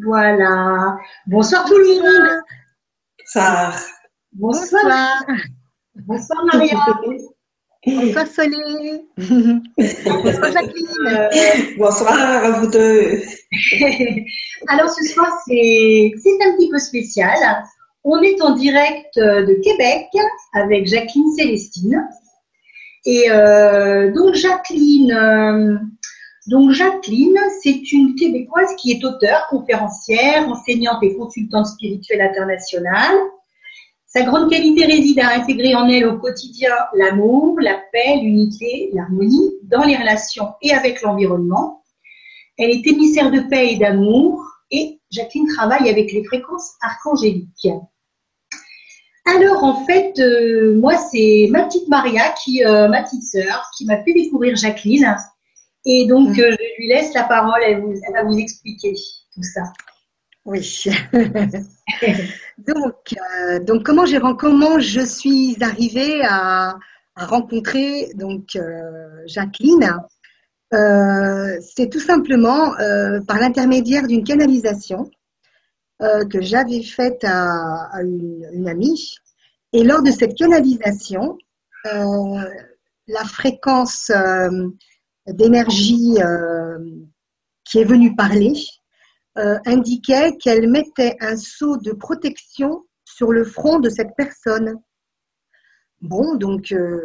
Voilà. Bonsoir tout le monde. Ça. Bonsoir. Bonsoir Maria. Bonsoir Soleil. Bonsoir Jacqueline. Bonsoir à vous deux. Alors ce soir, c'est un petit peu spécial. On est en direct de Québec avec Jacqueline Célestine. Et euh, donc Jacqueline, euh, donc Jacqueline, c'est une Québécoise qui est auteure, conférencière, enseignante et consultante spirituelle internationale. Sa grande qualité réside à intégrer en elle au quotidien l'amour, la paix, l'unité, l'harmonie dans les relations et avec l'environnement. Elle est émissaire de paix et d'amour et Jacqueline travaille avec les fréquences archangéliques. Alors en fait, euh, moi c'est ma petite Maria, euh, ma petite sœur, qui m'a fait découvrir Jacqueline. Et donc mm. euh, je lui laisse la parole, elle, vous, elle va vous expliquer tout ça. Oui. donc, euh, donc comment, comment je suis arrivée à, rencontrer donc euh, Jacqueline euh, C'est tout simplement par l'intermédiaire d'une canalisation que j'avais faite à, une, amie. Et lors de cette canalisation, la fréquence d'énergie qui est venue parler euh, indiquait qu'elle mettait un seau de protection sur le front de cette personne. Bon, donc euh,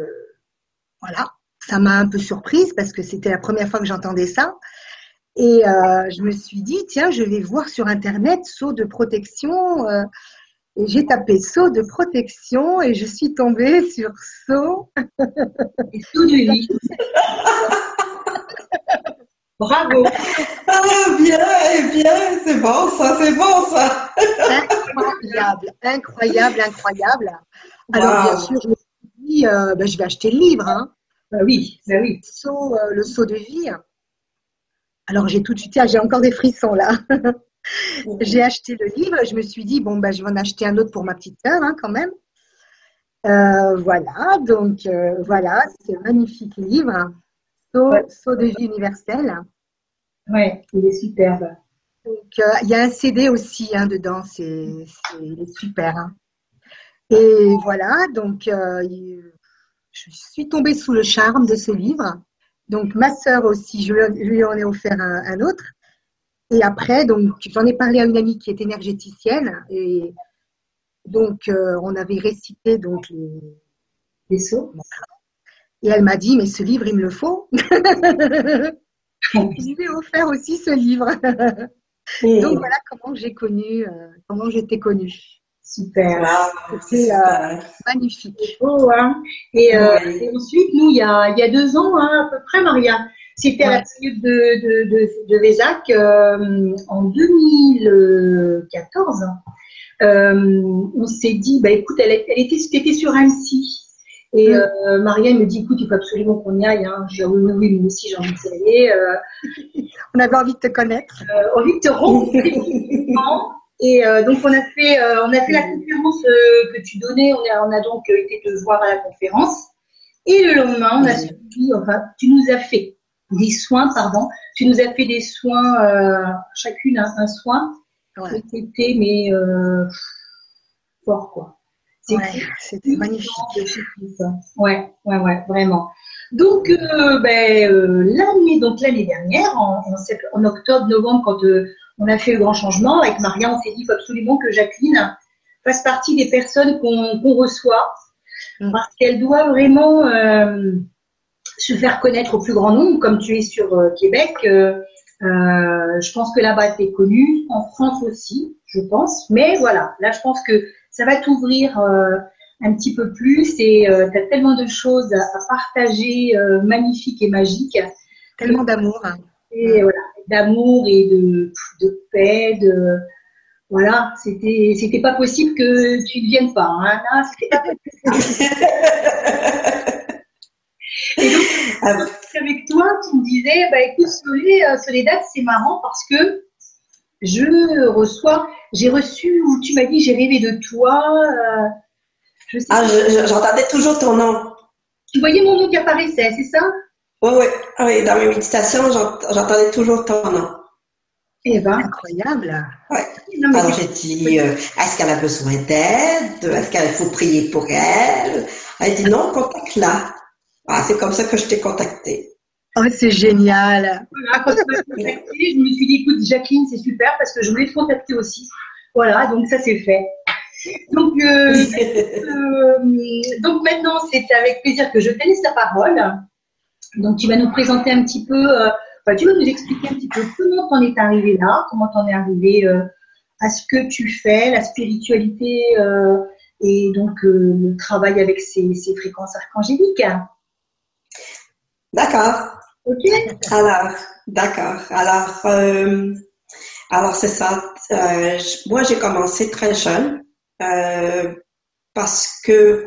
voilà, ça m'a un peu surprise parce que c'était la première fois que j'entendais ça. Et euh, je me suis dit, tiens, je vais voir sur Internet seau de protection. et j'ai tapé seau de protection et je suis tombée sur seau. Et tout du lit. Bravo. Ah, bien, bien, c'est bon ça, c'est bon ça. incroyable, incroyable, incroyable. Alors, bien sûr, je me suis dit, euh, ben, je vais acheter le livre. Hein. Bah oui, bah oui. Le saut, euh, le saut de vie. Alors, j'ai tout de suite, j'ai encore des frissons là. j'ai acheté le livre, je me suis dit, bon, ben, je vais en acheter un autre pour ma petite sœur hein, quand même. Euh, voilà, donc voilà, c'est un magnifique livre. Saut, de vie universel. Oui, il est superbe. Donc, euh, il y a un CD aussi hein, dedans, c'est super. Hein. Et voilà, donc euh, je suis tombée sous le charme de ce livre. Donc ma sœur aussi, je lui en ai offert un, autre. Et après, donc j'en ai parlé à une amie qui est énergéticienne et donc euh, on avait récité donc les, les sauts. Et elle m'a dit, mais ce livre, il me le faut. je lui ai offert aussi ce livre. Donc voilà comment j'ai connu, euh, comment j'étais connue. Super. C'est euh, magnifique. Beau, hein et, euh, et, ensuite, nous, il y a, il y a deux ans, hein, à peu près, Maria, c'était à la période de, de, de, de Vézac en 2014. on s'est dit, bah, écoute, elle, elle était, était sur Annecy. Et mm. euh, Marianne me dit, écoute, il faut absolument qu'on y aille. Hein. J'ai dit, oui, oui, moi aussi, j'ai envie d'y aller. Euh, on avait envie de te connaître. Euh, envie de te rencontrer. et euh, donc, on a fait, euh, on a fait la conférence euh, que tu donnais. On a, on a donc été te voir à la conférence. Et le lendemain, on a suivi, enfin, tu nous as fait des soins, pardon. Tu nous as fait des soins, chacune un, un soin. Ouais. C'était, mais fort, quoi. C'était magnifique. Ouais, ouais, ouais, vraiment. Donc, euh, ben, euh, l'année, donc l'année dernière, en, en, octobre, novembre, quand euh, on a fait le grand changement avec Maria, on s'est dit absolument que Jacqueline fasse partie des personnes qu'on reçoit, mm. parce qu'elle doit vraiment se faire connaître au plus grand nombre, comme tu es sur Québec. je pense que là-bas, tu es connue, en France aussi, je pense. Mais voilà, là, je pense que ça va t'ouvrir euh, un petit peu plus et euh, tu as tellement de choses à, partager euh, magnifiques et magiques. Tellement d'amour. Et voilà, d'amour et de, de paix, de voilà, c'était c'était pas possible que tu ne viennes pas. Hein, c'était pas possible. et donc, ah. avec toi, tu me disais, bah écoute, Soledad, c'est marrant parce que je reçois, j'ai reçu, tu m'as dit, j'ai rêvé de toi. Euh, je ah, j'entendais toujours ton nom. Tu voyais mon nom qui apparaissait, c'est ça? Oui, oui. Ah oui, dans mes méditations, j'entendais toujours ton nom. Eh ben, incroyable. Ouais. Alors j'ai dit, euh, est-ce qu'elle a besoin d'aide? Est-ce qu'il faut prier pour elle? Elle dit non, contacte-la. Ah, c'est comme ça que je t'ai contacté. Oh, c'est génial. Voilà, quand je me suis dit, écoute, Jacqueline, c'est super parce que je voulais te contacter aussi. Voilà, donc ça c'est fait. Donc, euh, euh, donc maintenant, c'est avec plaisir que je te laisse la parole. Donc, tu vas nous présenter un petit peu, euh, enfin, tu vas nous expliquer un petit peu comment t'en es arrivé là, comment t'en es arrivé à ce que tu fais, la spiritualité et donc le travail avec ces, ces fréquences archangéliques. D'accord. Alors, d'accord. Alors, euh, alors c'est ça. Euh, moi, j'ai commencé très jeune euh, parce que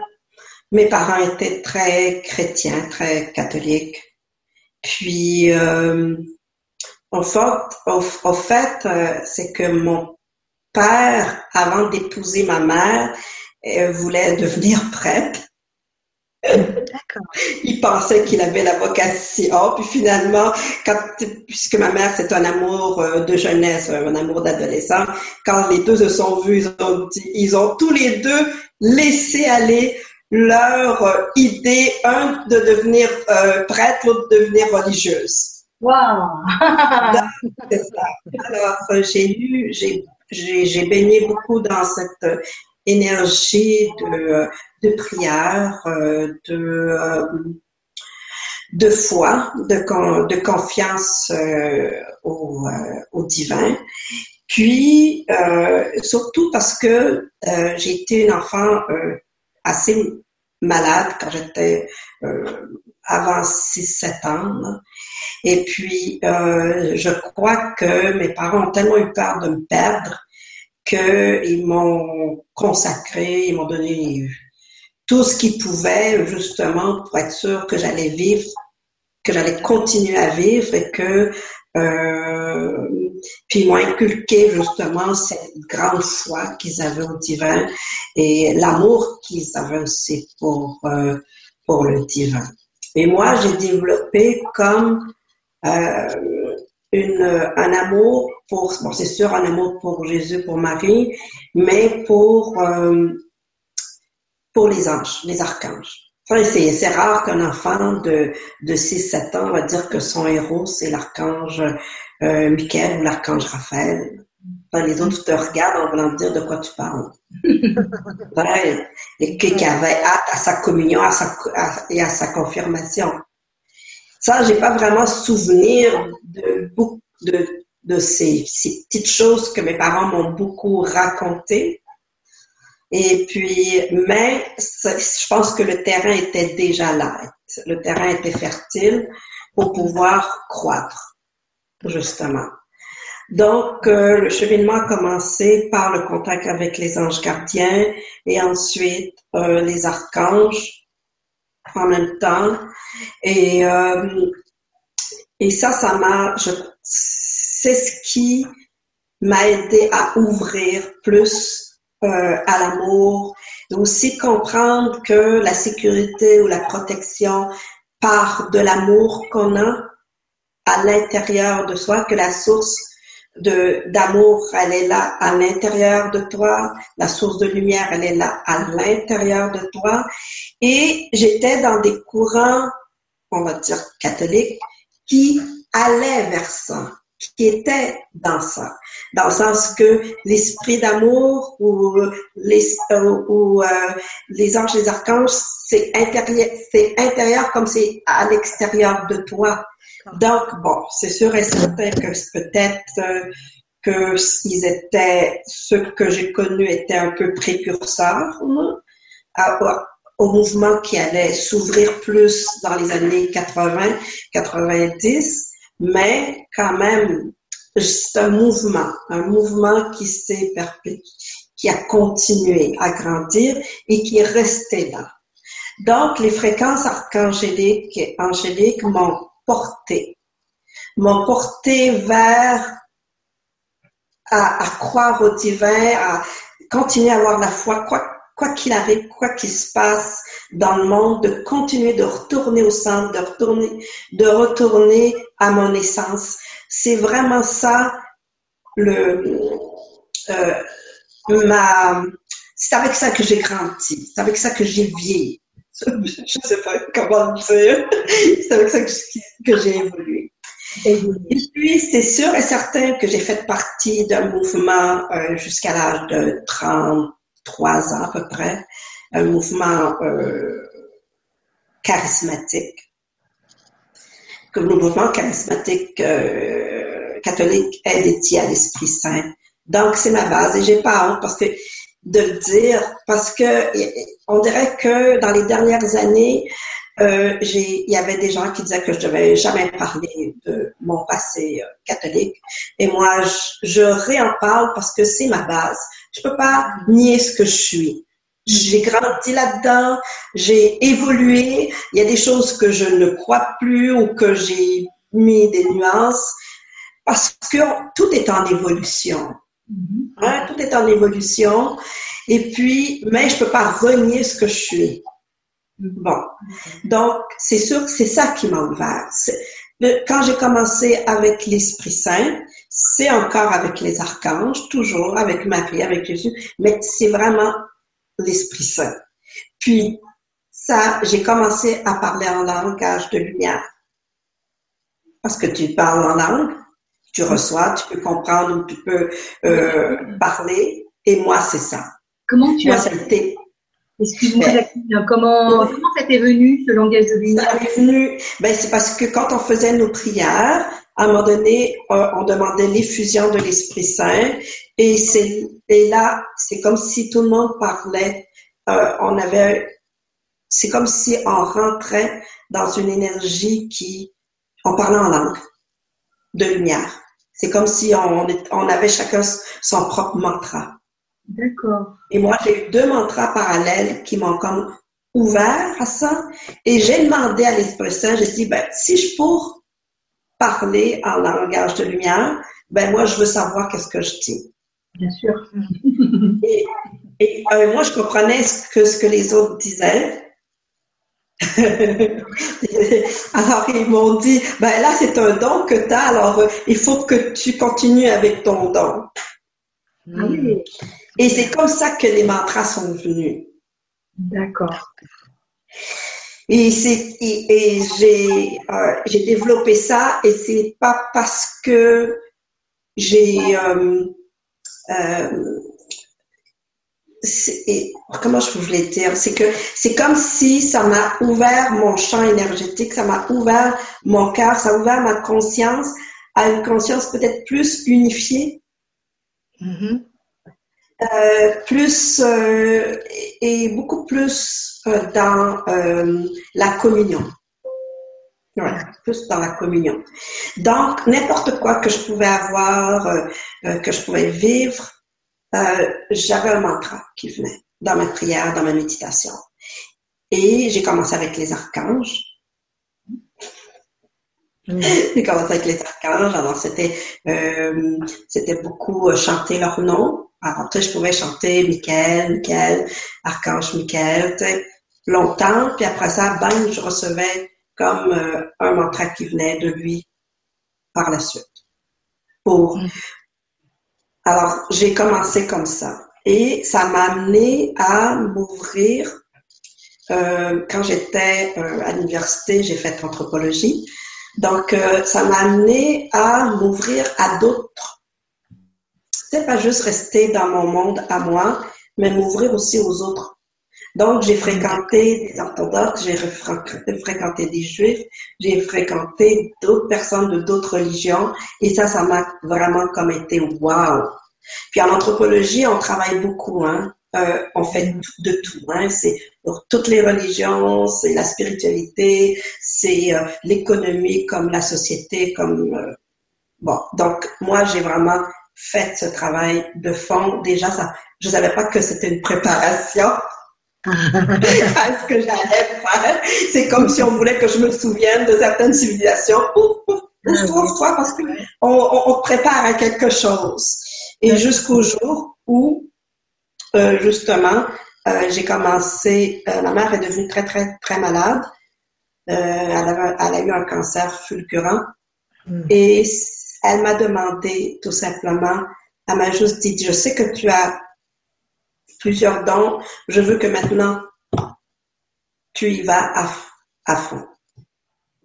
mes parents étaient très chrétiens, très catholiques. Puis, en fait, c'est que mon père, avant d'épouser ma mère, voulait devenir prêtre. Il pensait qu'il avait la vocation, puis finalement, quand, puisque ma mère c'est un amour euh, de jeunesse, un amour d'adolescent, quand les deux se sont vus, ils ont, ils ont tous les deux laissé aller leur euh, idée, un de devenir euh, prêtre, l'autre de devenir religieuse. Wow. Alors j'ai j'ai j'ai baigné beaucoup dans cette énergie de, de prière, euh, de, euh, de foi, de, confiance euh, au, au, divin. Puis, surtout parce que j'ai été une enfant assez malade quand j'étais avant 6-7 ans. Et puis, je crois que mes parents ont tellement eu peur de me perdre qu'ils m'ont consacré, ils m'ont donné tout ce qu'ils pouvaient justement pour être sûr que j'allais vivre, que j'allais continuer à vivre et que euh, puis ils m'ont inculqué justement cette grande foi qu'ils avaient au divin et l'amour qu'ils avaient aussi pour euh, pour le divin. Et moi, j'ai développé comme euh, une, un amour pour, bon, c'est sûr, un amour pour Jésus, pour Marie, mais pour, euh, pour les anges, les archanges. Enfin, c'est, c'est rare qu'un enfant de, de 6-7 ans va dire que son héros, c'est l'archange euh, Michael ou l'archange Raphaël. Enfin, les autres te regardent en voulant dire de quoi tu parles. ouais, et qui avait hâte à sa communion à sa, et à sa confirmation. Ça, j'ai pas vraiment souvenir de, de, de ces, petites choses que mes parents m'ont beaucoup racontées. Et puis, mais je pense que le terrain était déjà là. Le terrain était fertile pour pouvoir croître, justement. Donc, euh, le cheminement a commencé par le contact avec les anges gardiens et ensuite euh, les archanges en même temps. Et, euh, et ça, ça m'a, c'est ce qui m'a aidé à ouvrir plus euh, à l'amour et aussi comprendre que la sécurité ou la protection part de l'amour qu'on a à l'intérieur de soi, que la source de d'amour, elle est là à l'intérieur de toi, la source de lumière, elle est là à l'intérieur de toi. Et j'étais dans des courants, on va dire catholiques, qui allaient vers ça, qui étaient dans ça, dans le sens que l'esprit d'amour ou les euh, ou, euh, les anges, les archanges, c'est intérieur, c'est intérieur comme c'est à l'extérieur de toi. Donc, bon, c'est sûr et certain que peut-être euh, que ils étaient, ceux que j'ai connus étaient un peu précurseurs au mouvement qui allait s'ouvrir plus dans les années 80, 90, mais quand même, c'est un mouvement, un mouvement qui s'est perpétué, qui a continué à grandir et qui est resté là. Donc, les fréquences archangéliques angéliques m'ont porté, m'ont porté vers à, croire au divin, à continuer à avoir la foi, quoi quoi qu'il arrive, quoi qu'il se passe dans le monde, de continuer de retourner au centre, de retourner, de retourner à mon essence. C'est vraiment ça le, ma, c'est avec ça que j'ai grandi, c'est avec ça que j'ai vieilli. Je ne sais pas comment le dire. C'est avec ça que j'ai évolué. Et puis, c'est sûr et certain que j'ai fait partie d'un mouvement euh, jusqu'à l'âge de 33 ans à peu près, un mouvement euh, charismatique. Que le mouvement charismatique euh, catholique est dédié à l'Esprit Saint. Donc, c'est ma base et j'ai pas honte parce que de le dire, parce que on dirait que dans les dernières années, euh, il y avait des gens qui disaient que je devais jamais parler de mon passé euh, catholique. Et moi, je, je réen parle parce que c'est ma base. Je peux pas nier ce que je suis. J'ai grandi là-dedans, j'ai évolué. Il y a des choses que je ne crois plus ou que j'ai mis des nuances parce que tout est en évolution. Mm-hmm. Hein, tout est en évolution. Et puis, mais je peux pas renier ce que je suis. Bon. Donc, c'est sûr que c'est ça qui m'a ouvert. Quand j'ai commencé avec l'Esprit Saint, c'est encore avec les archanges, toujours avec Marie, avec Jésus, mais c'est vraiment l'Esprit Saint. Puis, ça, j'ai commencé à parler en langage de lumière. Parce que tu parles en langue, tu reçois, tu peux comprendre ou tu peux euh, parler. Et moi, c'est ça. Comment tu as été Excuse-moi, comment, comment ça t'est venu, ce langage de lumière Ça m'est venu, ben, c'est parce que quand on faisait nos prières, à un moment donné, euh, on demandait l'effusion de l'Esprit Saint, et c'est, et là, c'est comme si tout le monde parlait, euh, on avait, c'est comme si on rentrait dans une énergie qui, on parlait en langue de lumière. C'est comme si on, on avait chacun son propre mantra. D'accord. Et moi, j'ai eu deux mantras parallèles qui m'ont comme ouvert à ça. Et j'ai demandé à l'Esprit Saint, j'ai dit, ben, si je pour parler en langage de lumière, ben, moi, je veux savoir qu'est-ce que je dis. Bien sûr. et, euh, moi, je comprenais ce que, ce que les autres disaient. alors, ils m'ont dit, ben là, c'est un don que tu as, alors euh, il faut que tu continues avec ton don. Oui. Et c'est comme ça que les mantras sont venus. D'accord. Et, et, j'ai, euh, j'ai développé ça et c'est pas parce que j'ai euh, euh, comment je voulais dire, c'est que c'est comme si ça m'a ouvert mon champ énergétique, ça m'a ouvert mon cœur, ça a ouvert ma conscience à une conscience peut-être plus unifiée. Mm-hmm. Euh, plus euh, et beaucoup plus euh, dans la communion. Voilà, plus dans la communion. Donc, n'importe quoi que je pouvais avoir, que je pouvais vivre, j'avais un mantra qui venait dans ma prière, dans ma méditation. Et j'ai commencé avec les archanges. J'ai commencé avec les archanges. Alors, c'était, c'était beaucoup chanter leur nom. Alors, tu sais, je pouvais chanter Michael, Michael, Archange Michael, longtemps. Puis après ça, bang, je recevais comme euh, un mantra qui venait de lui par la suite. Pour... Mm. Alors, j'ai commencé comme ça. Et ça m'a amené à m'ouvrir. Euh, quand j'étais euh, à l'université, j'ai fait anthropologie. Donc, ça m'a amené à m'ouvrir à d'autres c'est pas juste rester dans mon monde à moi, mais m'ouvrir aussi aux autres. Donc, j'ai fréquenté des orthodoxes, j'ai fréquenté des juifs, j'ai fréquenté d'autres personnes de d'autres religions, et ça, ça m'a vraiment comme été wow. Puis en anthropologie, on travaille beaucoup, hein. Euh, on fait de tout, hein. C'est pour toutes les religions, c'est la spiritualité, c'est euh, l'économie comme la société, comme euh, bon. Donc moi, j'ai vraiment fait ce travail de fond. Déjà, ça, je savais pas que c'était une préparation à ce que j'allais faire. C'est comme si on voulait que je me souvienne de certaines civilisations. Ouf, ouf, ouf, ah toi, parce qu'on on, on prépare à quelque chose. Et jusqu'au jour où, euh, justement, euh, j'ai commencé, euh, ma mère est devenue très, très, très malade. Euh, elle, a, elle, a, eu un cancer fulgurant. Hmm. Et elle m'a demandé tout simplement, elle m'a juste dit, je sais que tu as plusieurs dons, je veux que maintenant tu y vas à, fond.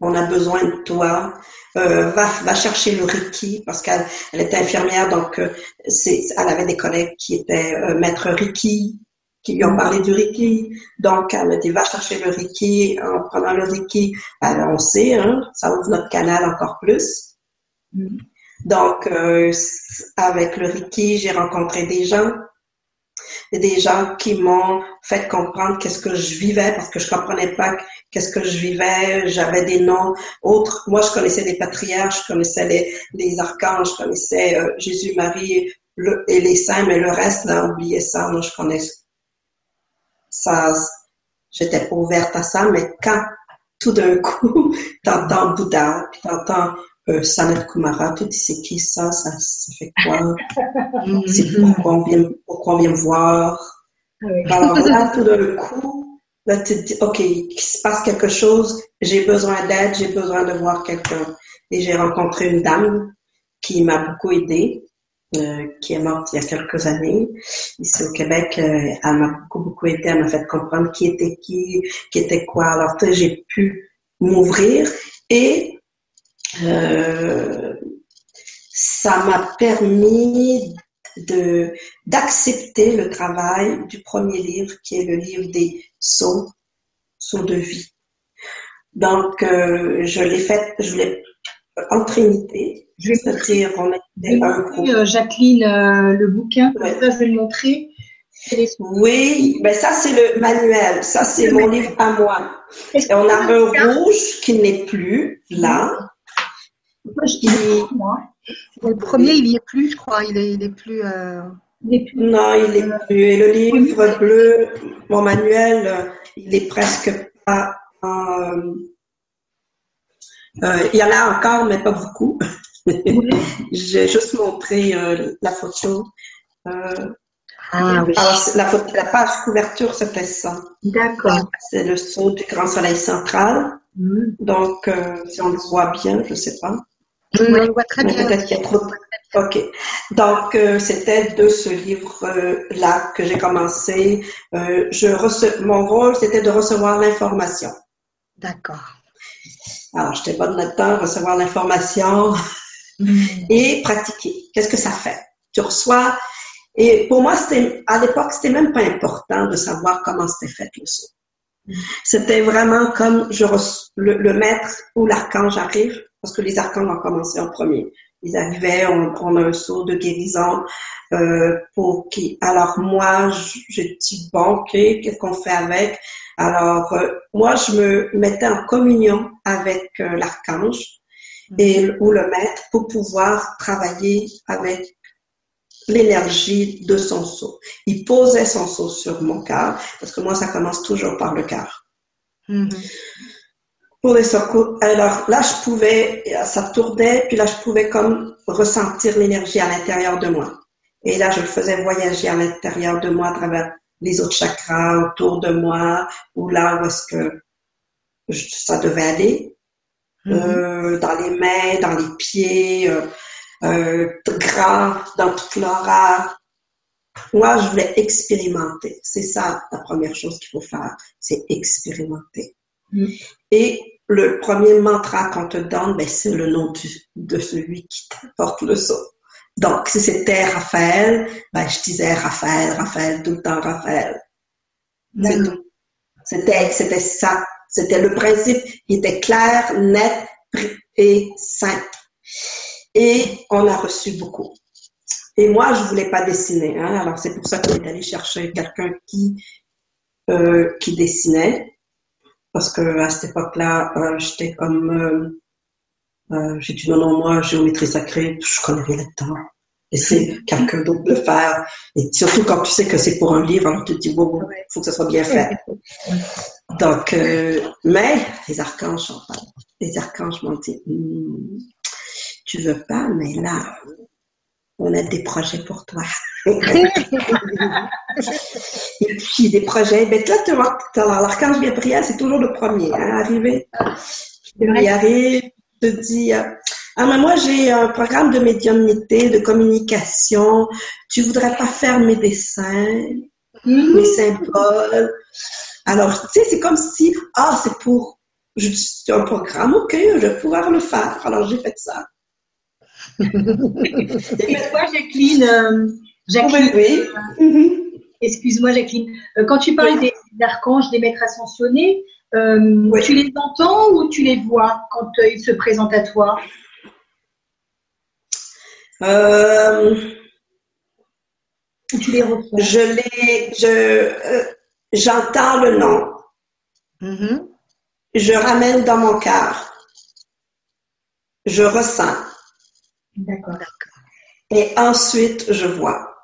On a besoin de toi. Euh, va, va chercher le Reiki parce qu'elle elle était infirmière, donc euh, c'est, elle avait des collègues qui étaient euh, maître Reiki, qui lui ont parlé du Reiki. Donc, elle m'a dit, va chercher le Reiki. En prenant le Reiki, alors on sait, hein, ça ouvre notre canal encore plus. Mm. Donc, euh, avec le Reiki, j'ai rencontré des gens, des gens qui m'ont fait comprendre qu'est-ce que je vivais parce que je comprenais pas qu'est-ce que je vivais. J'avais des noms autres. Moi, je connaissais les patriarches, je connaissais les, les archanges, je connaissais euh, Jésus, Marie et les saints, mais le reste, là, oubliez ça. Moi, je connais ça, j'étais pas ouverte à ça, mais quand tout d'un coup, t'entends Bouddha, puis t'entends euh, Sanat Kumara, tu dis c'est qui ça, ça, ça fait quoi, c'est pourquoi on vient, pourquoi on vient me voir? Ah Alors là, tout d'un coup, là, tu te dis, OK, il se passe quelque chose, j'ai besoin d'aide, j'ai besoin de voir quelqu'un. Et j'ai rencontré une dame qui m'a beaucoup aidée. Euh, qui est morte il y a quelques années. Ici au Québec, euh, elle m'a beaucoup, beaucoup aidé, elle m'a fait comprendre qui était qui, qui était quoi. Alors, j'ai pu m'ouvrir et euh, ça m'a permis de d'accepter le travail du premier livre, qui est le livre des sauts, sauts de vie. Donc, je l'ai fait, je l'ai en trinité, je vais montrer, euh, Jacqueline, euh, le bouquin, ça, je vais le montrer. Oui, ben ça c'est le manuel, ça c'est mon livre à moi. Et on a un rouge qui n'est plus là. Le premier, il n'y est plus, je crois. Il est, il est plus. Euh... Non, il n'est plus. Et le livre bleu, mon manuel, il est presque pas. Euh, il y en a encore, mais pas beaucoup. J'ai juste montré euh, la photo. Euh, ah, oui. la, la, page couverture, c'était ça. D'accord. C'est le saut du grand soleil central. Mm. Donc, euh, si on le voit bien, je ne sais pas. Oui, on le voit très bien. Peut-être qu'il y a trop OK. Donc, c'était de ce livre-là que j'ai commencé. je rece... Mon rôle, c'était de recevoir l'information. D'accord. Alors, j'étais bonne là-dedans, recevoir l'information, Mm. et pratiquer. Qu'est-ce que ça fait? Tu reçois, et pour moi, c'était, à l'époque, c'était même pas important de savoir comment c'était fait le saut. Mm. C'était vraiment comme je le, maître ou l'archange arrive, parce que les archanges ont commencé en premier. Ils arrivaient, on, on a un saut de guérison euh, pour qui. Alors moi, je, dis bon, ok, qu'est-ce qu'on fait avec? Alors euh, moi, je me mettais en communion avec euh, l'archange et, ou le maître pour pouvoir travailler avec l'énergie de son seau. Il posait son seau sur mon cœur, parce que moi, ça commence toujours par le cœur. Mm-hmm. Pour les secours, alors là, je pouvais, ça tournait, puis là, je pouvais comme ressentir l'énergie à l'intérieur de moi. Et là, je le faisais voyager à l'intérieur de moi à travers les autres chakras autour de moi, ou là où est-ce que ça devait aller. Mm-hmm. Euh, dans les mains, dans les pieds, euh, euh, gras, dans toute l'aura. Moi, je voulais expérimenter. C'est ça la première chose qu'il faut faire, c'est expérimenter. Mm. Et le premier mantra qu'on te donne, ben, c'est le nom du, de celui qui t'apporte le saut. Donc, si c'était Raphaël, ben, je disais Raphaël, Raphaël, tout le temps Raphaël. C'était, c'était ça c'était le principe qui était clair, net et simple. Et on a reçu beaucoup. Et moi, je voulais pas dessiner. Hein. Alors, c'est pour ça qu'on est allé chercher quelqu'un qui, euh, qui dessinait. Parce que à cette époque-là, euh, j'étais comme... Euh, euh, j'ai dit non, non, moi, géométrie sacrée, je connais rien là-dedans laisser quelqu'un d'autre le faire. Et surtout quand tu sais que c'est pour un livre, alors tu te dis, bon, il faut que ça soit bien fait. Donc, euh, mais les archanges Les archanges m'ont dit, hmm, tu veux pas, mais là, on a des projets pour toi. et puis des projets, ben là, tu vois, l'archange Gabriel, c'est toujours le premier, hein, arrivé. Il arrive, te dit, Ah, mais moi, j'ai un programme de médiumnité, de communication. Tu voudrais pas faire mes dessins, Mhm. mes symboles. Alors, tu sais, c'est comme si, ah, c'est pour, je- c'est un programme, ok, je vais pouvoir le faire. Alors, j'ai fait ça. Et toi, Jacqueline, euh, Jacqueline, Oui, oui. Mhm. excuse-moi, Jacqueline, euh, quand tu parles des des archanges, des maîtres ascensionnés, euh, Oui. tu les entends ou tu les vois quand euh, ils se présentent à toi? Euh, Ou tu les ressens je l'ai, je, euh, j'entends le nom. Mhm. Je ramène dans mon cœur. Je ressens. D'accord. Et ensuite, je vois.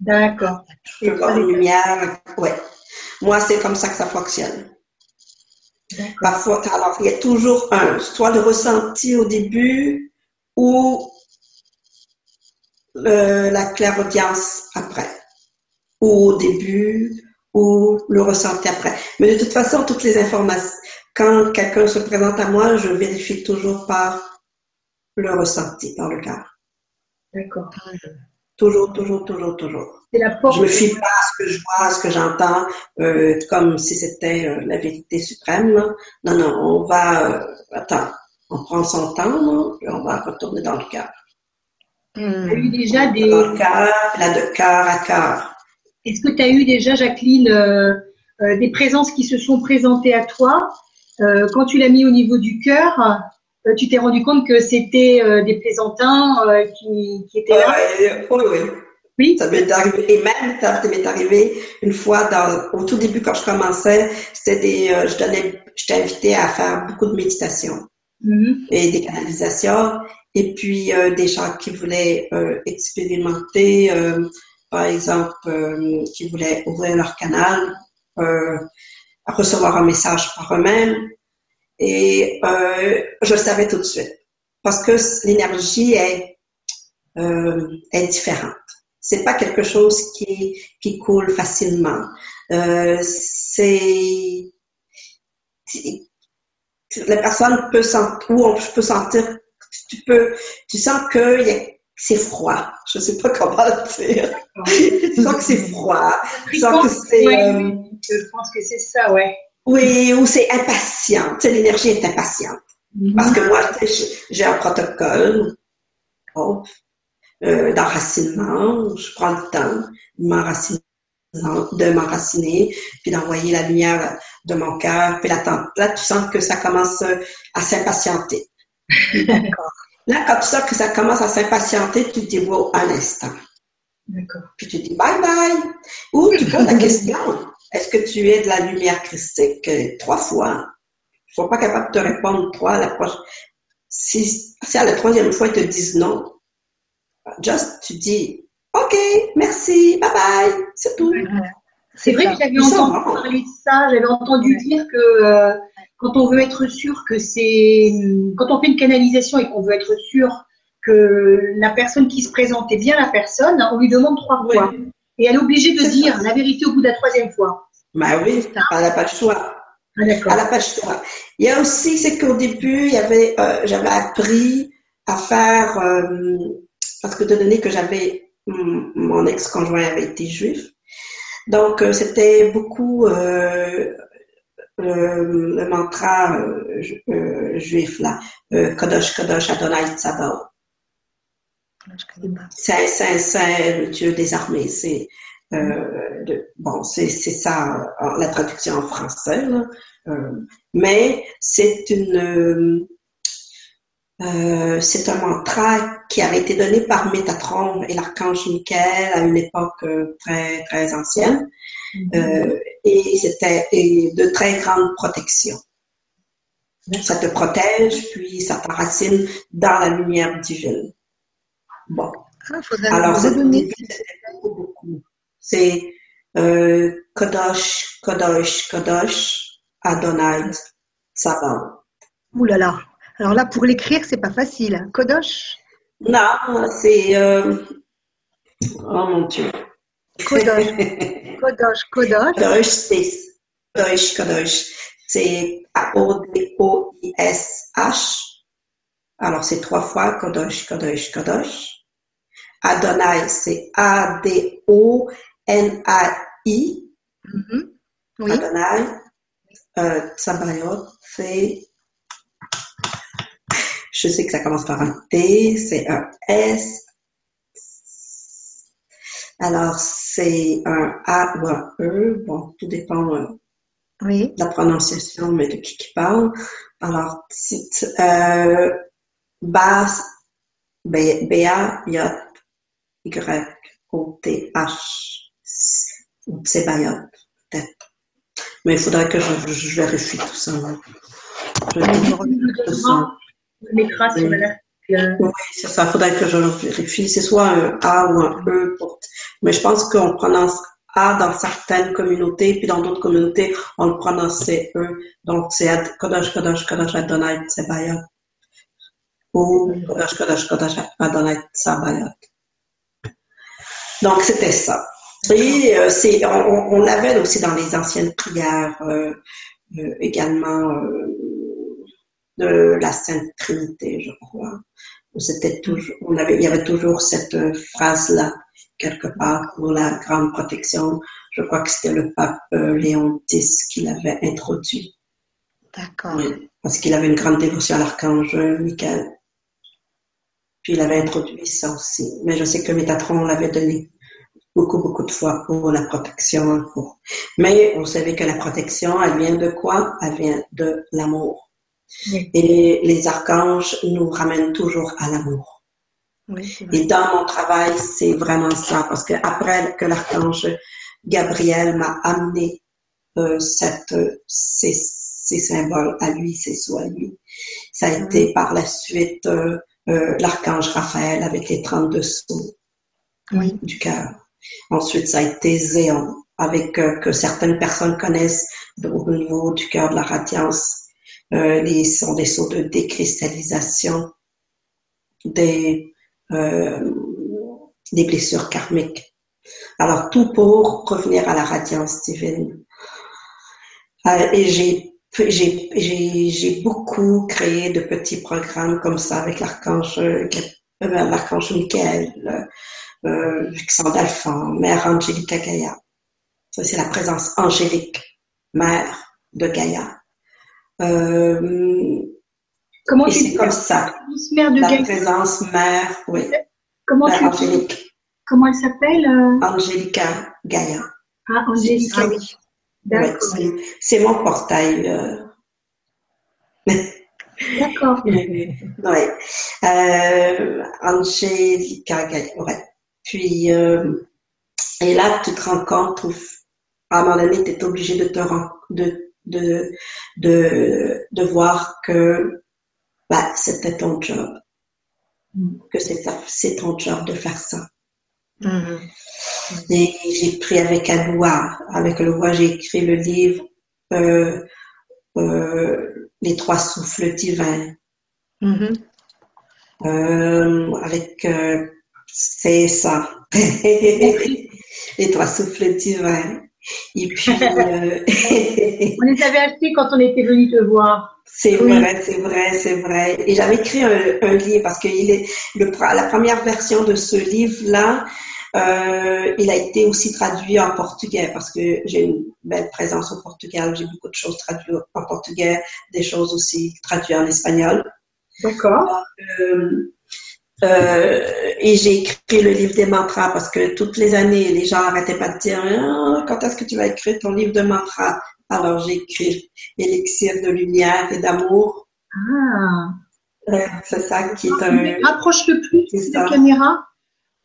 D'accord. Je vois une lumière. Ouais. Moi, c'est comme ça que ça fonctionne. Parfois, alors, il y a toujours un, soit le ressenti au début ou le- la clairaudience après. Ou au début ou le ressenti après. Mais de toute façon, toutes les informations, quand quelqu'un se présente à moi, je vérifie toujours par le ressenti, par le cœur. D'accord. Toujours, toujours, toujours, toujours. C'est la porte. Je me fie pas à ce que je vois, à ce que j'entends, euh, comme si c'était euh, la vérité suprême. là. Non, non, on va, euh, attends, on prend son temps, là, puis on va retourner dans le cœur. Tu as eu déjà Dans des. le cœur, là, de cœur à cœur. Est-ce que tu as eu déjà, Jacqueline, euh, euh, des présences qui se sont présentées à toi euh, quand tu l'as mis au niveau du cœur? euh, Tu t'es rendu compte que c'était euh, des plaisantins euh, qui, qui étaient là? Oui, oui. Oui. Ça m'est arrivé, et même ça m'est arrivé une fois dans, au tout début quand je commençais, c'était des, euh, je donnais, j'étais invitée à faire beaucoup de méditation. Mhm. et des canalisations, et puis euh, des gens qui voulaient euh, expérimenter, euh, par exemple, euh, qui voulaient ouvrir leur canal, euh, recevoir un message par eux-mêmes, et euh, je le savais tout de suite, parce que l'énergie est, euh, est différente. C'est pas quelque chose qui, qui coule facilement. Euh, c'est la personne peut sentir, ou on peut sentir, tu peux, tu sens que c'est froid. Je sais pas comment le dire. tu sens que c'est froid. Tu sens que c'est, Ouais, euh, Je pense que c'est ça, ouais. Oui, ou c'est impatient. Tu sais, l'énergie est impatiente. Parce que moi, j'ai- un protocole oh, euh, d'enracinement. Je prends le temps de m'enraciner, puis d'envoyer la lumière de mon cœur. Puis là, tu sens que ça commence euh, à s'impatienter. Là, quand tu sens que ça commence à s'impatienter, tu te dis, wow, un instant. D'accord. Puis tu dis bye bye. Ou tu poses la question, est-ce que tu es de la lumière christique? Trois fois? Ils sont pas capables de te répondre trois la prochaine. Si, si à la troisième fois ils te disent non, just tu dis OK, merci, bye bye, c'est tout. C'est vrai ça. que j'avais entendu parler de ça, j'avais entendu Ouais. dire que euh, quand on veut être sûr que c'est. Quand on fait une canalisation et qu'on veut être sûr que la personne qui se présente est bien la personne, on lui demande trois fois. Et elle est obligée de dire ça. la vérité au bout de la troisième fois. Ben oui, elle n'a pas le choix. Ah. À la page 3. Il y a aussi, c'est qu'au début, il y avait, euh, j'avais appris à faire, euh, parce que de donné que j'avais, hum, mon ex-conjoint avait été juif, donc euh, c'était beaucoup le, mantra ju- juif là, Kodosh Kodosh Adonai Tzabao. Saint, le Dieu des armées. C'est euh, de- bon, c'est c'est ça la traduction en français. là. Euh, mais c'est une euh, c'est un mantra qui avait été donné par Métatron et l'archange Michael à une époque très très ancienne Euh, et c'était de très grande protection. Ça te protège puis ça t'enracine dans la lumière divine. Bon. Ah, Alors, c'est beaucoup, beaucoup. C'est euh, Kodosh, Kodosh, Kodosh, Adonai, Tsabaoth. Ouh là là. Alors là, pour l'écrire, c'est pas facile. Kodosh, Non, c'est... euh, Oh mon Dieu. Kodosh, Kodosh, Kodosh. Kodosh, c'est... Kodosh, Kodosh. C'est A-O-D-O-I-S-H. Alors, c'est trois fois Kodosh, Kodosh, Kodosh. Adonai, c'est A-D-O-N-A-I. Mhm. Oui. Adonai. Euh, Tsabayot, c'est. Je sais que ça commence par un T, c'est un S. Alors, c'est un A ou un E. Bon, tout dépend euh, Oui. de la prononciation, mais de qui qui parle. Alors, euh, Bas, B- B-A, Y, Y, O, T, H, ou Tsebayot, peut-être. Mais il faudrait que je, je vérifie tout ça. Je mettra sur l'article. Oui, c'est ça. Il faudrait que je vérifie. C'est soit un A ou un E. Pour... Mais je pense qu'on prononce A dans certaines communautés, puis dans d'autres communautés, on le prononce E. Donc, c'est Kodosh, Kodosh, Kodosh, Adonai, Tsebayot. Ou Kodosh, Kodosh, Kodosh, Adonai, Tsebayot. Donc, c'était ça. Et euh, c'est, on, on- l'avait aussi dans les anciennes prières euh, euh, également euh, de la Sainte Trinité, je crois. C'était toujours, on avait, il y avait toujours cette euh, phrase-là quelque part pour la grande protection. Je crois que c'était le pape euh, Léon X qui l'avait introduit. D'accord. Oui, parce qu'il avait une grande dévotion à l'archange Michael. Puis il avait introduit ça aussi. Mais je sais que Métatron l'avait donné beaucoup, beaucoup de fois pour la protection. Pour... Mais on savait que la protection, elle vient de quoi? Elle vient de l'amour. Oui. Et les archanges nous ramènent toujours à l'amour. Oui. Et dans mon travail, c'est vraiment ça, parce que après que l'archange Gabriel m'a amené euh, cette, ces, ces symboles à lui, ces sous à lui, ça a été par la suite euh, euh, l'archange Raphaël avec les 32 sceaux Oui. du cœur. Ensuite, ça a été Zéon, avec euh, que certaines personnes connaissent au niveau du cœur de la radiance. Euh, les sont des sauts de décristallisation des euh, des blessures karmiques. Alors tout pour revenir à la radiance divine. Et j'ai j'ai j'ai j'ai beaucoup créé de petits programmes comme ça avec l'archange euh, euh, l'archange Michael, euh, euh, d'Alphand, Mère Angélica Gaïa. Ça, c'est la présence angélique, Mère de Gaïa. Euh, Comment et c'est comme ça, mère de la Gaïa? présence Mère, oui, Comment Mère tu angélique, Comment elle s'appelle euh? Angélica Gaïa. Ah, Angélique. Ah oui. Ouais, c'est- mon portail. euh, D'accord. ouais. Euh, Angélica ouais. Puis, euh, et là, tu te rends compte, où, à un moment donné, tu es obligé de te rendre, de, de, de, de voir que bah, c'était ton job. Mm. Que c'est ton job de faire ça. Mhm. Et j'ai pris avec Aloua, avec Aloua, j'ai écrit le livre euh, euh, Les trois souffles divins. Mhm. Euh, avec c'est ça. Les trois souffles divins. Et puis On les avait achetés quand on était venu te voir. C'est Oui. vrai, c'est vrai, c'est vrai. Et j'avais écrit un, un livre parce que il est le, la première version de ce livre-là, euh, il a été aussi traduit en portugais parce que j'ai une belle présence au Portugal. J'ai beaucoup de choses traduites en portugais, des choses aussi traduites en espagnol. D'accord. Euh, euh, et j'ai écrit le livre des mantras parce que toutes les années, les gens arrêtaient pas de dire Ah, quand est-ce que tu vas écrire ton livre de mantras. Alors j'ai écrit Élixir de lumière et d'amour. Ah. Euh, C'est ça qui est un. Rapproche-le plus C'est de la caméra.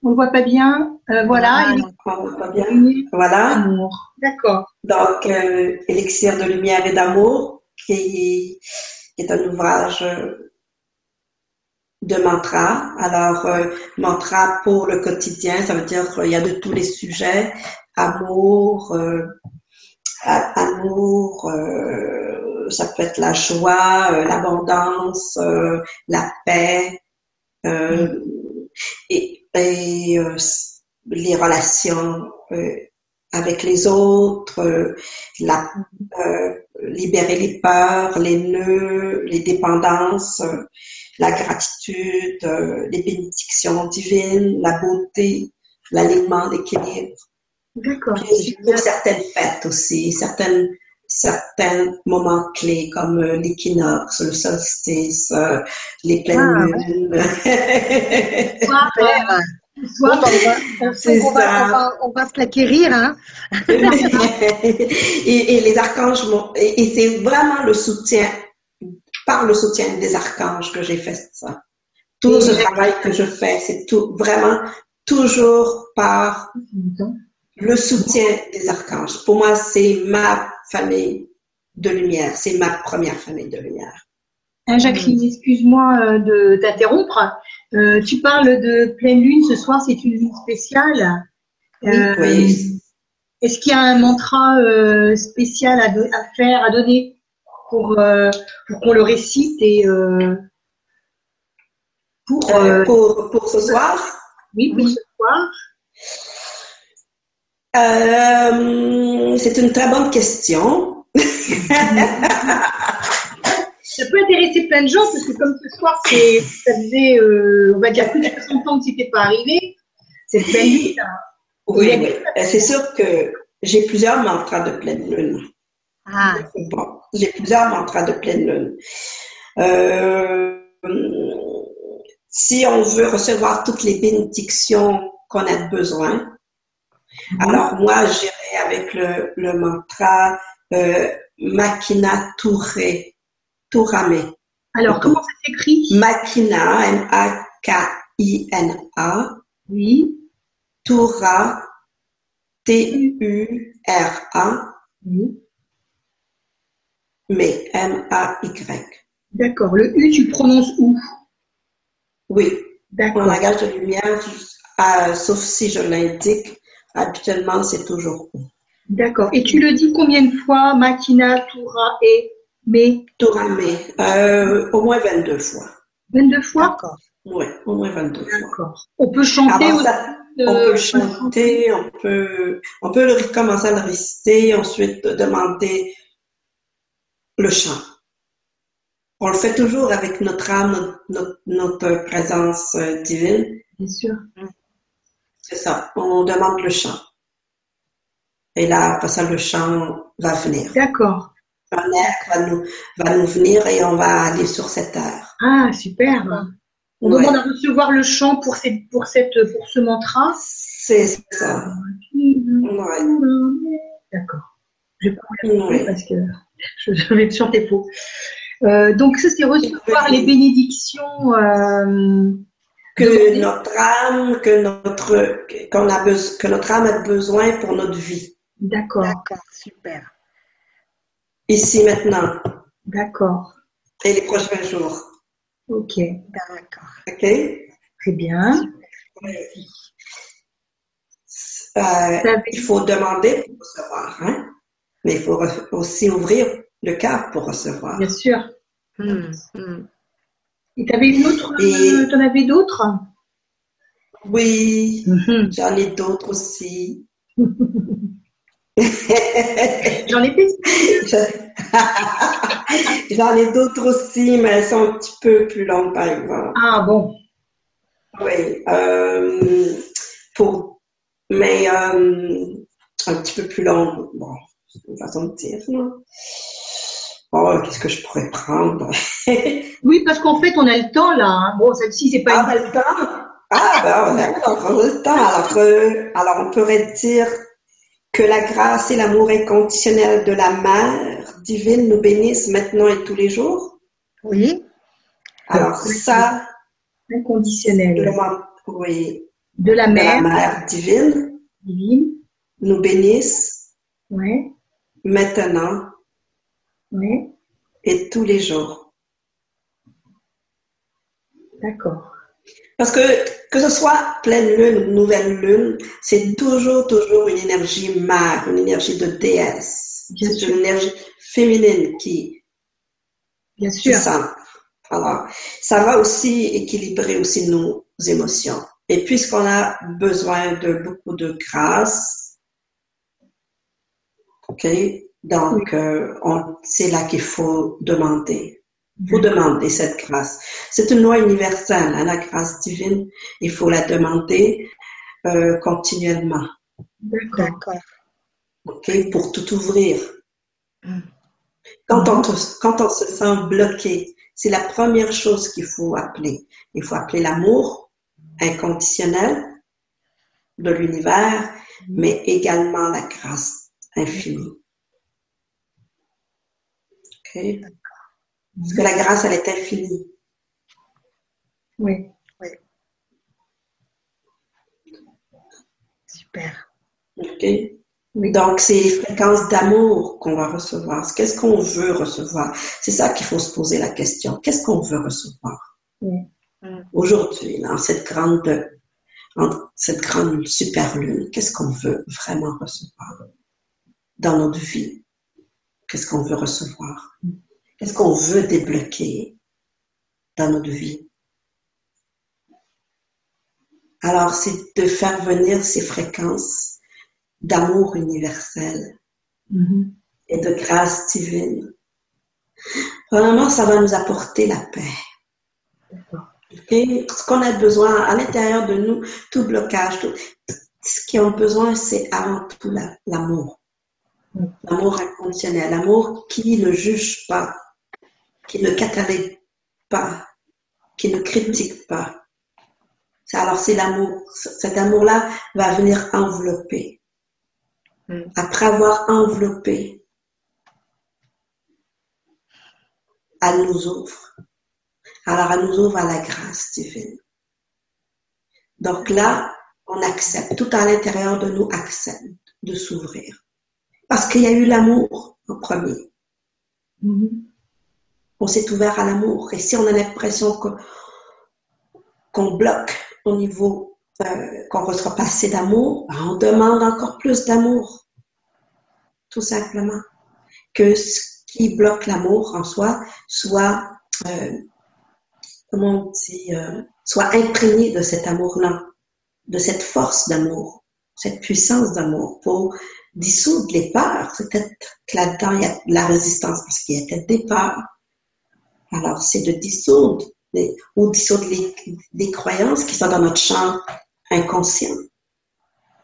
On ne voit pas bien. Euh, voilà. Il On voit pas bien. Voilà. D'accord. Donc, euh, Élixir de lumière et d'amour, qui, qui est un ouvrage euh, de mantra. Alors, euh, mantra pour le quotidien, ça veut dire euh, il y a de tous les sujets. Amour, amour, euh, ça peut être la joie, euh, l'abondance, euh, la paix, euh, et, et euh, les relations euh, avec les autres, euh, la, euh, libérer les peurs, les nœuds, les dépendances. euh, la gratitude, euh, les bénédictions divines, la beauté, l'alignement, l'équilibre. D'accord. Pour certaines fêtes aussi, certaines, certains moments clés comme euh, l'équinoxe, le solstice, euh, les pleines Ah, lunes. On, va, on- C'est on va- ça. on va- on va se l'acquérir. Hein. et, et les archanges et c'est vraiment le soutien, par le soutien des archanges que j'ai fait ça. Tout ce travail que je fais, c'est tout, vraiment toujours par le soutien des archanges. Pour moi, c'est ma famille de lumière. C'est ma première famille de lumière. Hein, Jacqueline, excuse-moi euh, de t'interrompre. Euh, tu parles de pleine lune ce soir, c'est une lune spéciale. Euh, Oui. Est-ce qu'il y a un mantra euh, spécial à, do- à faire, à donner pour, euh, pour qu'on le récite et euh, pour, Euh, euh, pour, pour ce soir, oui, pour ce soir euh, c'est une très bonne question. Ça peut intéresser plein de gens parce que comme ce soir, c'est, ça faisait, euh, on va dire, plus de 60 ans que c'était pas arrivé. C'est le pleine lune. hein. Oui, oui. Euh, C'est sûr que j'ai plusieurs mantras de pleine lune. Ah, Bon, j'ai plusieurs mantras de pleine lune. Euh, si on veut recevoir toutes les bénédictions qu'on a besoin, alors moi, j'irai avec le, le mantra euh, Makina Touré, Tourame. Alors, comment ça s'écrit? Makina, M-A-K-I-N-A, Oui. Toura, T-U-R-A, oui. mais M-A-Y. D'accord. Le U, tu prononces où? Oui, D'accord. langage de lumière, euh, sauf si je l'indique, habituellement, c'est toujours où. D'accord. Et tu le dis combien de fois Makina, Toura et Mais Tourame, euh, au moins 22 fois. 22 fois? D'accord. Oui, au moins 22 fois. D'accord. On peut chanter Avant ça, euh, on peut le chanter, on peut, on peut le, commencer à le réciter, ensuite demander le chant. On le fait toujours avec notre âme, notre, notre présence euh, divine. Bien sûr. C'est ça. On demande le chant. Et là, après ça, le chant va venir. D'accord. Un air va nous, va nous venir et on va aller sur cette air. Ah, super. On Ouais. demande à recevoir le chant pour, cette, pour, cette, pour ce mantra. C'est ça. Ouais. D'accord. Je vais pas vous Ouais. parce que je, je vais chanter faux. Euh, donc, ça, c'est recevoir les bénédictions. euh, Que notre âme, que notre, qu'on a besoin, que notre âme a besoin pour notre vie. D'accord. D'accord, super. Ici, maintenant. D'accord. Et les prochains jours. Ok. D'accord. OK? Très bien. Euh, il faut demander pour recevoir, hein? Mais il faut aussi ouvrir le cœur pour recevoir. Bien sûr. Hmm, hmm. Et t'avais une autre, Et- euh, t'en avais d'autres? Oui, Mhm. j'en ai d'autres aussi. J'en ai fait. J'en ai d'autres aussi, mais elles sont un petit peu plus longues, par exemple. Ah bon. Oui, euh, pour, mais euh, un petit peu plus longues. Bon, c'est une façon de dire, non? Oh, qu'est-ce que je pourrais prendre? Oui, parce qu'en fait, on a le temps là. hein. Bon, celle-ci, c'est pas Ah, on a le temps? Ah, ben, on a, on le temps. Alors, euh, alors, on pourrait dire que la grâce et l'amour inconditionnel de la Mère divine nous bénissent maintenant et tous les jours? Oui, Alors, ça, le moment- oui, De la de la mère divine divine. nous bénissent Ouais. maintenant Ouais. Et tous les jours. D'accord. Parce que que ce soit pleine lune ou nouvelle lune, c'est toujours, toujours une énergie mère, une énergie de déesse. C'est une énergie féminine qui, Bien sûr. s'ancre. Alors, ça va aussi équilibrer aussi nos émotions. Et puisqu'on a besoin de beaucoup de grâce, ok, donc euh, on- c'est là qu'il faut demander. Il faut demander cette grâce. C'est une loi universelle, hein, la grâce divine. Il faut la demander euh, continuellement. D'accord. OK? Pour tout ouvrir. Mm. Quand on, quand on se sent bloqué, c'est la première chose qu'il faut appeler. Il faut appeler l'amour inconditionnel de l'univers, mm. mais également la grâce infinie. Parce que la grâce, elle est infinie. Oui. oui. Super. OK? Donc, c'est les fréquences d'amour qu'on va recevoir. Qu'est-ce qu'on veut recevoir? C'est ça qu'il faut se poser la question. Qu'est-ce qu'on veut recevoir? Aujourd'hui, dans cette grande, cette grande super lune, qu'est-ce qu'on veut vraiment recevoir dans notre vie? Qu'est-ce qu'on veut recevoir? Qu'est-ce qu'on veut débloquer dans notre vie? Alors, c'est de faire venir ces fréquences d'amour universel mm-hmm. et de grâce divine. Vraiment, ça va nous apporter la paix. Et ce qu'on a besoin à l'intérieur de nous, tout blocage, tout, ce qu'ils ont besoin, c'est avant tout l'amour. L'amour inconditionnel, l'amour qui ne juge pas, qui ne catalyse pas, qui ne critique pas. Alors c'est l'amour. Cet amour-là va venir envelopper. Mm. Après avoir enveloppé, elle nous ouvre. Alors elle nous ouvre à la grâce divine. Donc là, on accepte, tout à l'intérieur de nous accepte de s'ouvrir. Parce qu'il y a eu l'amour en premier. Mm-hmm. On s'est ouvert à l'amour. Et si on a l'impression qu'on bloque au niveau, euh, qu'on ne reçoit pas assez d'amour, ben, on demande encore plus d'amour. Tout simplement. Que ce qui bloque l'amour en soi soit euh, comment on dit, euh, soit imprégné de cet amour-là, de cette force d'amour, cette puissance d'amour pour dissoudre les peurs. Peut-être que là-dedans, il y a de la résistance parce qu'il y a peut-être des peurs. Alors, c'est de dissoudre ou dissoudre les, les, croyances qui sont dans notre champ inconscient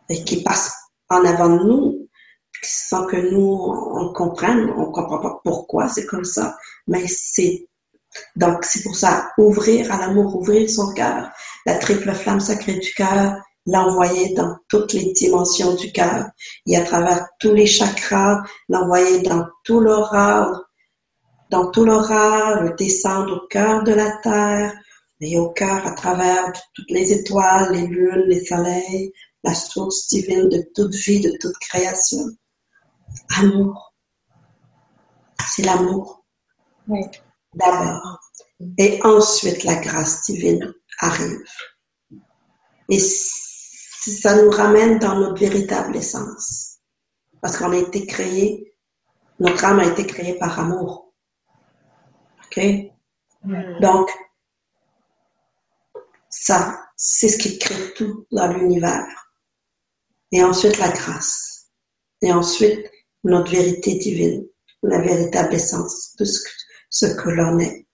et qui passent en avant de nous sans que nous, on comprenne, on comprend pas pourquoi c'est comme ça, mais c'est donc, c'est pour ça, ouvrir à l'amour, ouvrir son cœur, la triple flamme sacrée du cœur, l'envoyer dans toutes les dimensions du cœur et à travers tous les chakras, l'envoyer dans tout l'aura, dans tout l'aura, le descendre au cœur de la terre et au cœur à travers toutes les étoiles, les lunes, les soleils, la source divine de toute vie, de toute création. Amour. C'est l'amour. Oui d'abord. Et ensuite, la grâce divine arrive. Et ça nous ramène dans notre véritable essence. Parce qu'on a été créé, notre âme a été créée par amour. OK? Donc, ça, c'est ce qui crée tout dans l'univers. Et ensuite, la grâce. Et ensuite, notre vérité divine, la véritable essence de ce que ce que l'on est.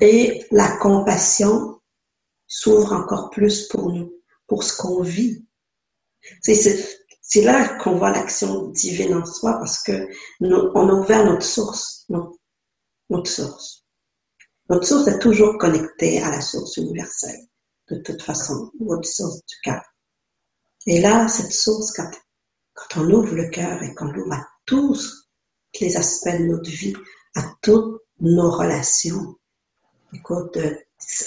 Et la compassion s'ouvre encore plus pour nous, pour ce qu'on vit. C'est là qu'on voit l'action divine en soi parce que on a ouvert notre source, notre, notre source. Notre source est toujours connectée à la source universelle, de toute façon, notre source du cœur. Et là, cette source, quand, quand on ouvre le cœur et qu'on l'ouvre à tous les aspects de notre vie, à toutes nos relations. Écoute, euh,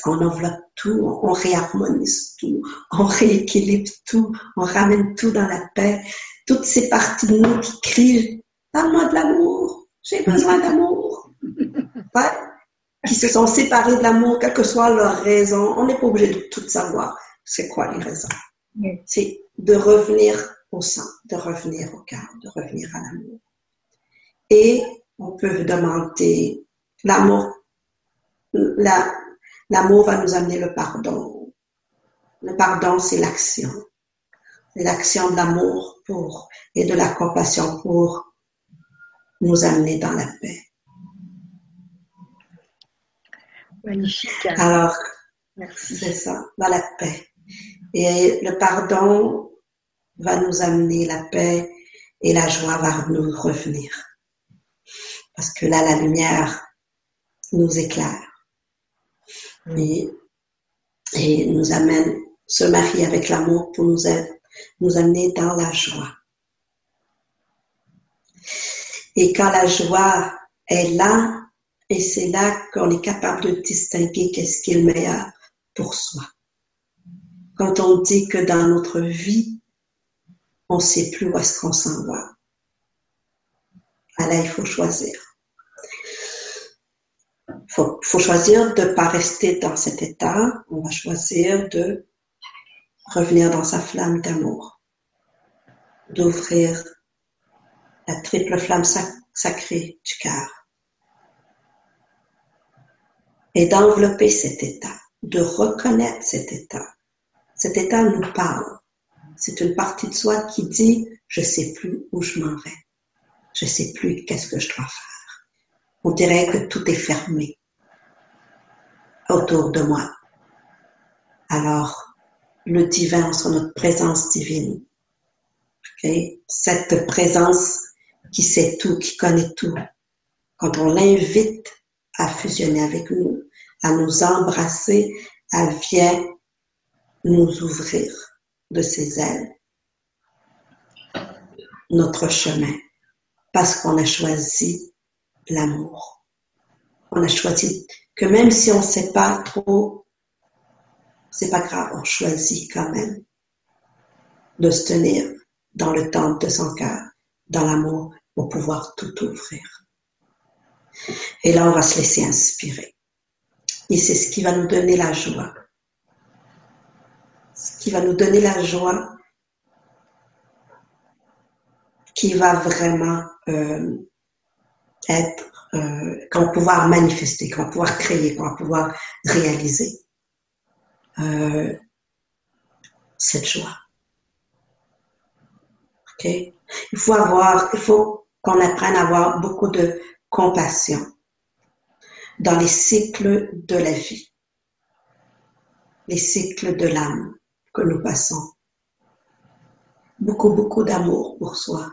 on enveloppe tout, on réharmonise tout, on rééquilibre tout, on ramène tout dans la paix. Toutes ces parties de nous qui crient Parle-moi de l'amour, j'ai besoin d'amour. Qui se sont séparées de l'amour, quelle que soit leur raison. On n'est pas obligé de tout savoir. C'est quoi les raisons? C'est de revenir au sang, de revenir au cœur, de revenir à l'amour. Et on peut demander l'amour. L'amour va nous amener le pardon. Le pardon, c'est l'action. C'est l'action de l'amour pour, et de la compassion pour nous amener dans la paix. Magnifique. Alors, c'est ça, dans la paix. Et le pardon va nous amener la paix et la joie va nous revenir. Parce que là, la lumière nous éclaire et, et nous amène, se marier avec l'amour pour nous, nous amener dans la joie. Et quand la joie est là, et c'est là qu'on est capable de distinguer qu'est-ce qui est le meilleur pour soi. Quand on dit que dans notre vie, on ne sait plus où est-ce qu'on s'en va. Alors, il faut choisir. Faut, faut, choisir de ne pas rester dans cet état. On va choisir de revenir dans sa flamme d'amour, d'ouvrir la triple flamme sacrée du cœur et d'envelopper cet état, de reconnaître cet état. Cet état nous parle. C'est une partie de soi qui dit, je sais plus où je m'en vais. Je sais plus qu'est-ce que je dois faire. On dirait que tout est fermé autour de moi. Alors, le divin, sur notre présence divine, cette présence qui sait tout, qui connaît tout, quand on l'invite à fusionner avec nous, à nous embrasser, elle vient nous ouvrir de ses ailes notre chemin. Parce qu'on a choisi l'amour. On a choisi que même si on ne sait pas trop, c'est pas grave, on choisit quand même de se tenir dans le temple de son cœur, dans l'amour, pour pouvoir tout ouvrir. Et là, on va se laisser inspirer. Et c'est ce qui va nous donner la joie. Ce qui va nous donner la joie qui va vraiment euh, être, euh, qu'on va pouvoir manifester, qu'on va pouvoir créer, qu'on va pouvoir réaliser euh, cette joie. Il faut avoir, il faut qu'on apprenne à avoir beaucoup de compassion dans les cycles de la vie, les cycles de l'âme que nous passons. Beaucoup, beaucoup d'amour pour soi,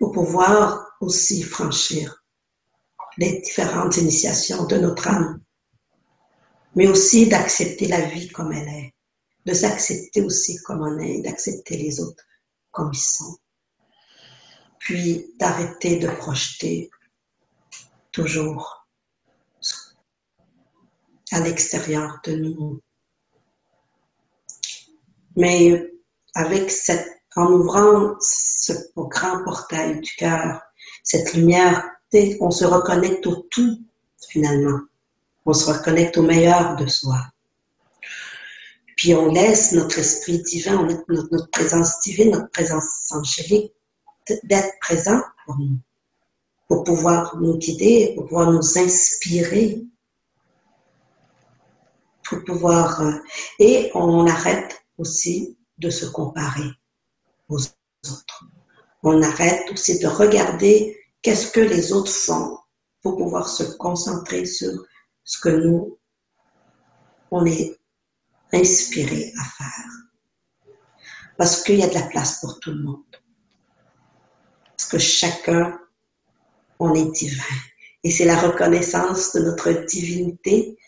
pour pouvoir aussi franchir les différentes initiations de notre âme, mais aussi d'accepter la vie comme elle est, de s'accepter aussi comme on est, d'accepter les autres comme ils sont, puis d'arrêter de projeter toujours à l'extérieur de nous. Mais avec cette, en ouvrant ce grand portail du cœur, cette lumière, on se reconnecte au tout finalement. On se reconnecte au meilleur de soi. Puis on laisse notre esprit divin, notre, présence divine, notre présence angélique d'être présent pour nous pour pouvoir nous guider, pour pouvoir nous inspirer, pour pouvoir... Euh, et on arrête aussi de se comparer aux autres. On arrête aussi de regarder qu'est-ce que les autres font pour pouvoir se concentrer sur ce que nous, on est inspiré à faire. Parce qu'il y a de la place pour tout le monde. Parce que chacun on est divin. Et c'est la reconnaissance de notre divinité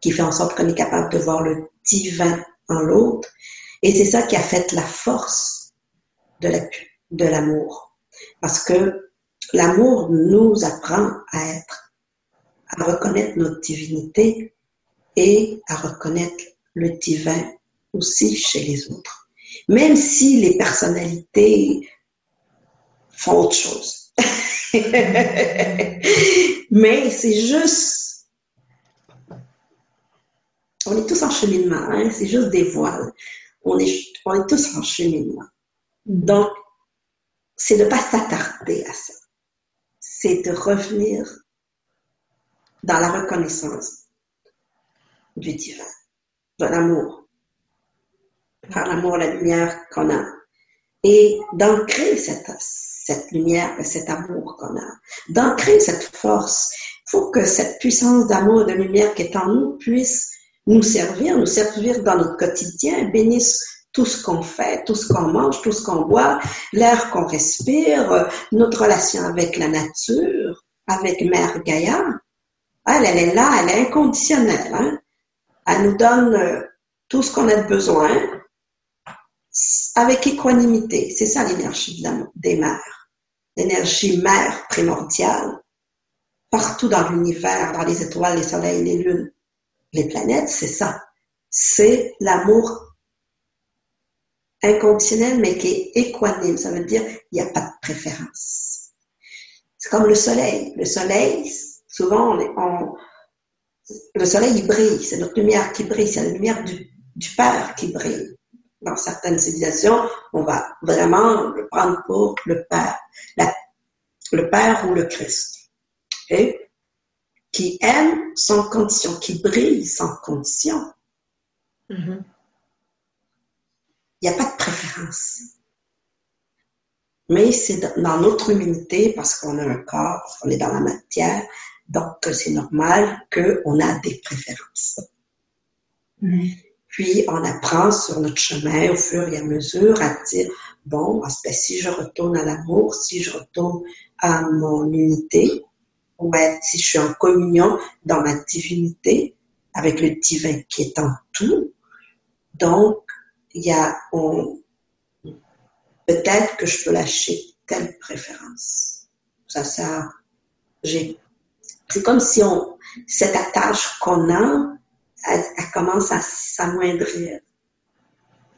qui fait en sorte qu'on est capable de voir le divin en l'autre. Et c'est ça qui a fait la force de l'amour. Parce que l'amour nous apprend à être, à reconnaître notre divinité et à reconnaître le divin aussi chez les autres. Même si les personnalités font autre chose. Mais c'est juste. On est tous en cheminement, hein? c'est juste des voiles. On est, on est tous en cheminement. Donc, c'est de ne pas s'attarder à ça. C'est de revenir dans la reconnaissance du divin, de l'amour, par l'amour, la lumière qu'on a, et d'ancrer cette, cette lumière, cet amour qu'on a, d'ancrer cette force. faut que cette puissance d'amour et de lumière qui est en nous puisse nous servir, nous servir dans notre quotidien, bénisse tout ce qu'on fait, tout ce qu'on mange, tout ce qu'on boit, l'air qu'on respire, notre relation avec la nature, avec Mère Gaïa. Elle, elle est là, elle est inconditionnelle. Hein? Elle nous donne euh, tout ce qu'on a besoin avec équanimité. C'est ça l'énergie des mères. L'énergie mère primordiale, partout dans l'univers, dans les étoiles, les soleils, les lunes, les planètes, c'est ça. C'est l'amour inconditionnel, mais qui est équanime. Ça veut dire qu'il n'y a pas de préférence. C'est comme le soleil. Le soleil, souvent, le soleil, il brille. C'est notre lumière qui brille. C'est la lumière du, du Père qui brille. Dans certaines civilisations, on va vraiment le prendre pour le Père. le Père ou le Christ. Et qui aime sans condition, qui brille sans condition. Mm-hmm. Il n'y a pas de préférence. Mais c'est dans notre humanité, parce qu'on a un corps, on est dans la matière, donc c'est normal qu'on a des préférences. Mm-hmm. Puis on apprend sur notre chemin au fur et à mesure à dire, bon, ben, si je retourne à l'amour, si je retourne à mon unité, ouais, si je suis en communion dans ma divinité avec le divin qui est en tout, donc il y a peut-être que je peux lâcher telle préférence. Ça, ça, c'est comme si on, cette attache qu'on a, elle, commence à s'amoindrir.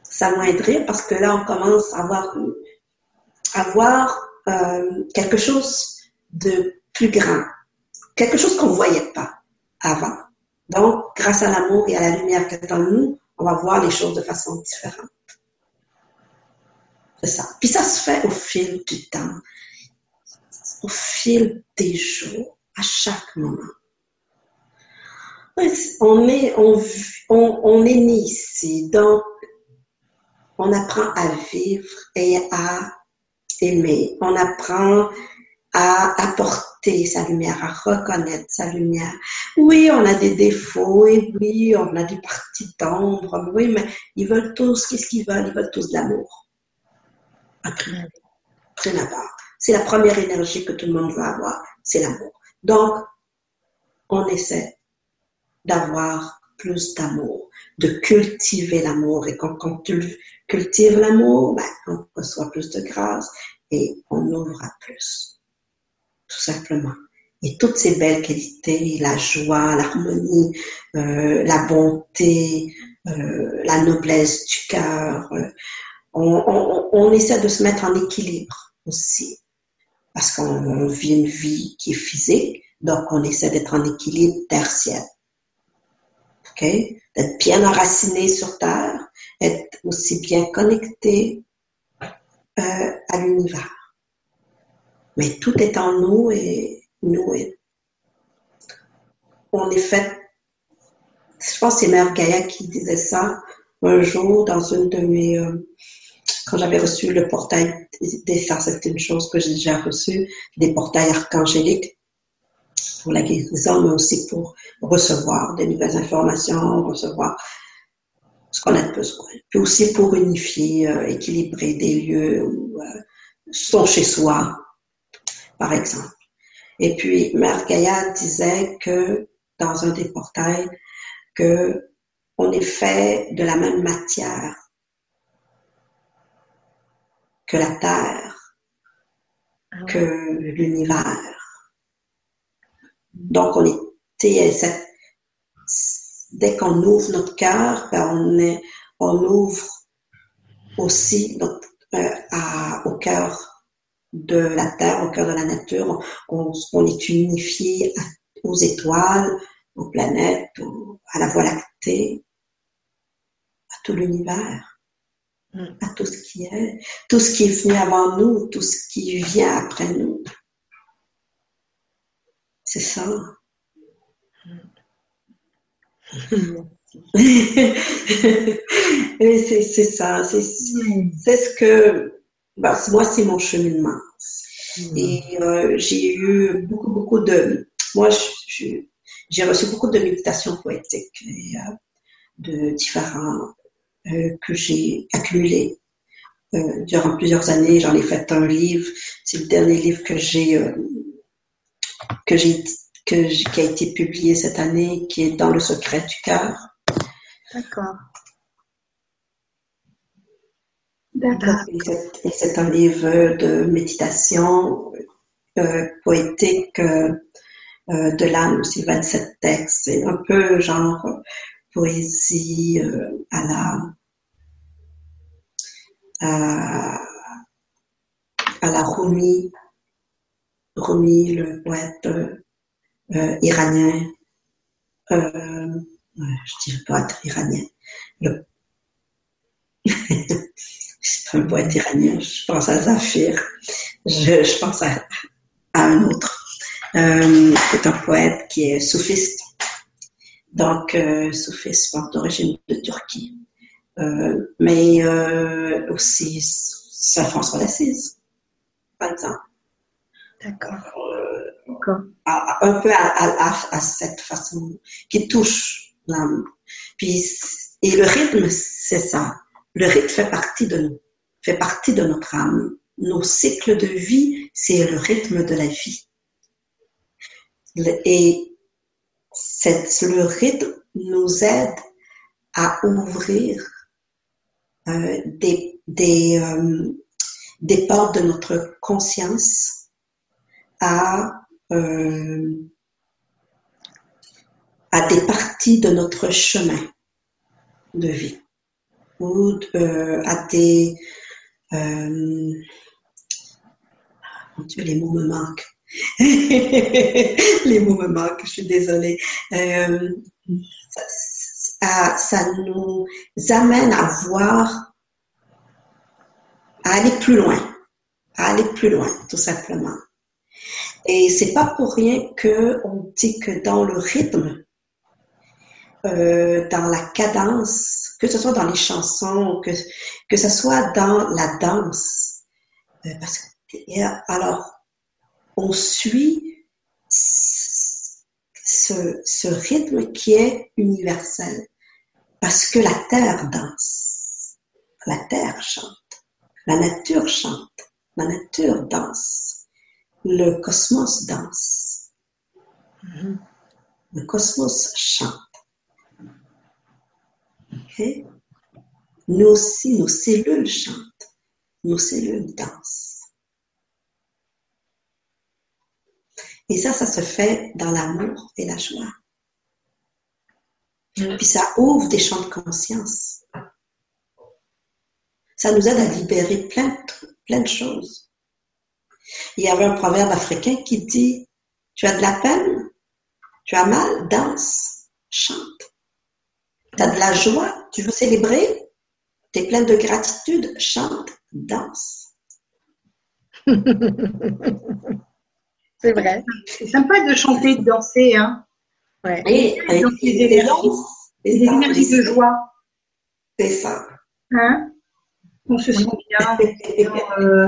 S'amoindrir parce que là, on commence à avoir, à avoir euh, quelque chose de plus grand, quelque chose qu'on ne voyait pas avant. Donc, grâce à l'amour et à la lumière qui est en nous, on va voir les choses de façon différente. C'est ça. Puis ça se fait au fil du temps, au fil des jours, à chaque moment. On est, on, on, est né ici, donc on apprend à vivre et à aimer. On apprend à apporter sa lumière, à reconnaître sa lumière. Oui, on a des défauts, et oui, on a des parties d'ombre, oui, mais ils veulent tous, qu'est-ce qu'ils veulent? Ils veulent tous de l'amour. Après, après. C'est la première énergie que tout le monde veut avoir, c'est l'amour. Donc, on essaie d'avoir plus d'amour, de cultiver l'amour. Et quand, on cultive l'amour, ben, on reçoit plus de grâce et on ouvre à plus tout simplement. Et toutes ces belles qualités, la joie, l'harmonie, euh, la bonté, euh, la noblesse du cœur, euh, on, essaie de se mettre en équilibre aussi. Parce qu'on vit une vie qui est physique, donc on essaie d'être en équilibre tertiaire. OK? D'être bien enraciné sur Terre, être aussi bien connecté à l'univers. Mais tout est en nous et nous, on est fait. Je pense que c'est Mère Gaïa qui disait ça un jour dans une de mes. Euh, quand j'avais reçu le portail des c'est une chose que j'ai déjà reçue, des portails archangéliques pour la guérison, mais aussi pour recevoir des nouvelles informations, recevoir ce qu'on a besoin. Puis aussi pour unifier, euh, équilibrer des lieux où euh, sont chez soi, par exemple. Et puis, Mère Gaïa disait que dans un des portails, que on est fait de la même matière que la Terre, ah que l'univers. Donc, on est, dès qu'on ouvre notre cœur, ben, on, est, on ouvre aussi notre, euh, au cœur de la Terre, au cœur de la nature. On, est unifié aux étoiles, aux planètes, à la Voie lactée, à tout l'univers, mm. à tout ce qui est, tout ce qui est venu avant nous, tout ce qui vient après nous. C'est ça. c'est ça, c'est ce que bah, moi, c'est mon cheminement. Hmm. Et euh, j'ai eu beaucoup, beaucoup de... Moi, j'ai reçu beaucoup de méditations poétiques et, euh, de différents euh, que j'ai accumulés durant plusieurs années. J'en ai fait un livre. C'est le dernier livre que j'ai que j'ai que qui a été publié cette année, qui est dans le secret du cœur. D'accord. C'est un livre de méditation euh, poétique euh, euh, de l'âme aussi, 27 textes. C'est un peu genre poésie à la à, la Rumi, Rumi, le poète iranien, je dirais poète iranien, le... c'est un poète iranien, je pense à Zafir, je, je pense à, à, un autre. Euh, c'est un poète qui est soufiste, donc euh, soufiste d'origine de Turquie. Euh, mais euh, aussi Saint François d'Assise, par exemple. D'accord. Euh, un peu à, cette façon qui touche l'âme. Puis et le rythme, c'est ça. Le rythme fait partie de nous, fait partie de notre âme. Nos cycles de vie, c'est le rythme de la vie. Et le rythme nous aide à ouvrir euh, euh, des portes de notre conscience euh, à des parties de notre chemin de vie ou à des... mon Dieu, les mots me manquent. les mots me manquent, je suis désolée. Ça, ça nous amène à voir, à aller plus loin, à aller plus loin, tout simplement. Et c'est pas pour rien que on dit que dans le rythme, euh, dans la cadence, que ce soit dans les chansons, que, que ce soit dans la danse, euh, parce que alors on suit ce, ce rythme qui est universel. Parce que la terre danse, la terre chante, la nature chante, la nature danse, le cosmos danse, mm-hmm. le cosmos chante. Nous aussi, nos cellules chantent, nos cellules dansent. Et ça, ça se fait dans l'amour et la joie. Mm. Puis ça ouvre des champs de conscience. Ça nous aide à libérer plein de, plein de choses. Il y avait un proverbe africain qui dit, tu as de la peine, tu as mal, danse, chante. Tu as de la joie, tu veux célébrer, tu es plein de gratitude, chante, danse. C'est vrai. C'est sympa de chanter, de danser, hein. Ouais. Et, et, des énergies de joie. C'est ça. Hein? On se sent bien. euh,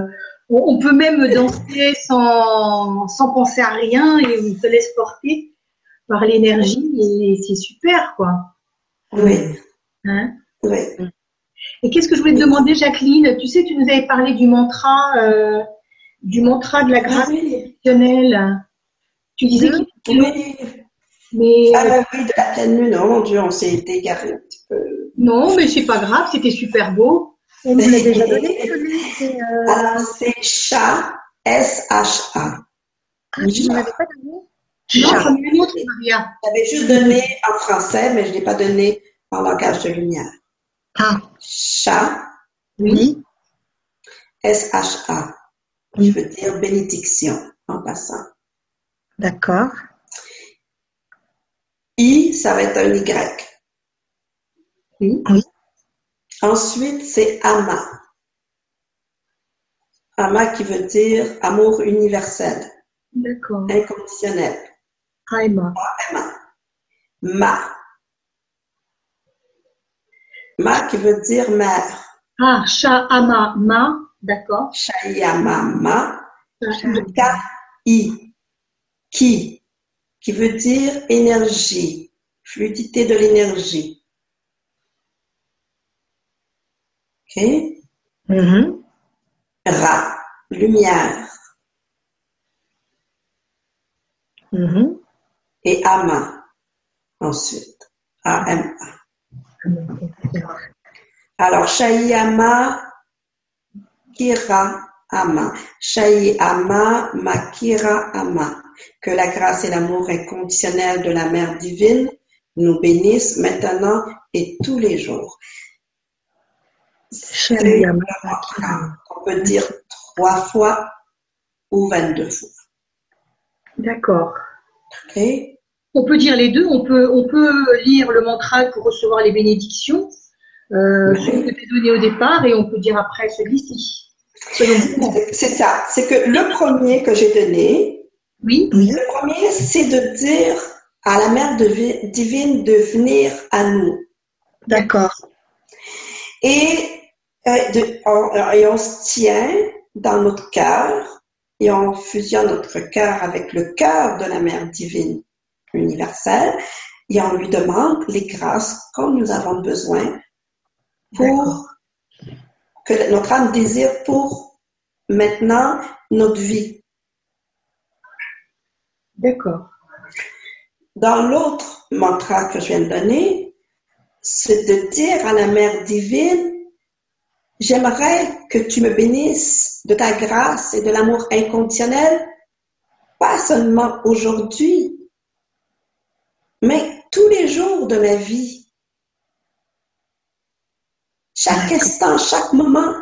on peut même danser sans, sans penser à rien et on se laisse porter par l'énergie et c'est super, quoi. Oui. Hein oui. Et qu'est-ce que je voulais te demander, Jacqueline? Tu sais, tu nous avais parlé du mantra, euh, du mantra de la grâce ah, Tu disais qu'il oui. Mais... Ah bah oui, de la pleine lune, oh mon Dieu, on s'est égaré un petit peu. Non, mais c'est pas grave, c'était super beau. On nous l'a déjà donné, celui euh... Alors, c'est chat, S-H-A. Ah, je ne l'avais pas donné? Non, j'en ai une autre, Maria. J'avais juste donné en français, mais je ne l'ai pas donné en langage de lumière. Ah. Chat. Oui. S-H-A. Qui veut dire bénédiction, en passant. D'accord. I, ça va être un Y. Oui. Ensuite, c'est Ama. Ama qui veut dire amour universel. D'accord. Inconditionnel. Ma. Ma qui veut dire mère. Ah, Sha'ama Ma. D'accord. Shayama Ma. Ka. I. Qui qui veut dire énergie, fluidité de l'énergie. OK? Mhm. Ra, lumière. Mhm. Et Ama, ensuite. A-M-A. Alors, Shayama, Kira, Ama. Ama, Makira, Ama. Que la grâce et l'amour inconditionnel de la Mère divine nous bénissent maintenant et tous les jours. On peut dire trois fois ou 22 fois. D'accord. OK? On peut dire les deux. On peut, on peut lire le mantra pour recevoir les bénédictions, euh, celui que tu donné au départ, et on peut dire après celui-ci. C'est ça. C'est que le premier que j'ai donné, oui. le premier, c'est de dire à la Mère divine de venir à nous. D'accord. Et, euh, et on se tient dans notre cœur et on fusionne notre cœur avec le cœur de la Mère divine universelle et on lui demande les grâces comme nous avons besoin pour que notre âme désire pour maintenant notre vie. D'accord. Dans l'autre mantra que je viens de donner, c'est de dire à la Mère divine, j'aimerais que tu me bénisses de ta grâce et de l'amour inconditionnel, pas seulement aujourd'hui, mais tous les jours de ma vie. Chaque instant, chaque moment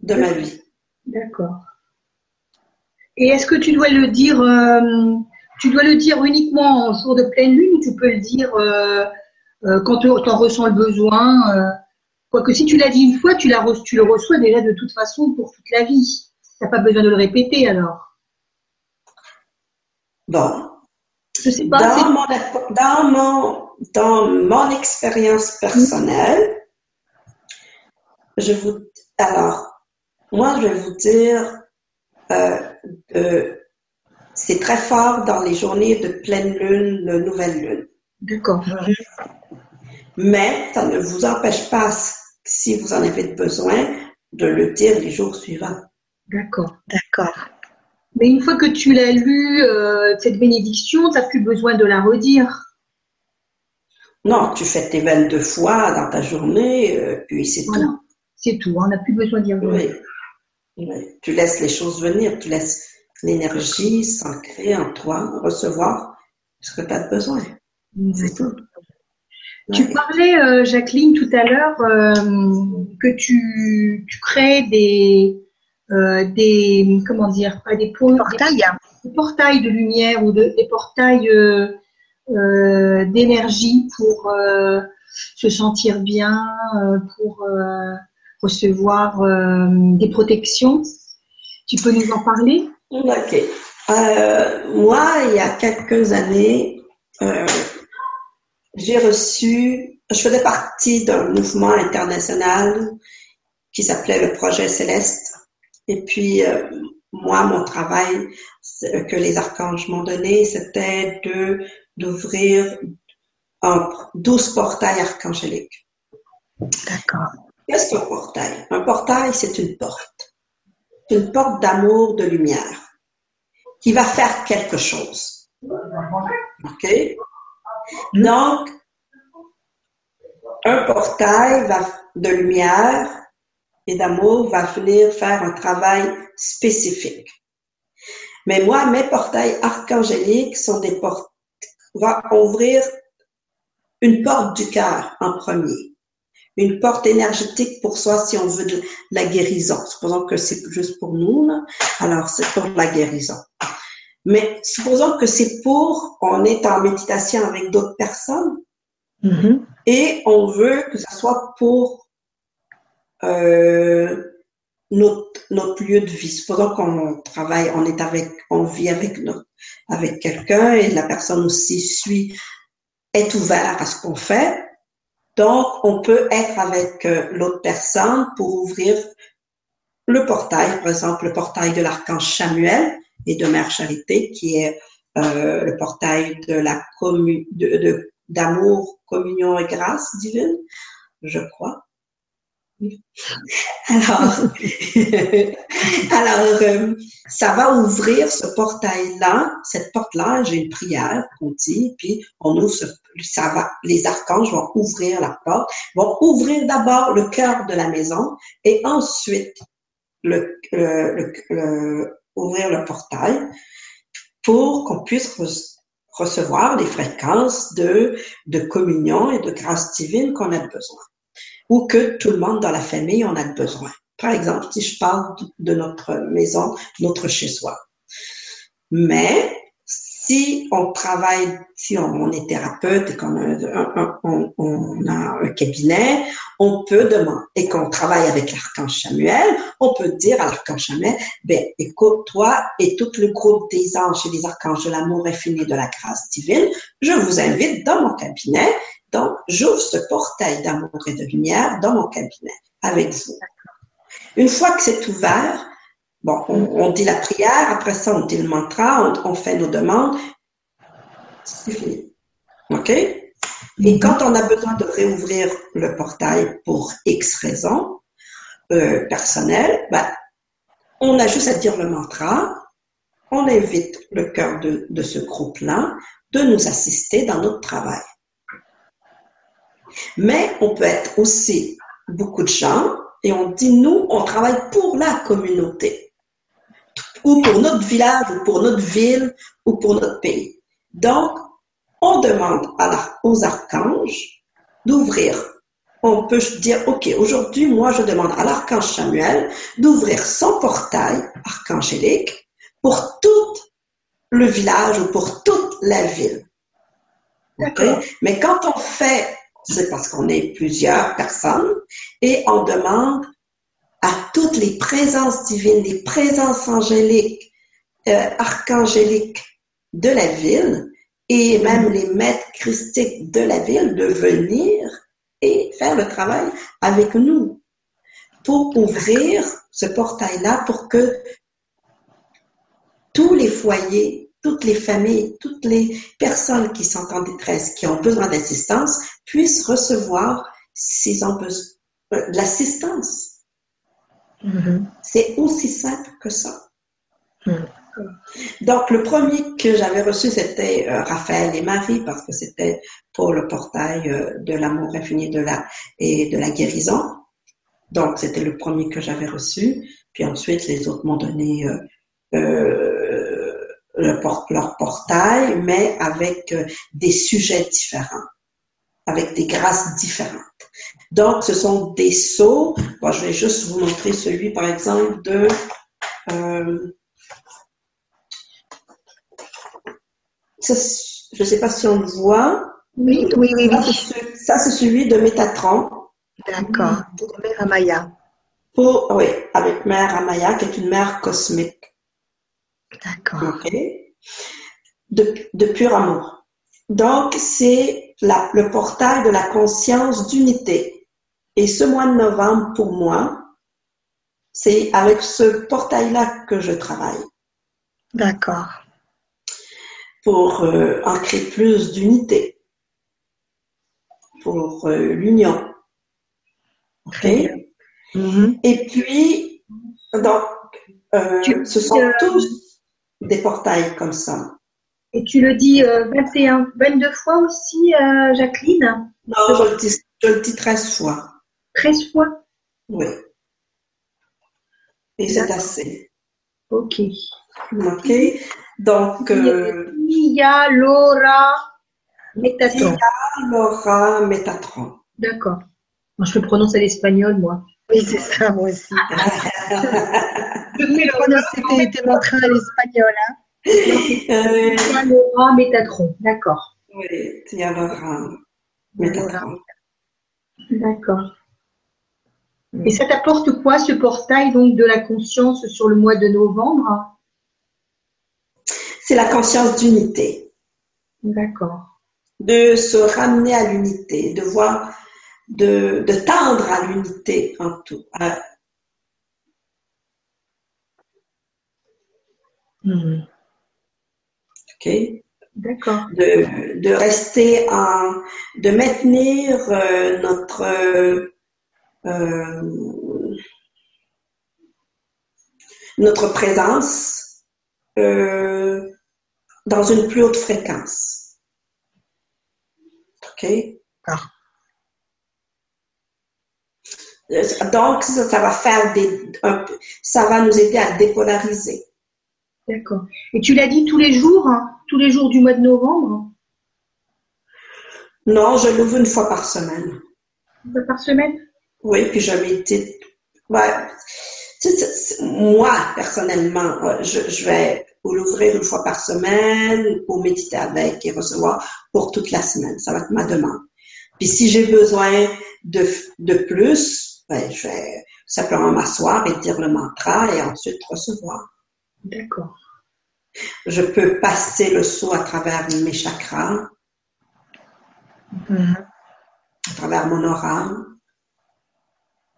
de ma vie. D'accord. Et est-ce que tu dois le dire, euh, tu dois le dire uniquement en jour de pleine lune ou tu peux le dire euh, euh, quand tu en ressens le besoin Quoique si tu l'as dit une fois, tu, la, tu le reçois déjà de toute façon pour toute la vie. Tu n'as pas besoin de le répéter alors. Bon. Je sais pas. Dans, mon, dans, mon, dans mon expérience personnelle, je vous. Alors, moi, je vais vous dire, euh, c'est très fort dans les journées de pleine lune, de nouvelle lune. D'accord. Mais ça ne vous empêche pas, si vous en avez besoin, de le dire les jours suivants. D'accord. D'accord. Mais une fois que tu l'as lu, euh, cette bénédiction, tu n'as plus besoin de la redire. Non, tu fais tes 22 fois dans ta journée, euh, puis c'est tout. C'est tout, on n'a plus besoin d'y revenir. Oui. Tu laisses les choses venir, tu laisses l'énergie s'ancrer en toi, recevoir ce que tu as besoin. C'est tout. Tu parlais, euh, Jacqueline, tout à l'heure euh, que tu, tu crées des, euh, des, comment dire, pas des, portails, des, portails de lumière ou de, des portails d'énergie pour se sentir bien, pour recevoir des protections. Tu peux nous en parler? Ok. moi, il y a quelques années, j'ai reçu, je faisais partie d'un mouvement international qui s'appelait le Projet Céleste. Et puis, euh, moi, mon travail que les archanges m'ont donné, c'était de d'ouvrir 12 portails archangéliques. D'accord. Qu'est-ce qu'un portail? Un portail, c'est une porte. Une porte d'amour, de lumière, qui va faire quelque chose. OK? Donc, un portail de lumière et d'amour va venir faire un travail spécifique. Mais moi, mes portails archangéliques sont des portes, va ouvrir une porte du cœur en premier. Une porte énergétique pour soi si on veut de la guérison. Supposons que c'est juste pour nous, alors c'est pour la guérison. Mais supposons que c'est pour, on est en méditation avec d'autres personnes mm-hmm. et on veut que ce soit pour euh, notre, notre lieu de vie. Supposons qu'on travaille, on est avec, on vit avec notre, avec quelqu'un et la personne aussi suit, est ouvert à ce qu'on fait. Donc, on peut être avec euh, l'autre personne pour ouvrir le portail, par exemple le portail de l'archange Samuel, et de Mère Charité, qui est euh, le portail de la de, d'amour, communion et grâce divine, je crois. Alors, alors euh, ça va ouvrir ce portail-là, cette porte-là, j'ai une prière qu'on dit, puis on ouvre ce, ça va, les archanges vont ouvrir la porte, vont ouvrir d'abord le cœur de la maison et ensuite ouvrir le portail pour qu'on puisse recevoir les fréquences de, de communion et de grâce divine qu'on a besoin ou que tout le monde dans la famille en a besoin. Par exemple, si je parle de notre maison, notre chez-soi. Mais si on travaille, si on, est thérapeute et qu'on a un, cabinet, on peut demander, et qu'on travaille avec l'archange Samuel, on peut dire à l'archange Samuel, ben, écoute, toi et tout le groupe des anges et des archanges de l'amour infini de la grâce divine, je vous invite dans mon cabinet donc, j'ouvre ce portail d'amour et de lumière dans mon cabinet avec vous. Une fois que c'est ouvert, bon, on, dit la prière, après ça, on dit le mantra, on, fait nos demandes. C'est fini. OK? Et mhm. quand on a besoin de réouvrir le portail pour X raisons euh, personnelles, ben, on a juste à dire le mantra, on invite le cœur de, de ce groupe-là de nous assister dans notre travail. Mais on peut être aussi beaucoup de gens et on dit, nous, on travaille pour la communauté, ou pour notre village, ou pour notre ville, ou pour notre pays. Donc, on demande aux archanges d'ouvrir. On peut dire, OK, aujourd'hui, moi, je demande à l'archange Samuel d'ouvrir son portail archangélique pour tout le village ou pour toute la ville. Mais quand on fait c'est parce qu'on est plusieurs personnes et on demande à toutes les présences divines, les présences angéliques, euh, archangéliques de la ville et même les maîtres christiques de la ville de venir et faire le travail avec nous pour ouvrir ce portail-là pour que tous les foyers toutes les familles, toutes les personnes qui sont en détresse, qui ont besoin d'assistance, puissent recevoir s'ils ont besoin euh, de l'assistance. Mm-hmm. C'est aussi simple que ça. Mm. Donc, le premier que j'avais reçu, c'était euh, Raphaël et Marie, parce que c'était pour le portail euh, de l'amour infini de la, et de la guérison. Donc, c'était le premier que j'avais reçu. Puis ensuite, les autres m'ont donné leur portail, mais avec euh, des sujets différents, avec des grâces différentes. Donc, ce sont des sauts. Bon, je vais juste vous montrer celui, par exemple, de... Euh, je ne sais pas si on le voit. Oui, oui, oui. Ça, c'est celui de Métatron. D'accord, de Mère Amaya. Pour, oui, avec Mère Amaya, qui est une mère cosmique. D'accord. De, pur amour. Donc, c'est le portail de la conscience d'unité. Et ce mois de novembre, pour moi, c'est avec ce portail-là que je travaille. D'accord. Pour euh, ancrer plus d'unité. Pour euh, l'union. OK? Et puis, donc, euh, ce sont tous des portails comme ça. Et tu le dis 21, euh, 22 fois aussi, euh, Jacqueline? Non, je le, dis, je le dis 13 fois. 13 fois? Oui. Et c'est assez. Ok. Ok. Donc. Euh, Laura, Métatron. Laura, Métatron. D'accord. Moi, je le prononce à l'espagnol, moi. Oui, c'est ça, moi aussi. je fais le prononcer tes mantras à l'espagnol. Hein. Euh, Laura Métatron, d'accord. Oui, Tia Laura Métatron. D'accord. Et ça t'apporte quoi ce portail donc de la conscience sur le mois de novembre? C'est la conscience d'unité. D'accord. De se ramener à l'unité, de voir de, tendre à l'unité en tout. Hmm. Ok. OK? D'accord. De, de rester en, de maintenir euh, notre, euh, notre présence euh, dans une plus haute fréquence. OK? Ah. Donc, ça, ça va faire des, un peu- ça va nous aider à dépolariser. D'accord. Et tu l'as dit tous les jours, hein, tous les jours du mois de novembre, Non, je l'ouvre une fois par semaine. une fois par semaine? Oui, puis je médite. Ouais. Tu sais, moi, personnellement, euh, je, je vais l'ouvrir une fois par semaine pour méditer avec et recevoir pour toute la semaine. Ça va être ma demande. Puis si j'ai besoin de, de plus, ben, je vais simplement m'asseoir et dire le mantra et ensuite recevoir. D'accord. Je peux passer le saut à travers mes chakras, Mhm. à travers mon aura,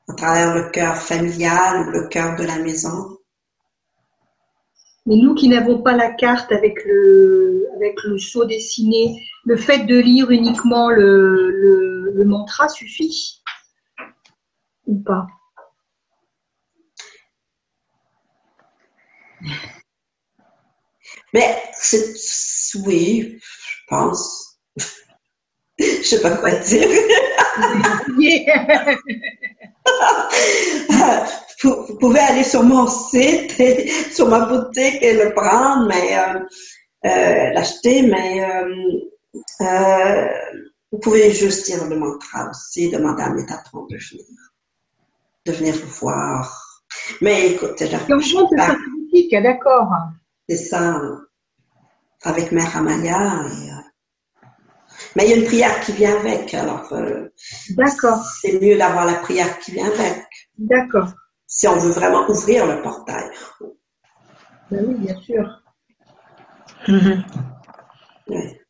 à travers le cœur familial ou le cœur de la maison. Mais nous qui n'avons pas la carte avec le, avec le saut dessiné, le fait de lire uniquement le, le, le mantra suffit Ou pas Mais c'est, oui, je pense. je sais pas quoi dire. vous, vous pouvez aller sur mon site, et, sur ma boutique et le prendre, mais euh, euh, l'acheter, mais euh, vous pouvez juste dire le mantra aussi, demander à Métatron de venir, de venir vous voir. Mais écoutez, monte pars- sa boutique, d'accord. c'est ça, avec Mère Amaya. et, euh, mais il y a une prière qui vient avec, alors euh, D'accord, c'est mieux d'avoir la prière qui vient avec, d'accord. si on veut vraiment ouvrir le portail. Ben oui, bien sûr. Mhm. Ouais.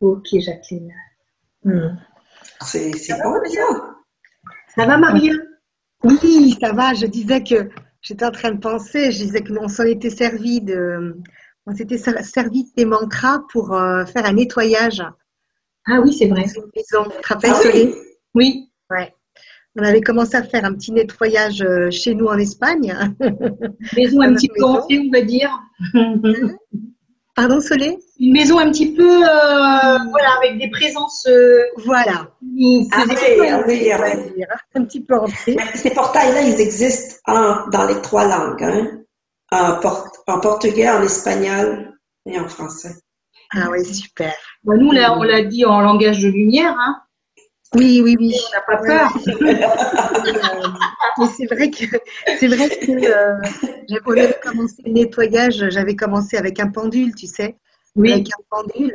Ok, Jacqueline. Mhm. C'est c'est bon, ça. Ça va, Maria? Oui, ça va. Je disais que j'étais en train de penser, je disais que on s'en était servi de, on s'était ser- servi des mantras pour euh, faire un nettoyage Ah oui, c'est vrai. maison. Ah oui. Oui. Ouais. On avait commencé à faire un petit nettoyage euh, chez nous en Espagne. Maison un petit peu on va dire. Pardon, Solé? Une maison un petit peu, euh, voilà, avec des présences. euh, Voilà. qui Ah oui, ah oui, On va oui. dire. Un petit peu ces portails-là, ils existent en- dans les trois langues, hein? en, port- en portugais, en espagnol et en français. Ah oui, super. Bah, nous, là, on l'a dit en langage de lumière, hein. Oui, oui, oui. on n'a pas peur. Mais c'est vrai que c'est vrai que euh, on avait commencé le nettoyage, j'avais commencé avec un pendule, tu sais, Oui, avec un pendule.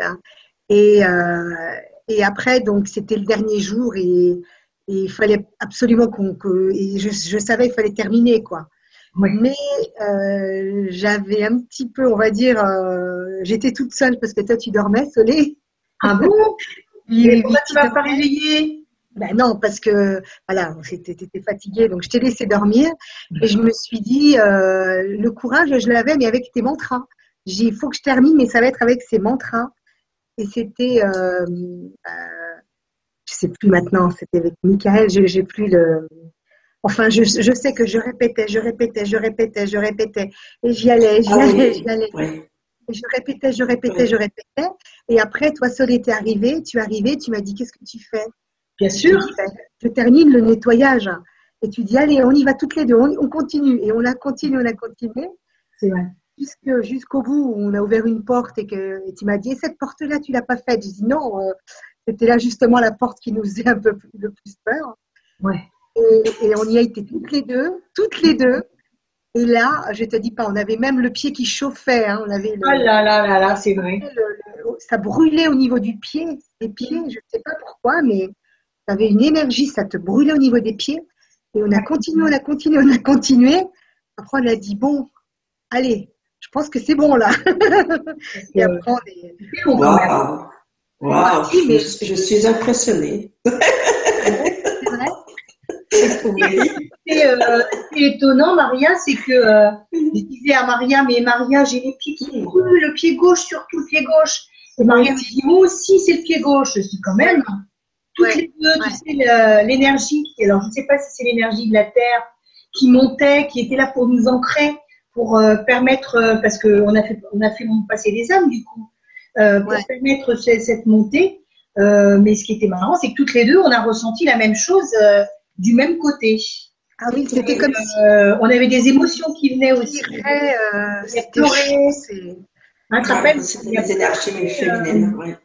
Et, euh, et après, donc c'était le dernier jour et, et il fallait absolument qu'on que et je, je savais qu'il fallait terminer quoi. Oui. Mais euh, j'avais un petit peu, on va dire, euh, j'étais toute seule parce que toi tu dormais, Solé. Ah bon? Oui, pourquoi tu m'as tu pas réveillé ben non, parce que voilà, j'étais étais fatiguée, donc je t'ai laissé dormir. Et je me suis dit, euh, le courage, je l'avais, mais avec tes mantras. J'ai dit, il faut que je termine, mais ça va être avec ces mantras. Et c'était, euh, euh, je sais plus maintenant, c'était avec Michael, je j'ai plus le. Enfin, je, je sais que je répétais, je répétais, je répétais, je répétais, et j'y allais, j'y Ah allais, oui. j'y allais. Et je répétais, je répétais, je répétais. Et après, toi, Sol était arrivé, tu es arrivé, tu m'as dit, qu'est-ce que tu fais? Bien je sûr. dis, ben, je termine le nettoyage. Et tu dis, allez, on y va toutes les deux, on, on continue. Et on a continué, on a continué, C'est vrai. jusqu'au bout où on a ouvert une porte et que et tu m'as dit, et cette porte-là, tu l'as pas faite? Je dis, non, euh, c'était là justement la porte qui nous faisait un peu plus, le plus peur. Ouais. Et, et on y a été toutes les deux, toutes les deux. Et là, je te dis pas, on avait même le pied qui chauffait. hein, on avait le, Ah là là là là, c'est vrai. le- le- ça brûlait au niveau du pied, des pieds, je ne sais pas pourquoi, mais tu avais une énergie, ça te brûlait au niveau des pieds. Et on a continué, on a continué, on a continué. Après, on a dit, bon, allez, je pense que c'est bon là. Et après, on est-. Wow. Wow. Mais- Je, je suis impressionnée. c'est. Et, euh, ce qui est étonnant, Maria, c'est que euh, je disais à Maria, mais Maria, j'ai les pieds qui brûlent, le pied gauche, surtout le pied gauche. Et Maria me dit, moi aussi, c'est le pied gauche. Je dis, quand même, toutes les deux, tu sais, l'énergie, alors je ne sais pas si c'est l'énergie de la Terre qui montait, qui était là pour nous ancrer, pour euh, permettre, euh, parce qu'on a fait, on a fait passer des âmes du coup, euh, pour permettre cette montée. mais ce qui était marrant, c'est que toutes les deux, on a ressenti la même chose du même côté. Ah oui, c'était comme si on avait des émotions qui venaient aussi. C'était pleurer, un rappel, c'était des énergies féminines.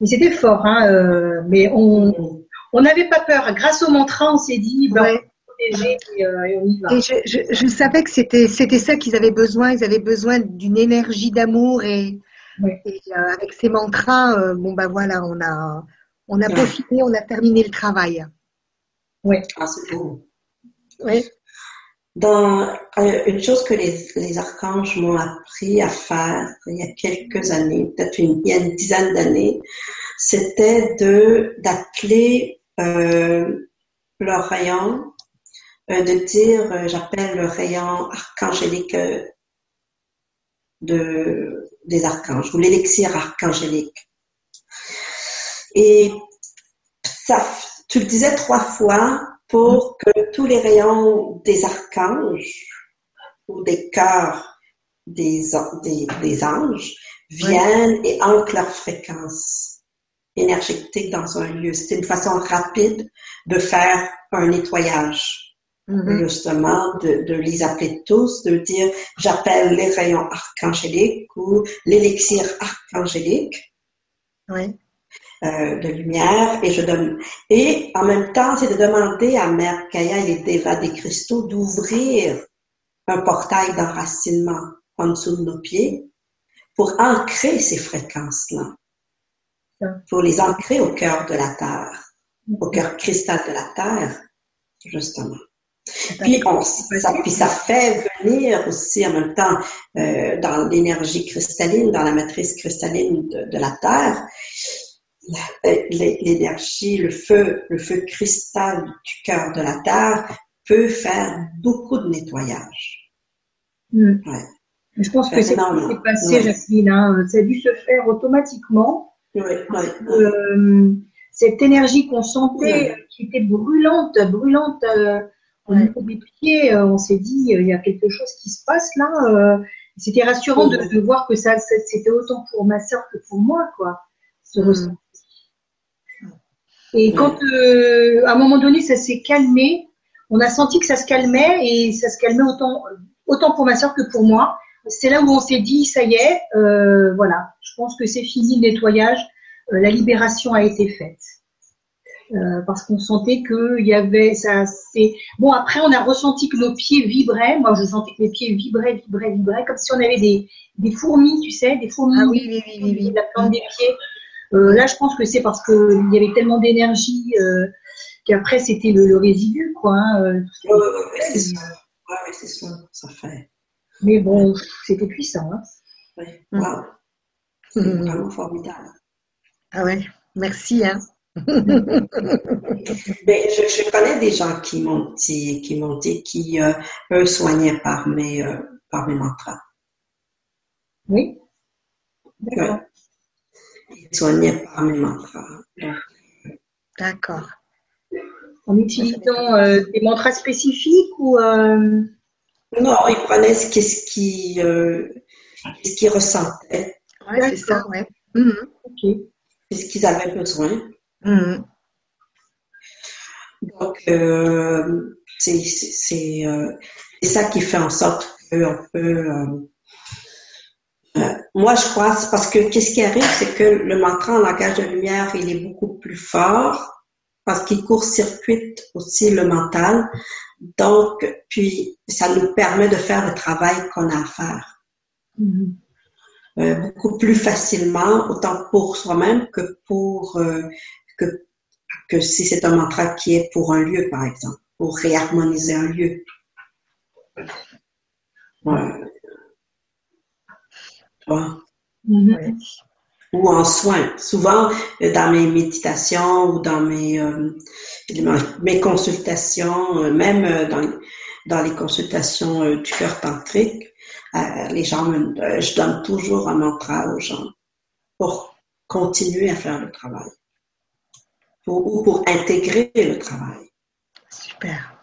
Mais c'était fort, hein, mais on n'avait pas peur. Grâce au mantra, on s'est dit, ben, et, je, savais que c'était c'était ça qu'ils avaient besoin. Ils avaient besoin d'une énergie d'amour et, euh, avec ces mantras, euh, bon ben voilà, on a on a peaufiné, on a terminé le travail. Oui. Ah, c'est beau. Oui. Dans euh, une chose que les, les archanges m'ont appris à faire il y a quelques années, peut-être il y a une dizaine d'années, c'était de d'appeler leur rayon euh, de dire euh, j'appelle le rayon archangélique euh, de, des archanges ou l'élixir archangélique. Et ça, tu le disais trois fois pour que tous les rayons des archanges ou des cœurs des, des, anges viennent et ancrent leur fréquence énergétique dans un lieu. C'est une façon rapide de faire un nettoyage. Mm-hmm. justement, de, de, les appeler tous, de dire j'appelle les rayons archangéliques ou l'élixir archangélique oui. Euh, de lumière et je donne et en même temps c'est de demander à Mère Kaya et les Devas des cristaux d'ouvrir un portail d'enracinement en dessous de nos pieds pour ancrer ces fréquences-là, pour les ancrer au cœur de la Terre, au cœur cristal de la Terre, justement. Puis, ça, puis ça. fait venir aussi en même temps euh, dans l'énergie cristalline, dans la matrice cristalline de, la Terre, l'énergie, le feu, le feu cristal du cœur de la Terre peut faire beaucoup de nettoyage. Hmm. Je pense que c'est ce qui s'est passé, Jacqueline. Hein. Ça a dû se faire automatiquement. Euh, cette énergie qu'on sentait, qui était brûlante, brûlante au niveau des pieds, euh, on s'est dit, euh, il y a quelque chose qui se passe là. Euh, c'était rassurant de, voir que ça, c'était autant pour ma soeur que pour moi, quoi, ce mm. ressenti. Et quand, à un moment donné, ça s'est calmé, on a senti que ça se calmait et ça se calmait autant, autant pour ma soeur que pour moi. C'est là où on s'est dit, ça y est, voilà, je pense que c'est fini le nettoyage, la libération a été faite. Euh, parce qu'on sentait qu'il y avait ça. C'est bon. Après, on a ressenti que nos pieds vibraient. Moi, je sentais que mes pieds vibraient, vibraient, vibraient, comme si on avait des, des fourmis, tu sais, des fourmis. Ah oui, oui, oui, oui, La plante des pieds. Euh, là, je pense que c'est parce qu'il y avait tellement d'énergie euh, qu'après c'était le, résidu, quoi. Hein, euh, ouais, c'est ça. Ouais, c'est ça. Ça fait. Mais bon, c'était puissant. Hein. Oui. Wow. C'est vraiment formidable. Ah ouais. Merci. Hein. Ben, je, je, connais des gens qui m'ont dit, qui m'ont dit qui euh, eux soignaient par mes, euh, par mes mantras. Oui. D'accord. Ils soignaient par mes mantras. D'accord. En utilisant euh, des mantras spécifiques ou euh... Non, ils prenaient ce qu'ils euh, ce qu'ils ressentaient. Oui, c'est ça, ouais. Mhm. Ok. Ce qu'ils avaient besoin. Mm. Donc, euh, euh, c'est ça qui fait en sorte qu'on peut. Euh, moi, je crois, c'est parce que qu'est-ce qui arrive, c'est que le mantra en langage de lumière, il est beaucoup plus fort parce qu'il court-circuite aussi le mental. Donc, puis, ça nous permet de faire le travail qu'on a à faire. Mm-hmm. beaucoup plus facilement, autant pour soi-même que pour que, que si c'est un mantra qui est pour un lieu, par exemple, pour réharmoniser un lieu. Mm-hmm. Ou en soins. Souvent, dans mes méditations ou dans mes, euh, mes consultations, euh, même euh, dans, dans les consultations euh, du cœur tantrique, euh, les gens, me, je donne toujours un mantra aux gens pour continuer à faire le travail ou pour intégrer le travail. Super.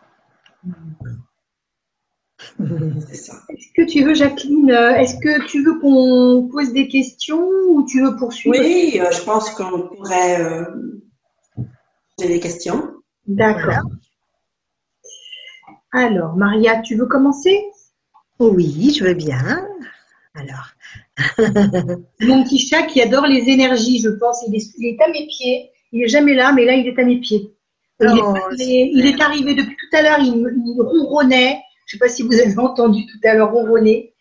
Est-ce que tu veux, Jacqueline, euh, est-ce que tu veux qu'on pose des questions ou tu veux poursuivre? Oui, euh, je pense qu'on pourrait euh, poser des questions. D'accord. Alors, Maria, tu veux commencer? Oui, je veux bien. Alors. Mon petit chat qui adore les énergies, je pense. Il est, à mes pieds. Il est jamais là, mais là, il est à mes pieds. il, est, arrivé depuis tout à l'heure, il, il ronronnait. Je ne sais pas si vous avez entendu tout à l'heure ronronner,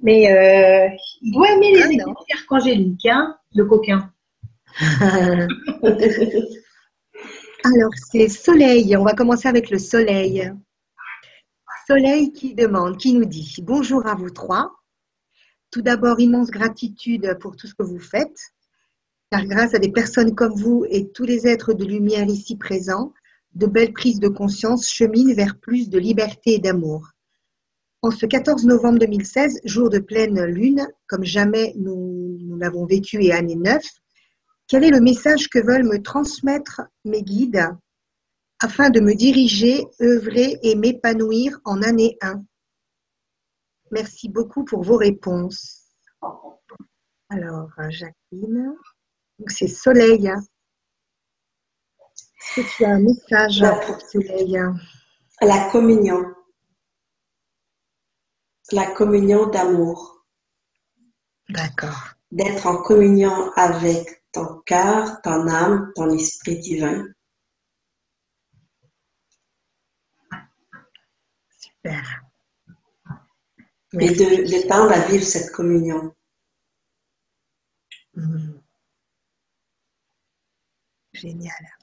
mais euh, il doit aimer les ah, archangéliques, hein, le coquin. Alors, c'est Soleil. On va commencer avec le Soleil. Soleil qui demande, qui nous dit Bonjour à vous trois. Tout d'abord, immense gratitude pour tout ce que vous faites, car grâce à des personnes comme vous et tous les êtres de lumière ici présents, de belles prises de conscience cheminent vers plus de liberté et d'amour. En ce 14 novembre 2016, jour de pleine lune, comme jamais nous, l'avons vécu et année 9, quel est le message que veulent me transmettre mes guides afin de me diriger, œuvrer et m'épanouir en année 1 Merci beaucoup pour vos réponses. Alors, Jacqueline, c'est Soleil. Est-ce que tu as un message pour Soleil La communion. La communion d'amour. D'accord. D'être en communion avec ton cœur, ton âme, ton esprit divin. Super. Et de, tendre à vivre cette communion. Hmm. Génial.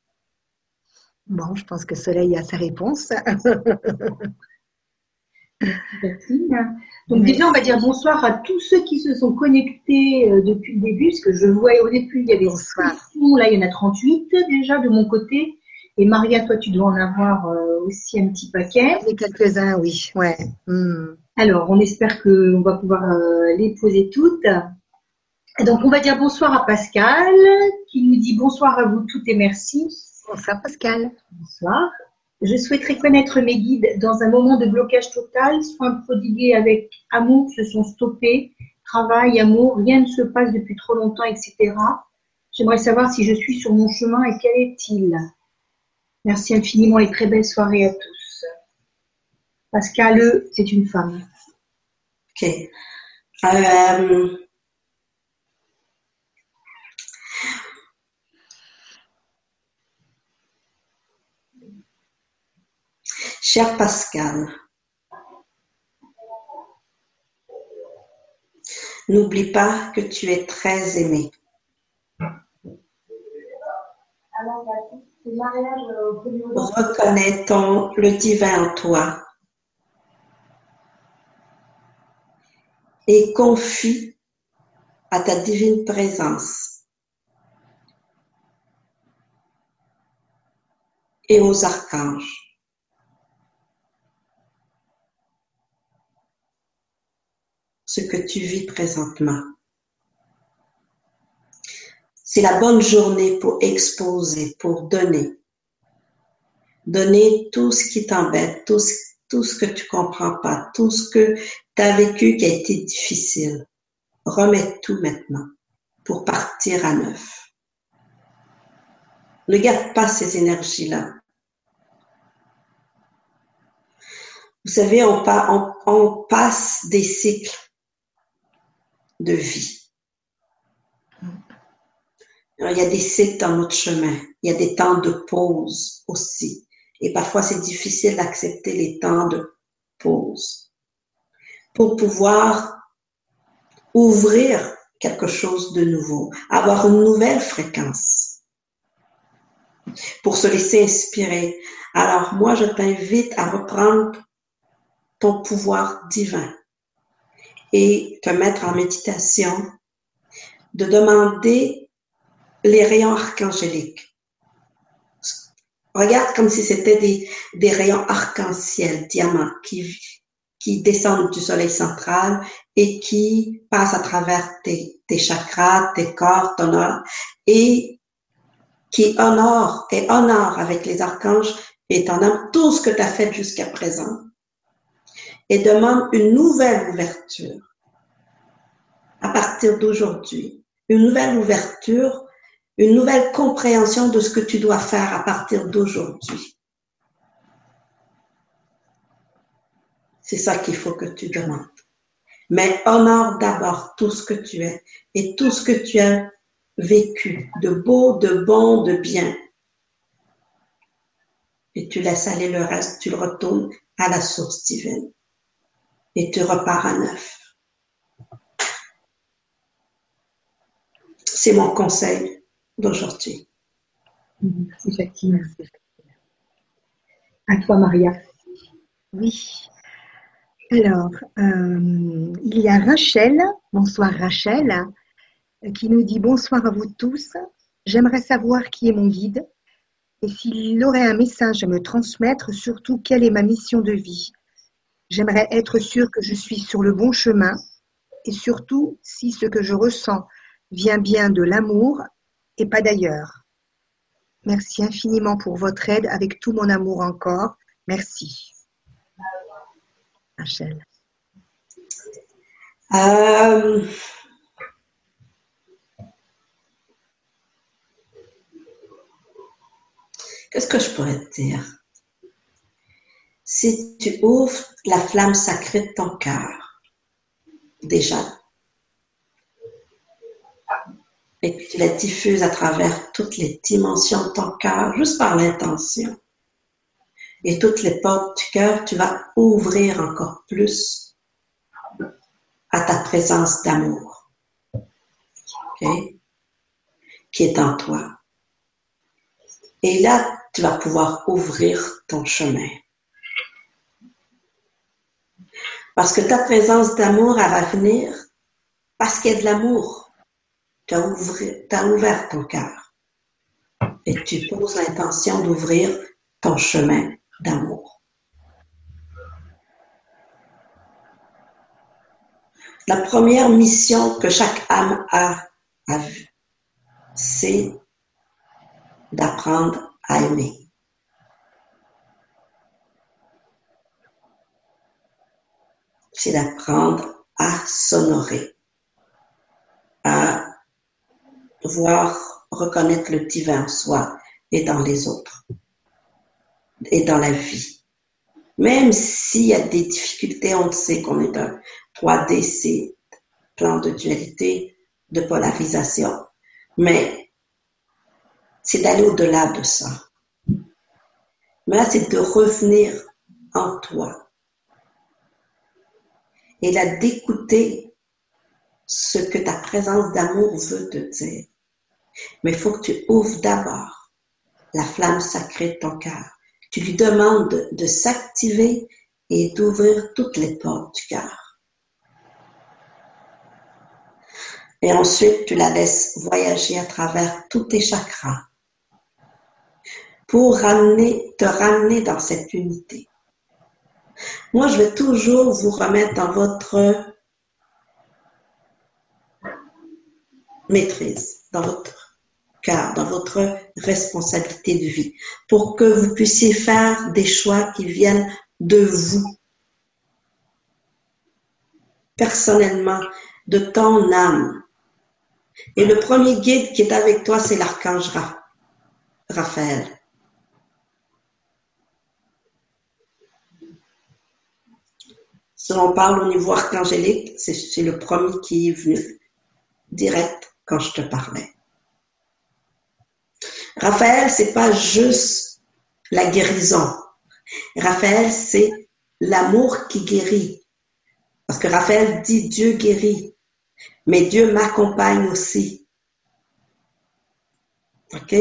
Bon, je pense que Soleil a sa réponse. Donc déjà, on va dire bonsoir à tous ceux qui se sont connectés euh, depuis le début, parce que je vois au début, il y avait bonsoir. là il y en a 38 déjà de mon côté. Et Maria, toi, tu dois en avoir euh, aussi un petit paquet. Et quelques-uns, oui. Ouais. Hmm. Alors, on espère qu'on va pouvoir euh, les poser toutes. Donc, on va dire bonsoir à Pascal, qui nous dit bonsoir à vous toutes et merci. Bonsoir Pascal. Bonsoir. Je souhaiterais connaître mes guides dans un moment de blocage total, soins prodigués avec amour se sont stoppés, travail, amour, rien ne se passe depuis trop longtemps, etc. J'aimerais savoir si je suis sur mon chemin et quel est-il. Merci infiniment et très belle soirée à tous. Pascal, c'est une femme. Ok. Euh, Cher Pascal, n'oublie pas que tu es très aimé. Reconnais ton le divin en toi et confie à ta divine présence et aux archanges. Ce que tu vis présentement. C'est la bonne journée pour exposer, pour donner. Donner tout ce qui t'embête, tout ce, que tu comprends pas, tout ce que tu as vécu qui a été difficile. Remets tout maintenant pour partir à neuf. Ne garde pas ces énergies-là. Vous savez, on passe des cycles de vie. il y a des cycles dans notre chemin. Il y a des temps de pause aussi. Et parfois, c'est difficile d'accepter les temps de pause pour pouvoir ouvrir quelque chose de nouveau, avoir une nouvelle fréquence, pour se laisser inspirer. Alors, moi, je t'invite à reprendre ton pouvoir divin et te mettre en méditation, de demander les rayons archangéliques. regarde comme si c'était des, des rayons arc-en-ciel, diamants, qui, qui descendent du soleil central et qui passent à travers tes, tes chakras, tes corps, ton âme, et qui honore et honore avec les archanges et ton âme tout ce que tu as fait jusqu'à présent et demande une nouvelle ouverture à partir d'aujourd'hui, une nouvelle ouverture, une nouvelle compréhension de ce que tu dois faire à partir d'aujourd'hui. C'est ça qu'il faut que tu demandes. Mais honore d'abord tout ce que tu es et tout ce que tu as vécu, de beau, de bon, de bien. Et tu laisses aller le reste, tu le retournes à la source divine. Et tu repars à neuf. C'est mon conseil d'aujourd'hui. Merci Jacqueline. À toi Maria. Oui. Alors, euh, il y a Rachel, bonsoir Rachel, qui nous dit bonsoir à vous tous. J'aimerais savoir qui est mon guide et s'il aurait un message à me transmettre, surtout quelle est ma mission de vie. J'aimerais être sûre que je suis sur le bon chemin et surtout si ce que je ressens vient bien de l'amour et pas d'ailleurs. Merci infiniment pour votre aide avec tout mon amour encore. Merci. Rachel. Euh, Qu'est-ce que je pourrais te dire? Si tu ouvres la flamme sacrée de ton cœur, déjà, et que tu la diffuses à travers toutes les dimensions de ton cœur, juste par l'intention, et toutes les portes du cœur, tu vas ouvrir encore plus à ta présence d'amour, qui est en toi. Et là, tu vas pouvoir ouvrir ton chemin. Parce que ta présence d'amour, elle va venir parce qu'il y a de l'amour. Tu as, ouvert ton cœur. Et tu poses l'intention d'ouvrir ton chemin d'amour. La première mission que chaque âme a, a c'est d'apprendre à aimer. C'est d'apprendre à s'honorer, à voir, reconnaître le divin en soi et dans les autres et dans la vie. Même s'il y a des difficultés, on sait qu'on est un 3D, c'est plan de dualité, de polarisation. Mais c'est d'aller au-delà de ça. Mais là, c'est de revenir en toi. Et là, d'écouter ce que ta présence d'amour veut te dire. Mais il faut que tu ouvres d'abord la flamme sacrée de ton cœur. Tu lui demandes de s'activer et d'ouvrir toutes les portes du cœur. Et ensuite, tu la laisses voyager à travers tous tes chakras pour te ramener dans cette unité. Moi, je vais toujours vous remettre dans votre maîtrise, dans votre cœur, dans votre responsabilité de vie, pour que vous puissiez faire des choix qui viennent de vous, personnellement, de ton âme. Et le premier guide qui est avec toi, c'est l'archange Raphaël. Si on parle au niveau archangélique, c'est le premier qui est venu direct quand je te parlais. Raphaël, c'est pas juste la guérison. Raphaël, c'est l'amour qui guérit. Parce que Raphaël dit Dieu guérit, mais Dieu m'accompagne aussi. OK?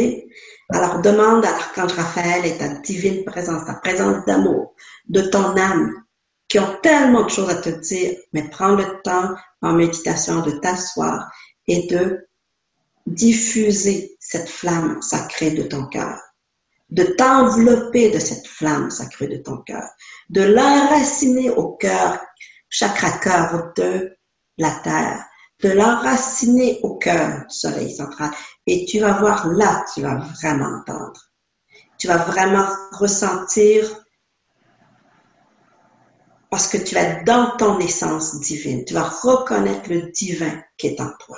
Alors demande à l'archange Raphaël et ta divine présence, ta présence d'amour, de ton âme, qui ont tellement de choses à te dire, mais prends le temps en méditation de t'asseoir et de diffuser cette flamme sacrée de ton cœur, de t'envelopper de cette flamme sacrée de ton cœur, de l'enraciner au cœur, chakra cœur de la terre, de l'enraciner au cœur du soleil central. Et tu vas voir là, tu vas vraiment entendre. Tu vas vraiment ressentir parce que tu vas dans ton essence divine. Tu vas reconnaître le divin qui est en toi.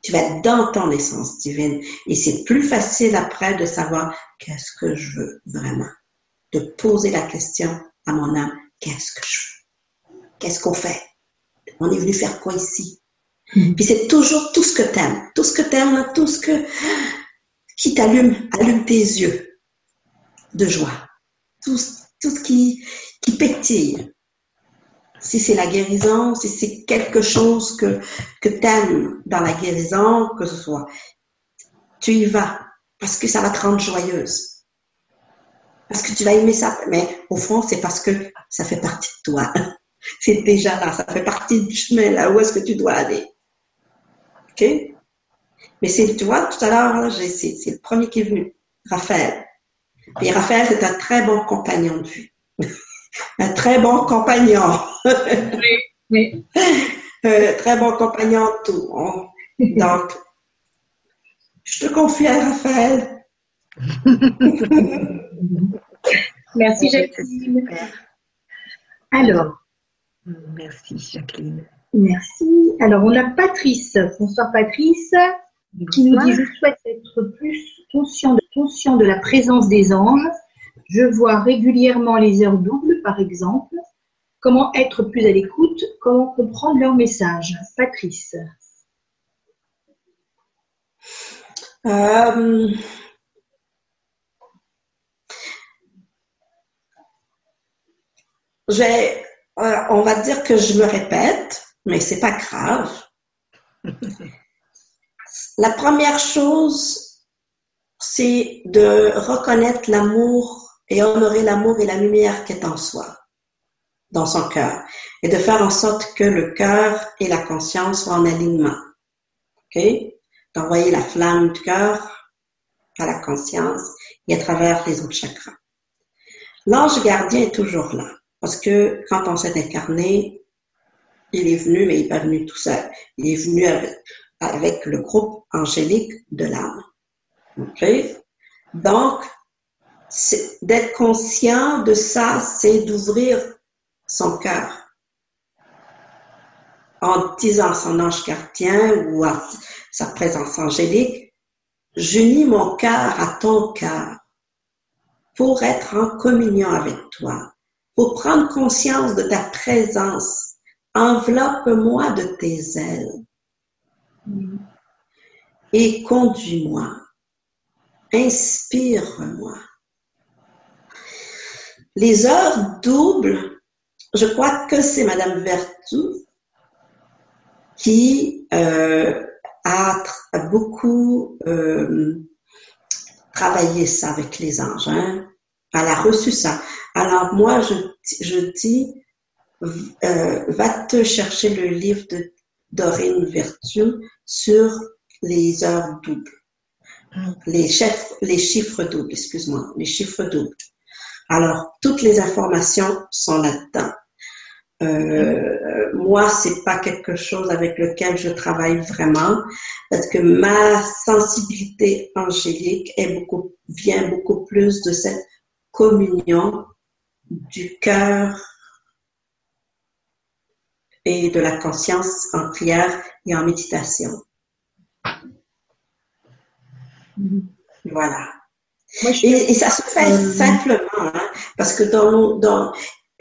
Tu vas dans ton essence divine. Et c'est plus facile après de savoir qu'est-ce que je veux vraiment? De poser la question à mon âme, qu'est-ce que je veux? Qu'est-ce qu'on fait? On est venu faire quoi ici? Mm-hmm. Puis c'est toujours tout ce que t'aimes. Tout ce que t'aimes, tout ce que, qui t'allume, allume tes yeux de joie. Tout, tout ce qui, qui pétille si c'est la guérison, si c'est quelque chose que, que tu aimes dans la guérison, que ce soit, tu y vas parce que ça va te rendre joyeuse. Parce que tu vas aimer ça. Mais au fond, c'est parce que ça fait partie de toi. C'est déjà là, ça fait partie du chemin là. Où est-ce que tu dois aller? OK? Mais c'est, tu vois, tout à l'heure, c'est, c'est le premier qui est venu, Raphaël. Et Raphaël, c'est un très bon compagnon de vue. un très bon compagnon. oui, oui. Euh, très bon compagnon de tout. Donc, je te confie à Raphaël. Merci Jacqueline. Alors. Merci Jacqueline. Merci. Alors, on a Patrice. Bonsoir Patrice, qui nous dit Je souhaite être plus conscient de, conscient de la présence des anges je vois régulièrement les heures doubles, par exemple. Comment être plus à l'écoute? Comment comprendre leurs messages Patrice. Euh, euh, on va dire que je me répète, mais c'est pas grave. La première chose, c'est de reconnaître l'amour et honorer l'amour et la lumière qui est en soi, dans son cœur, et de faire en sorte que le cœur et la conscience soient en alignement. OK? D'envoyer la flamme du cœur à la conscience et à travers les autres chakras. L'ange gardien est toujours là, parce que quand on s'est incarné, il est venu, mais il n'est pas venu tout seul. Il est venu avec, avec le groupe angélique de l'âme. OK? Donc, d'être conscient de ça, c'est d'ouvrir son cœur. En disant son ange gardien ou à sa présence angélique, j'unis mon cœur à ton cœur pour être en communion avec toi, pour prendre conscience de ta présence. Enveloppe-moi de tes ailes et conduis-moi. Inspire-moi. Les heures doubles, je crois que c'est Madame Vertu qui euh, a, beaucoup euh, travaillé ça avec les anges. Hein. Elle a reçu ça. Alors moi, je, je dis, euh, va te chercher le livre de Dorine Vertu sur les heures doubles. Mm. Les, chefs, les chiffres doubles, excuse-moi, les chiffres doubles. Alors, toutes les informations sont là-dedans. Euh, moi, c'est pas quelque chose avec lequel je travaille vraiment parce que ma sensibilité angélique est beaucoup, vient beaucoup plus de cette communion du cœur et de la conscience en prière et en méditation. Mm-hmm. Et, ça se fait euh, simplement, hein, parce que dans, dans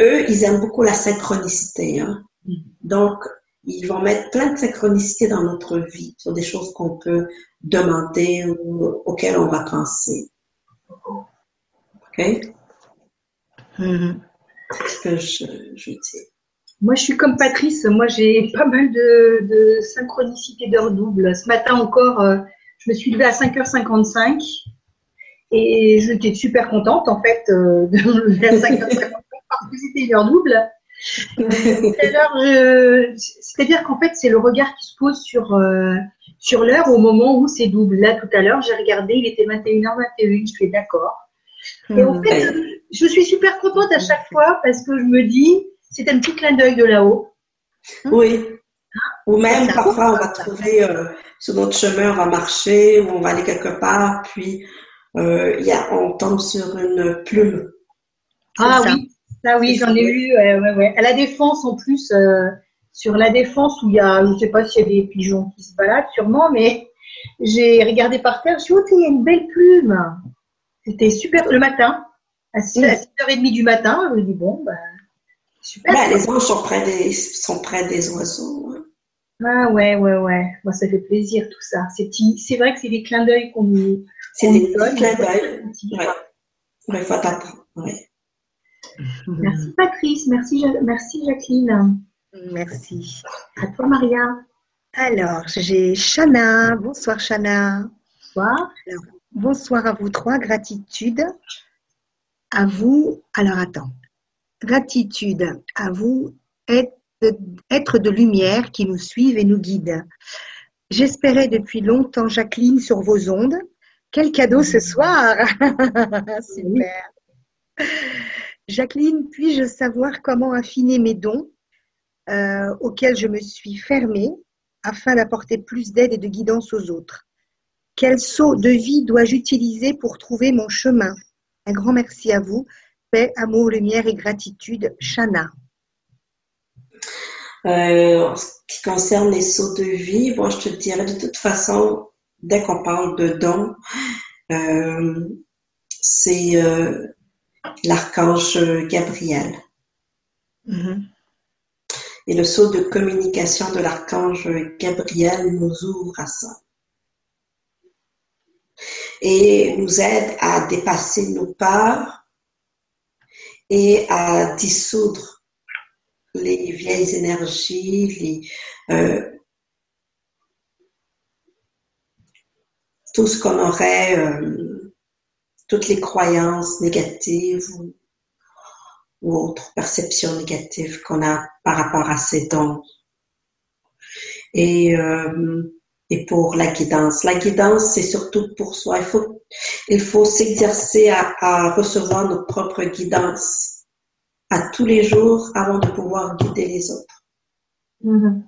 eux, ils aiment beaucoup la synchronicité. Hein. Mm. Donc, ils vont mettre plein de synchronicité dans notre vie, sur des choses qu'on peut demander ou auxquelles on va penser. OK? Mm-hmm. C'est ce que je, je dis. Moi, je suis comme Patrice. Moi, j'ai pas mal de, de synchronicité d'heures doubles. Ce matin encore, euh, je me suis levée à 5h55 et j'étais super contente, en fait, euh, de me lever à 5 parce que c'était une heure double. C'est-à-dire qu'en fait, c'est le regard qui se pose sur, euh, sur l'heure au moment où c'est double. Là, tout à l'heure, j'ai regardé, il était 21h21, je fais d'accord. Et en fait, je suis super contente à chaque fois parce que je me dis, c'est un petit clin d'œil de là-haut. Oui. Ou même parfois on va trouver euh, sur notre chemin, on va marcher ou on va aller quelque part, puis euh, y a, on tombe sur une plume. Ah oui, ça oui, j'en ai vu. Ouais, ouais, À la défense en plus, euh, sur la défense où il y a, je ne sais pas s'il y a des pigeons qui se baladent, sûrement, mais j'ai regardé par terre, je suis dit, oh, il y a une belle plume. C'était super le matin, à 6h30 du matin, je me dis, bon, ben, super. Ben, les anges sont près des, sont près des oiseaux. Hein. Ah ouais, ouais, ouais. Moi, ça fait plaisir tout ça. C'est vrai que c'est des clins d'œil qu'on nous. C'est des clins d'œil. Ouais. Il faut. Ouais. Merci Patrice, merci, merci Jacqueline. Merci. À toi Maria. Alors, j'ai Chana. Bonsoir Chana. Bonsoir. bonsoir à vous trois. Gratitude à vous. Alors attends. Gratitude à vous être de lumière qui nous suivent et nous guident. J'espérais depuis longtemps Jacqueline sur vos ondes. Quel cadeau ce soir Super. Jacqueline, puis-je savoir comment affiner mes dons euh, auxquels je me suis fermée afin d'apporter plus d'aide et de guidance aux autres? Quel saut de vie dois-je utiliser pour trouver mon chemin? Un grand merci à vous. Paix, amour, lumière et gratitude. Shana. Euh, en ce qui concerne les sauts de vie, bon, je te dirais de toute façon, dès qu'on parle de dons, euh, c'est l'archange Gabriel. Mm-hmm. Et le saut de communication de l'archange Gabriel nous ouvre à ça. Et nous aide à dépasser nos peurs et à dissoudre les vieilles énergies, euh, tout ce qu'on aurait euh, toutes les croyances négatives ou, autres perceptions négatives qu'on a par rapport à ces dons. Et, euh, pour la guidance. La guidance, c'est surtout pour soi. Il faut, il faut s'exercer à, recevoir notre propre guidance à tous les jours avant de pouvoir guider les autres. Mm-hmm.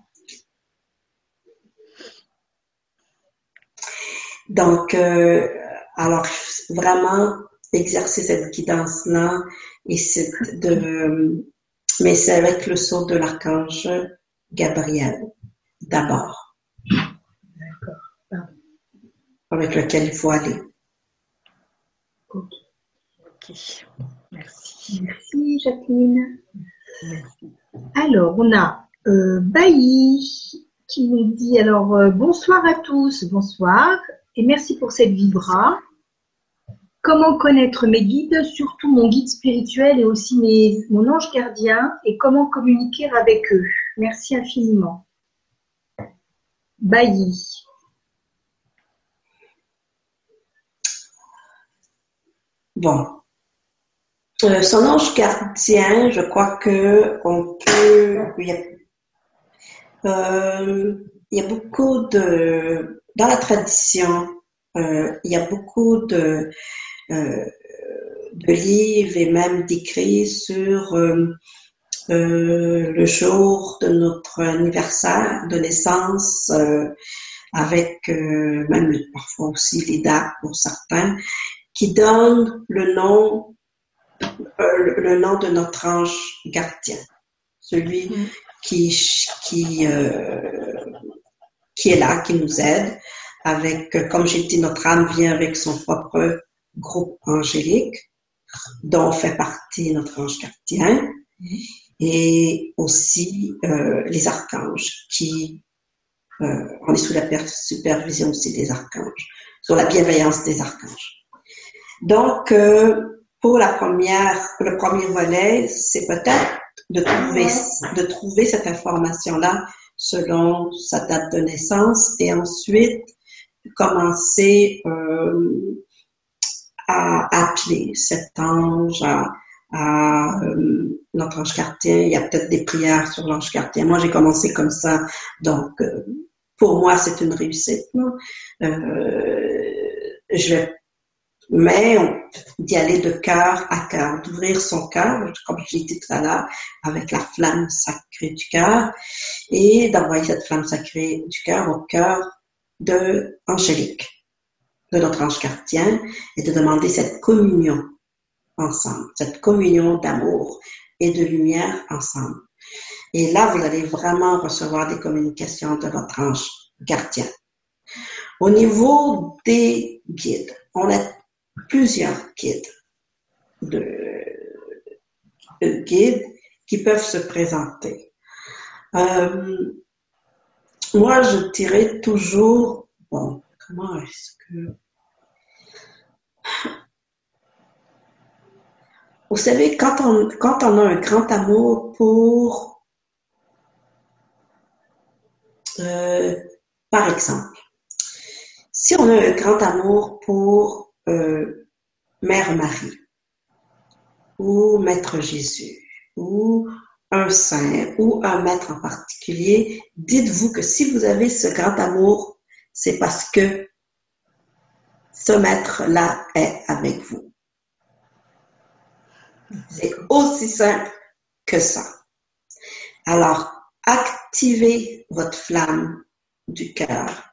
Donc, euh, alors, vraiment, exercer cette guidance-là, et c'est de, mais c'est avec le saut de l'archange Gabriel, d'abord. D'accord. Avec lequel il faut aller. Ok. Merci. Merci, Jacqueline. Merci. Alors, on a euh, Bailly qui nous dit alors euh, bonsoir à tous, bonsoir et merci pour cette vibra. Comment connaître mes guides, surtout mon guide spirituel et aussi mes, mon ange gardien, et comment communiquer avec eux. Merci infiniment. Bailly. Bon. Euh, son ange gardien, je crois que on peut. Il y a, euh, il y a beaucoup de. Dans la tradition, euh, il y a beaucoup de euh, de livres et même d'écrits sur euh, le jour de notre anniversaire de naissance, avec même parfois aussi les dates pour certains, qui donnent le nom, le nom de notre ange gardien, celui mm. qui, qui, qui est là, qui nous aide. Avec, comme j'ai dit, notre âme vient avec son propre groupe angélique dont fait partie notre ange gardien et aussi euh, les archanges qui euh, on est sous la supervision aussi des archanges, sous la bienveillance des archanges. Donc euh, pour la première, le premier volet, c'est peut-être de trouver de trouver cette information là selon sa date de naissance et ensuite commencer euh, à appeler cet ange, à, euh, notre ange gardien. Il y a peut-être des prières sur l'ange gardien. Moi, j'ai commencé comme ça. Donc, euh, pour moi, c'est une réussite. Euh, je vais mais d'y aller de cœur à cœur, d'ouvrir son cœur, comme je l'ai dit tout à l'heure, avec la flamme sacrée du cœur, et d'envoyer cette flamme sacrée du cœur au cœur de Angélique, de notre ange gardien, et de demander cette communion ensemble, cette communion d'amour et de lumière ensemble. Et là, vous allez vraiment recevoir des communications de votre ange gardien. Au niveau des guides, on a plusieurs guides de, guides qui peuvent se présenter. Euh, moi, je dirais toujours, bon, comment est-ce que... Vous savez, quand on, quand on a un grand amour pour, euh, par exemple, si on a un grand amour pour euh, Mère Marie, ou Maître Jésus, ou un saint, ou un maître en particulier, dites-vous que si vous avez ce grand amour, c'est parce que ce maître-là est avec vous. C'est aussi simple que ça. Alors, activez votre flamme du cœur.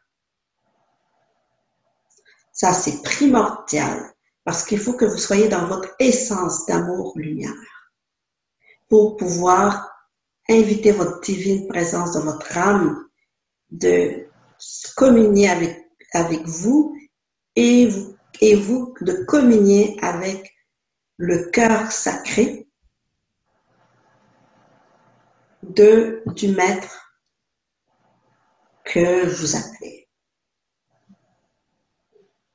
Ça, c'est primordial parce qu'il faut que vous soyez dans votre essence d'amour-lumière pour pouvoir inviter votre divine présence dans votre âme de communier avec, vous et vous, et vous de communier avec le cœur sacré de, du maître que vous appelez.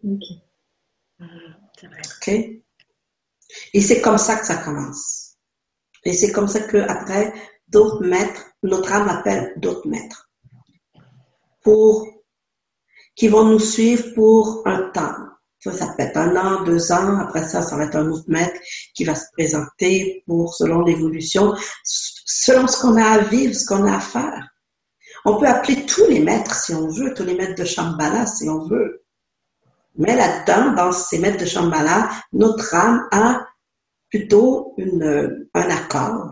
Ok. Ok. Et c'est comme ça que ça commence. Et c'est comme ça que après d'autres maîtres, notre âme appelle d'autres maîtres pour qui vont nous suivre pour un temps. Ça, ça peut être un an, deux ans. Après ça, ça va être un autre maître qui va se présenter pour, selon l'évolution, selon ce qu'on a à vivre, ce qu'on a à faire. On peut appeler tous les maîtres si on veut, tous les maîtres de Shambhala si on veut. Mais là-dedans, dans ces maîtres de Shambhala, notre âme a plutôt une, un accord,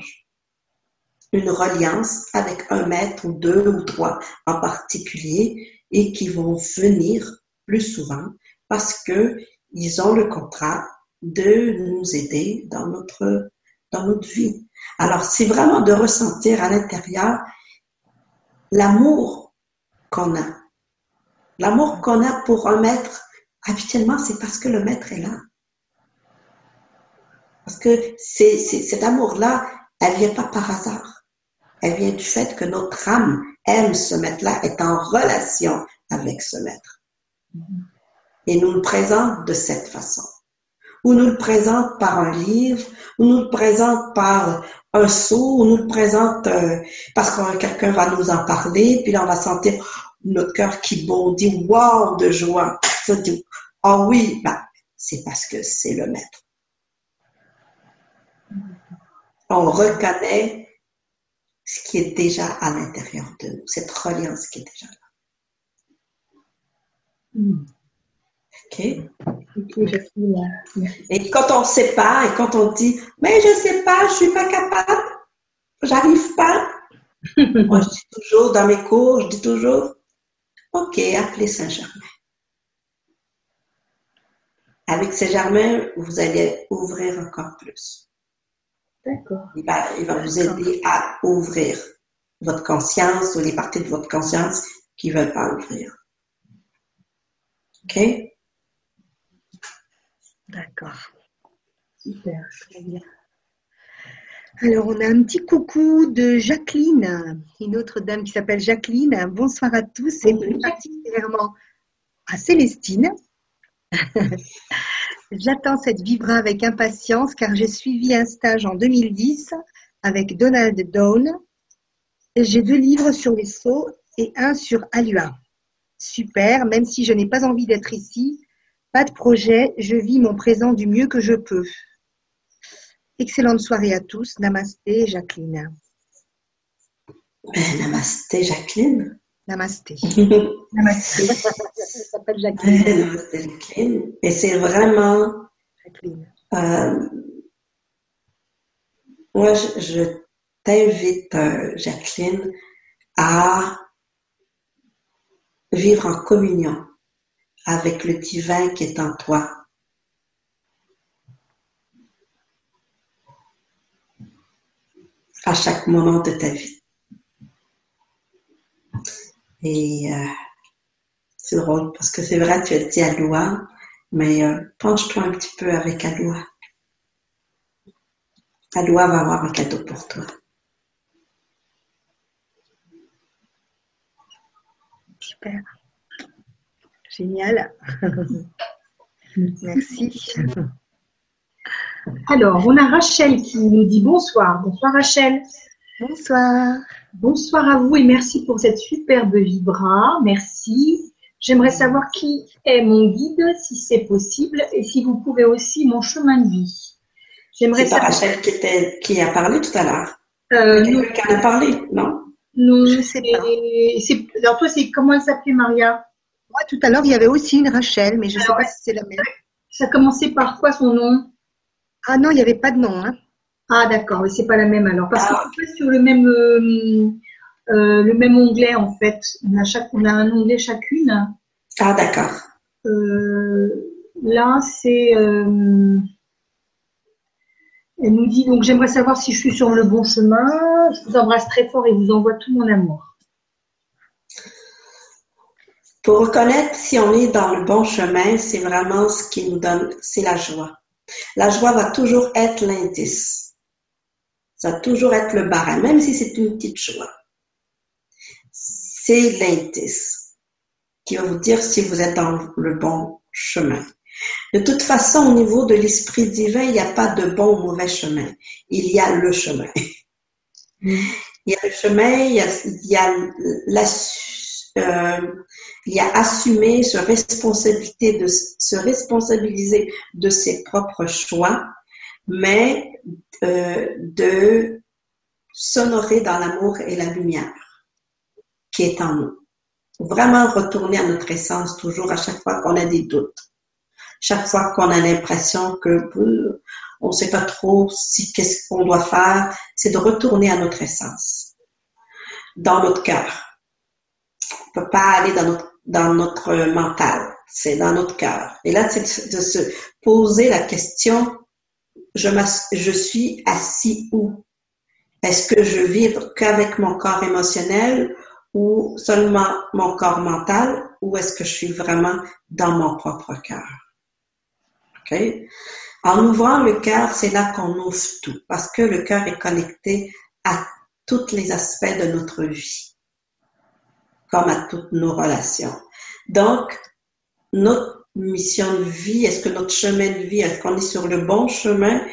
une reliance avec un maître ou deux ou trois en particulier et qui vont venir plus souvent parce que ils ont le contrat de nous aider dans notre, dans notre vie. Alors, c'est vraiment de ressentir à l'intérieur l'amour qu'on a. L'amour qu'on a pour un maître, habituellement, c'est parce que le maître est là. Parce que cet amour-là, elle vient pas par hasard. Elle vient du fait que notre âme aime ce maître-là, est en relation avec ce maître et nous le présente de cette façon. Ou nous le présente par un livre, ou nous le présente par un sceau, ou nous le présente euh, parce que quelqu'un va nous en parler, puis là on va sentir notre cœur qui bondit, wow, de joie. Ah oh oui, ben, c'est parce que c'est le maître. On reconnaît ce qui est déjà à l'intérieur de nous, cette reliance qui est déjà là. OK? Et quand on ne sait pas, et quand on dit, mais je ne sais pas, je ne suis pas capable, j'arrive pas. Moi, je dis toujours, dans mes cours, je dis toujours, OK, appelez Saint-Germain. Avec Saint-Germain, vous allez ouvrir encore plus. D'accord. Il va, il va vous aider à ouvrir votre conscience ou les parties de votre conscience qui ne veulent pas ouvrir. OK? D'accord. Super, très bien. Alors, on a un petit coucou de Jacqueline, une autre dame qui s'appelle Jacqueline. Bonsoir à tous et plus particulièrement à Célestine. J'attends cette vibra avec impatience car j'ai suivi un stage en 2010 avec Donald Dawn. J'ai deux livres sur les sauts et un sur Alua. Super, même si je n'ai pas envie d'être ici, pas de projet, je vis mon présent du mieux que je peux. Excellente soirée à tous. Namasté, Jacqueline. Namasté, Jacqueline. Namasté. Namasté. Elle s'appelle Jacqueline. Namasté, Jacqueline. Et c'est vraiment. Jacqueline. euh, moi, je, je t'invite, euh, Jacqueline, à vivre en communion avec le divin qui est en toi. À chaque moment de ta vie. Et euh, c'est drôle parce que c'est vrai, tu as dit Aloha, mais euh, penche-toi un petit peu avec Aloha. Aloha va avoir un cadeau pour toi. Super. Génial. Merci. Alors, on a Rachel qui nous dit bonsoir. Bonsoir Rachel. Bonsoir. Bonsoir à vous et merci pour cette superbe vibra. Merci. J'aimerais savoir qui est mon guide, si c'est possible, et si vous pouvez aussi mon chemin de vie. J'aimerais C'est pas savoir. Rachel qui, était, qui a parlé tout à l'heure. Euh, qui en a parlé, non? non, Je sais pas. c'est- c'est- Alors toi, c'est comment elle s'appelait Maria? Moi, tout à l'heure, il y avait aussi une Rachel, mais je ne sais pas si c'est la même. Ça commençait par quoi son nom? Ah non, il n'y avait pas de nom. Hein. Ah d'accord, mais c'est pas la même alors. Parce Ah. que c'est pas sur le même euh, euh, le même onglet en fait. On a chaque on a un onglet chacune. Ah, d'accord. Euh, là c'est euh, elle nous dit donc j'aimerais savoir si je suis sur le bon chemin. Je vous embrasse très fort et vous envoie tout mon amour. Pour reconnaître si on est dans le bon chemin, c'est vraiment ce qui nous donne, c'est la joie. La joie va toujours être l'indice. Ça va toujours être le barème, même si c'est une petite joie. C'est l'indice qui va vous dire si vous êtes dans le bon chemin. De toute façon, au niveau de l'esprit divin, il n'y a pas de bon ou mauvais chemin. Il y a le chemin. Il y a le chemin, il y a, il y a la, euh, il y a assumer, se responsabilité de, se responsabiliser de ses propres choix, mais de s'honorer dans l'amour et la lumière qui est en nous. Vraiment retourner à notre essence toujours à chaque fois qu'on a des doutes, chaque fois qu'on a l'impression que euh, on ne sait pas trop si qu'est-ce qu'on doit faire, c'est de retourner à notre essence, dans notre cœur. On peut pas aller dans notre, dans notre mental, c'est dans notre cœur. Et là, c'est de se poser la question, je, suis assis où? Est-ce que je vibre qu'avec mon corps émotionnel ou seulement mon corps mental ou est-ce que je suis vraiment dans mon propre cœur? OK? En ouvrant le cœur, c'est là qu'on ouvre tout parce que le cœur est connecté à tous les aspects de notre vie, comme à toutes nos relations. Donc, notre mission de vie, est-ce que notre chemin de vie, est-ce qu'on est sur le bon chemin?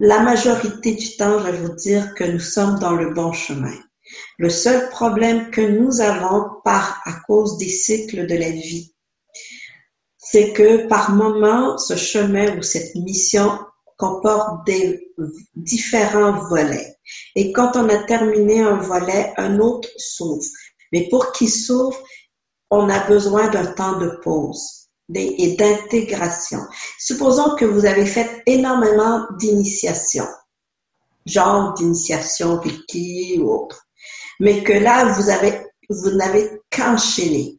La majorité du temps, je vais vous dire que nous sommes dans le bon chemin. Le seul problème que nous avons par à cause des cycles de la vie, c'est que par moment, ce chemin ou cette mission comporte des différents volets. Et quand on a terminé un volet, un autre s'ouvre. Mais pour qu'il s'ouvre, on a besoin d'un temps de pause et d'intégration. Supposons que vous avez fait énormément d'initiations, genre d'initiation Reiki ou autre, mais que là, vous avez, vous n'avez qu'enchaîné.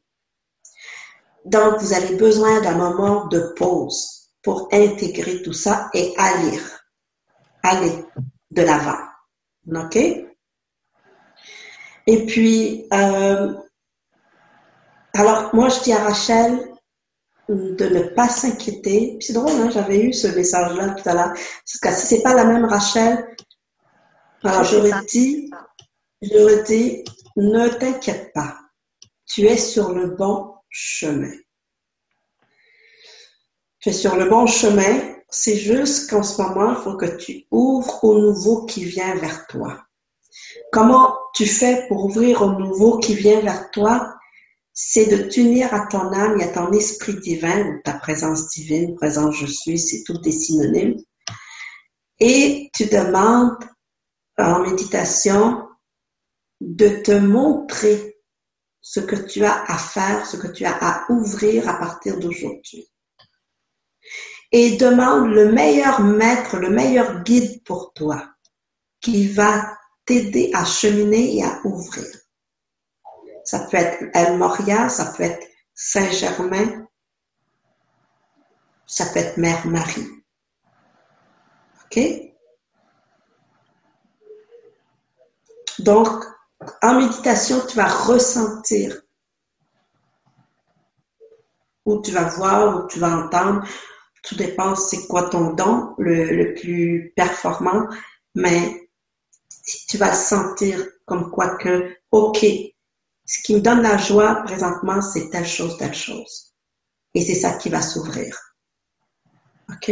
Donc, vous avez besoin d'un moment de pause pour intégrer tout ça et aller, aller de l'avant. OK? Et puis, euh, alors, moi, je dis à Rachel de ne pas s'inquiéter. C'est drôle, hein, j'avais eu ce message-là tout à l'heure. Parce que si c'est pas la même Rachel, alors j'aurais dit, j'aurais dit, ne t'inquiète pas. Tu es sur le bon chemin. Tu es sur le bon chemin. C'est juste qu'en ce moment, il faut que tu ouvres au nouveau qui vient vers toi. Comment tu fais pour ouvrir au nouveau qui vient vers toi? C'est de t'unir à ton âme et à ton esprit divin, ou ta présence divine, présence je suis, c'est tout des synonymes. Et tu demandes en méditation de te montrer ce que tu as à faire, ce que tu as à ouvrir à partir d'aujourd'hui. Et demande le meilleur maître, le meilleur guide pour toi, qui va t'aider à cheminer et à ouvrir. Ça peut être El Moria, ça peut être Saint-Germain, ça peut être Mère Marie. OK? Donc, en méditation, tu vas ressentir ou tu vas voir ou tu vas entendre. Tout dépend c'est quoi ton don le, plus performant, mais tu vas sentir comme quoi que, OK, ce qui me donne la joie présentement, c'est telle chose, telle chose. Et c'est ça qui va s'ouvrir. OK?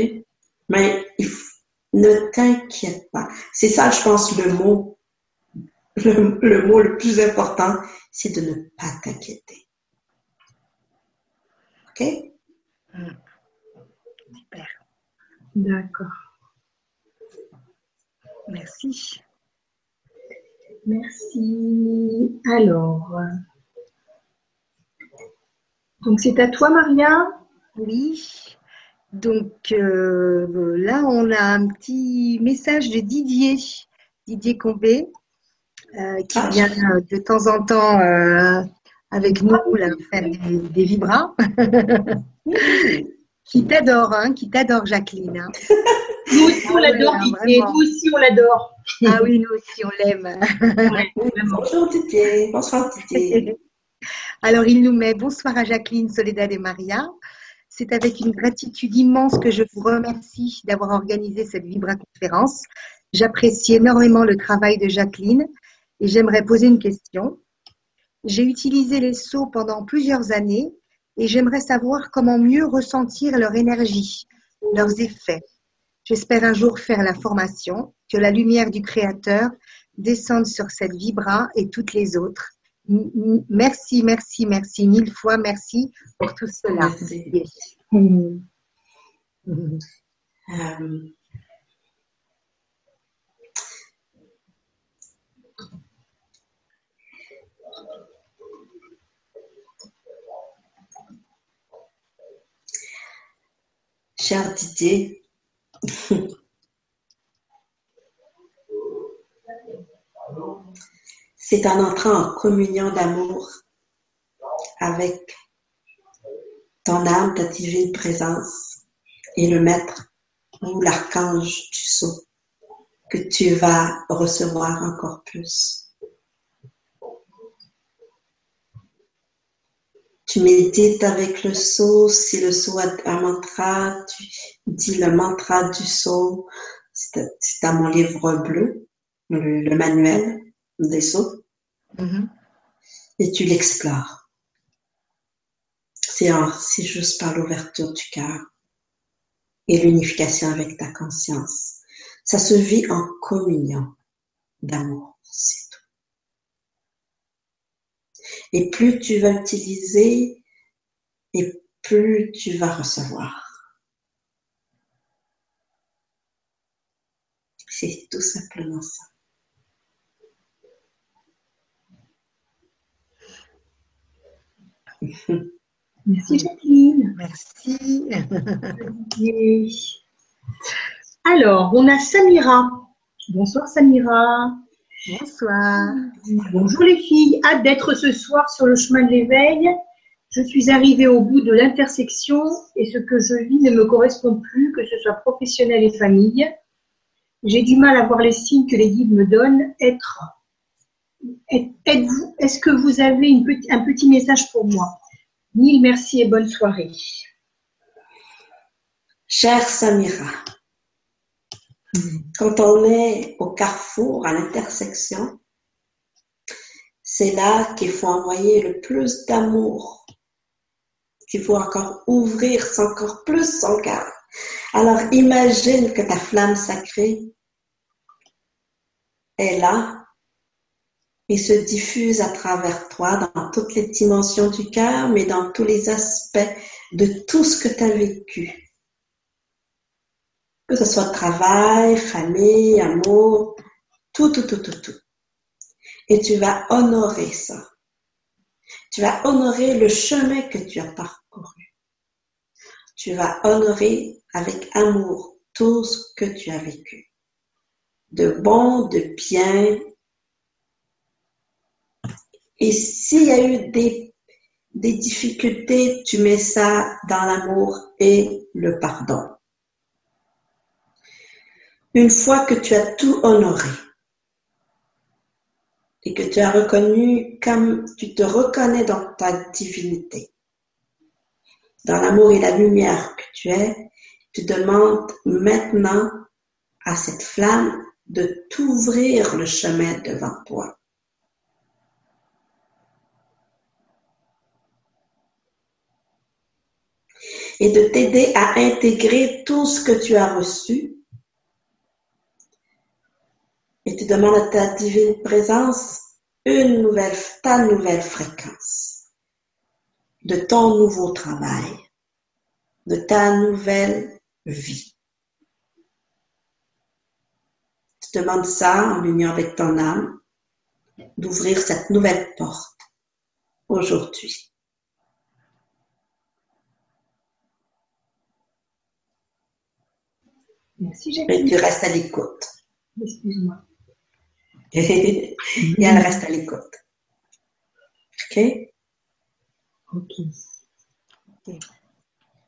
Mais ne t'inquiète pas. C'est ça, je pense, le mot le, mot le plus important, c'est de ne pas t'inquiéter. OK? Super. D'accord. Merci. Merci. Alors, donc c'est à toi, Maria Oui. Donc euh, là, on a un petit message de Didier, Didier Combé, euh, qui ah, vient de temps en temps euh, avec nous faire des, vibras. qui t'adore, hein, qui t'adore, Jacqueline. Hein. Nous aussi, on l'adore, Nous aussi, on l'adore. Ah oui, nous aussi, on l'aime. Bonjour, Didier. Bonsoir, Didier. Alors, il nous met bonsoir à Jacqueline, Soledad et Maria. C'est avec une gratitude immense que je vous remercie d'avoir organisé cette Vibra conférence. J'apprécie énormément le travail de Jacqueline et j'aimerais poser une question. J'ai utilisé les sauts pendant plusieurs années et j'aimerais savoir comment mieux ressentir leur énergie, leurs effets. J'espère un jour faire la formation, que la lumière du Créateur descende sur cette vibra et toutes les autres. Merci, merci, merci, mille fois merci pour tout cela. cher Didier, c'est en entrant en communion d'amour avec ton âme, ta divine présence et le maître ou l'archange du sceau que tu vas recevoir encore plus. Tu médites avec le sceau. Si le sceau a un mantra, tu dis le mantra du sceau. C'est dans mon livre bleu, le, manuel des sceaux. Mm-hmm. Et tu l'explores. C'est juste par l'ouverture du cœur et l'unification avec ta conscience. Ça se vit en communion d'amour. Et plus tu vas utiliser, et plus tu vas recevoir. C'est tout simplement ça. Merci Jacqueline. Merci. Alors, on a Samira. Bonsoir Samira. Bonsoir. Bonjour les filles, hâte d'être ce soir sur le chemin de l'éveil. Je suis arrivée au bout de l'intersection et ce que je vis ne me correspond plus, que ce soit professionnel et famille. J'ai du mal à voir les signes que les guides me donnent. Être, est-ce que vous avez un petit message pour moi? Mille merci et bonne soirée. Chère Samira, quand on est au carrefour, à l'intersection, c'est là qu'il faut envoyer le plus d'amour, qu'il faut encore ouvrir encore plus son cœur. Alors imagine que ta flamme sacrée est là et se diffuse à travers toi dans toutes les dimensions du cœur, mais dans tous les aspects de tout ce que tu as vécu que ce soit travail, famille, amour, tout, tout, tout, tout, tout. Et tu vas honorer ça. Tu vas honorer le chemin que tu as parcouru. Tu vas honorer avec amour tout ce que tu as vécu. De bon, de bien. Et s'il y a eu des, des difficultés, tu mets ça dans l'amour et le pardon. Une fois que tu as tout honoré et que tu as reconnu comme tu te reconnais dans ta divinité, dans l'amour et la lumière que tu es, tu demandes maintenant à cette flamme de t'ouvrir le chemin devant toi. Et de t'aider à intégrer tout ce que tu as reçu et tu demandes à ta divine présence une nouvelle, ta nouvelle fréquence de ton nouveau travail, de ta nouvelle vie. Tu demandes ça en union avec ton âme, d'ouvrir cette nouvelle porte aujourd'hui. Merci, Et tu restes à l'écoute. Excuse-moi. Et elle reste à l'écoute. OK? Ok.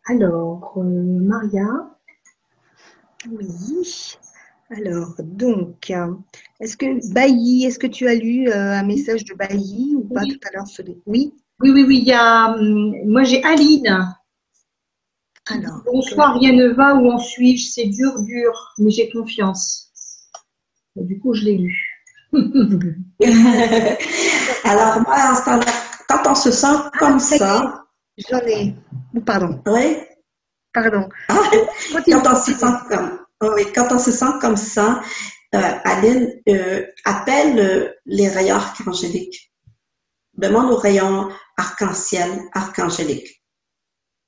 Alors, euh, Maria? Oui. Alors, donc, est-ce que Bailly, est-ce que tu as lu euh, un message de Bailly ou pas tout à l'heure Oui, oui, oui, oui. Il y a, hum, moi, j'ai Aline. Alors, Bonsoir, rien ne va, où en suis-je? C'est dur, dur, mais j'ai confiance. du coup, je l'ai lu. Alors, moi, quand on se sent comme ça. J'en ai. Pardon. Oui. Pardon. Ah, quand, on se sent comme, oui, quand on se sent comme ça, euh, Aline, euh, appelle euh, les rayons archangéliques. Demande aux rayons arc-en-ciel, archangéliques,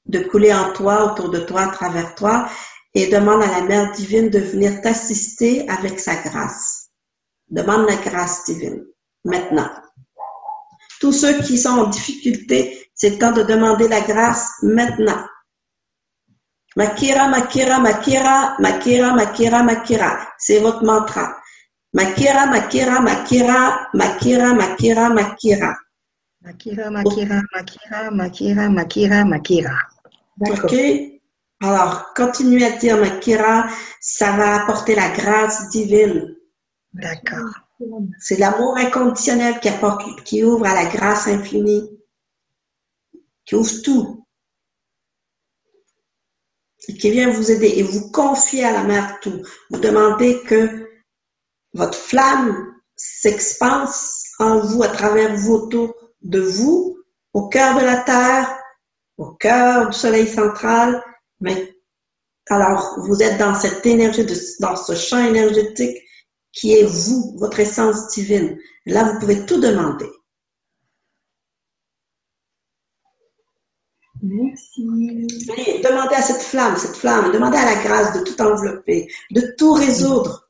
de couler en toi, autour de toi, à travers toi, et demande à la Mère divine de venir t'assister avec sa grâce. Demande la grâce divine. Maintenant. Tous ceux qui sont en difficulté, c'est le temps de demander la grâce maintenant. Makira, Makira, Makira, Makira, Makira, Makira. C'est votre mantra. Makira, Makira, Makira, Makira, Makira, Makira. Makira, Makira, Makira, Makira, Makira, Makira. OK? Alors, continuez à dire Makira, ça va apporter la grâce divine. D'accord. C'est l'amour inconditionnel qui, apporte, qui ouvre à la grâce infinie, qui ouvre tout, et qui vient vous aider et vous confier à la mère tout. Vous demandez que votre flamme s'expanse en vous, à travers vous, autour de vous, au cœur de la terre, au cœur du soleil central, mais alors vous êtes dans cette énergie, dans ce champ énergétique qui est vous, votre essence divine. Là, vous pouvez tout demander. Merci. demandez à cette flamme, cette flamme, demandez à la grâce de tout envelopper, de tout résoudre.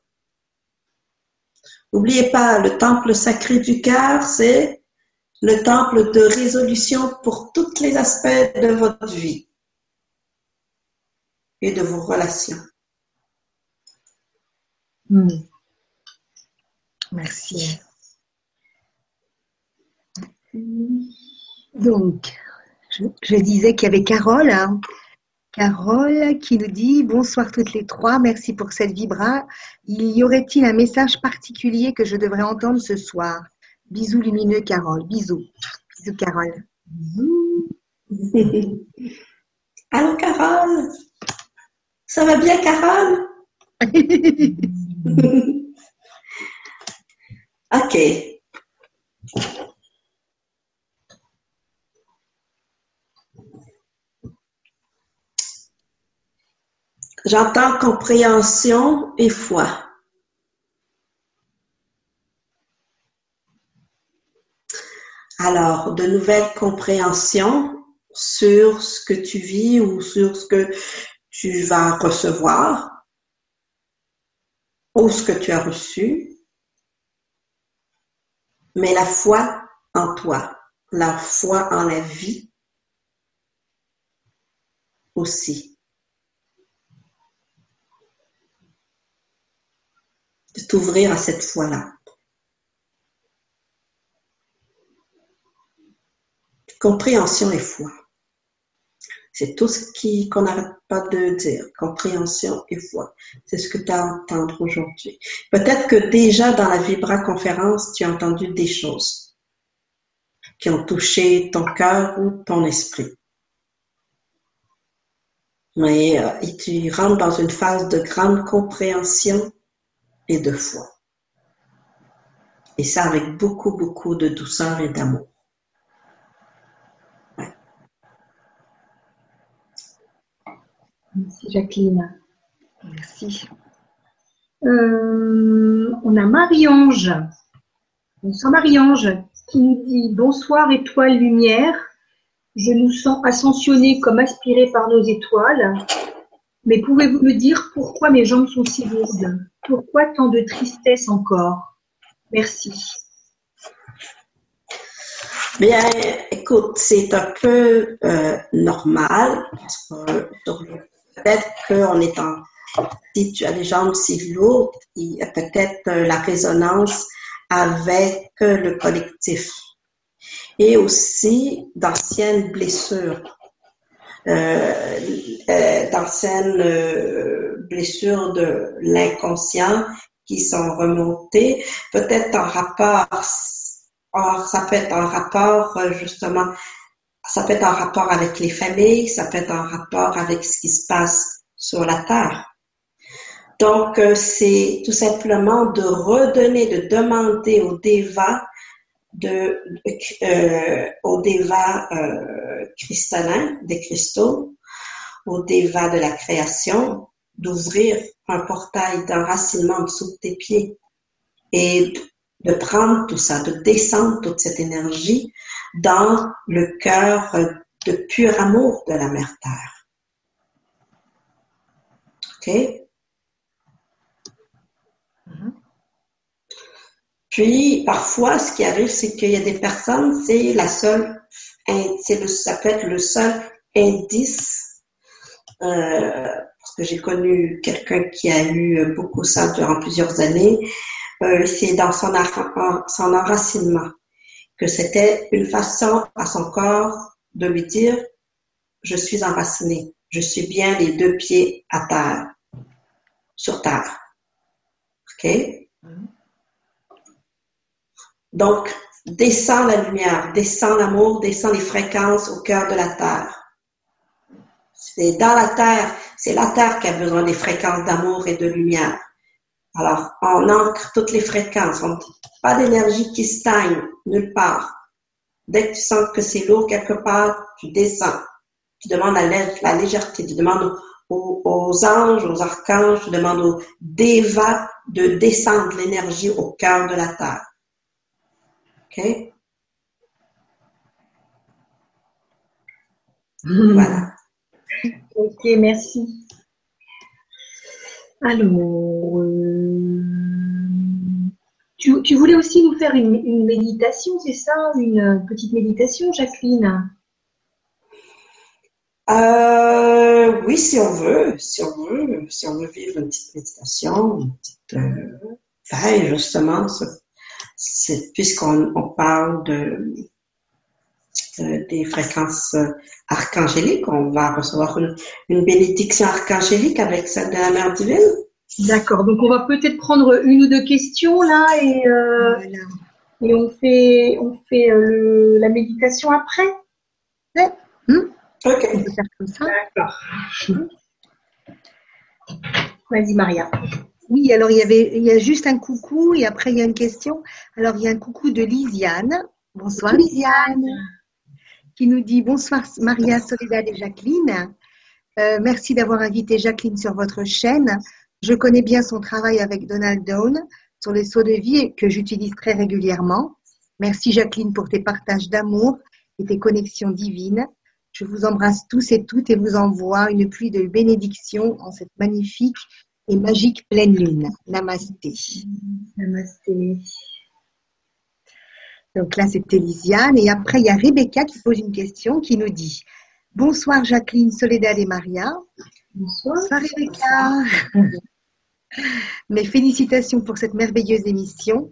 N'oubliez pas, le temple sacré du cœur, c'est le temple de résolution pour tous les aspects de votre vie et de vos relations. Hmm. Merci. Donc, je, disais qu'il y avait Carole. Hein. Carole qui nous dit bonsoir toutes les trois, merci pour cette vibra. Il y aurait-il un message particulier que je devrais entendre ce soir? Bisous lumineux Carole, bisous. Bisous Carole. Allô Carole? Ça va bien Carole? OK. J'entends compréhension et foi. Alors, de nouvelles compréhensions sur ce que tu vis ou sur ce que tu vas recevoir ou ce que tu as reçu mais la foi en toi, leur foi en la vie aussi. De t'ouvrir à cette foi-là. Compréhension et foi. C'est tout ce qui qu'on n'arrête pas de dire. Compréhension et foi. C'est ce que tu as à aujourd'hui. Peut-être que déjà dans la Vibra conférence, tu as entendu des choses qui ont touché ton cœur ou ton esprit. Mais euh, tu rentres dans une phase de grande compréhension et de foi. Et ça avec beaucoup, beaucoup de douceur et d'amour. Merci Jacqueline. Merci. Euh, on a Marie-Ange. Bonsoir Marie-Ange qui nous dit Bonsoir étoile lumière. Je nous sens ascensionnés comme aspirés par nos étoiles. Mais pouvez-vous me dire pourquoi mes jambes sont si lourdes? Pourquoi tant de tristesse encore? Merci. Bien, écoute, c'est un peu euh, normal parce que peut-être qu'en étant, si tu as les jambes si lourdes, il y a peut-être euh, la résonance avec euh, le collectif. Et aussi d'anciennes blessures, euh, d'anciennes blessures de l'inconscient qui sont remontées, peut-être en rapport, ça peut être en rapport justement ça peut être en rapport avec les familles, ça peut être en rapport avec ce qui se passe sur la Terre. Donc, euh, c'est tout simplement de redonner, de demander au Deva, de, euh, au Deva euh, cristallin, des cristaux, au Deva de la création, d'ouvrir un portail d'enracinement de tes pieds et de prendre tout ça, de descendre toute cette énergie dans le cœur de pur amour de la Mère Terre. OK? Mm-hmm. Puis, parfois, ce qui arrive, c'est qu'il y a des personnes, c'est la seule, c'est le, ça peut être le seul indice, euh, parce que j'ai connu quelqu'un qui a eu beaucoup ça durant plusieurs années, c'est dans son, son enracinement que c'était une façon à son corps de lui dire, je suis enraciné, je suis bien les deux pieds à terre, sur terre. OK? Donc, descend la lumière, descend l'amour, descend les fréquences au cœur de la terre. C'est dans la terre, c'est la terre qui a besoin des fréquences d'amour et de lumière. Alors, on ancre toutes les fréquences. pas d'énergie qui stagne nulle part. Dès que tu sens que c'est lourd quelque part, tu descends. Tu demandes la, la légèreté. Tu demandes aux, anges, aux archanges, tu demandes aux dévas de descendre l'énergie au cœur de la terre. OK? Voilà. Ok, merci. Alors, euh, tu, voulais aussi nous faire une, méditation, c'est ça? Une petite méditation, Jacqueline? Euh, Oui, si on veut, si on veut, si on veut vivre une petite méditation, une petite, euh, justement, puisqu'on parle de des fréquences euh, archangéliques. On va recevoir une, bénédiction archangélique avec celle de la Mère divine. D'accord. Donc on va peut-être prendre une ou deux questions là et, euh, et on fait, on fait la méditation après. Ouais. Hmm? Ok. On peut faire comme ça. D'accord. Vas-y Maria. Oui, alors il y avait, il y a juste un coucou et après il y a une question. Alors il y a un coucou de Lisiane. Bonsoir Lisiane qui nous dit bonsoir Maria, Soledad et Jacqueline. Euh, merci d'avoir invité Jacqueline sur votre chaîne. Je connais bien son travail avec Donald Down sur les sauts de vie que j'utilise très régulièrement. Merci Jacqueline pour tes partages d'amour et tes connexions divines. Je vous embrasse tous et toutes et vous envoie une pluie de bénédictions en cette magnifique et magique pleine lune. Namasté. Namasté. Donc là, c'était Lisiane. Et après, il y a Rebecca qui pose une question qui nous dit Bonsoir Jacqueline, Soledad et Maria. Bonsoir. Bonsoir Rebecca. Mes félicitations pour cette merveilleuse émission.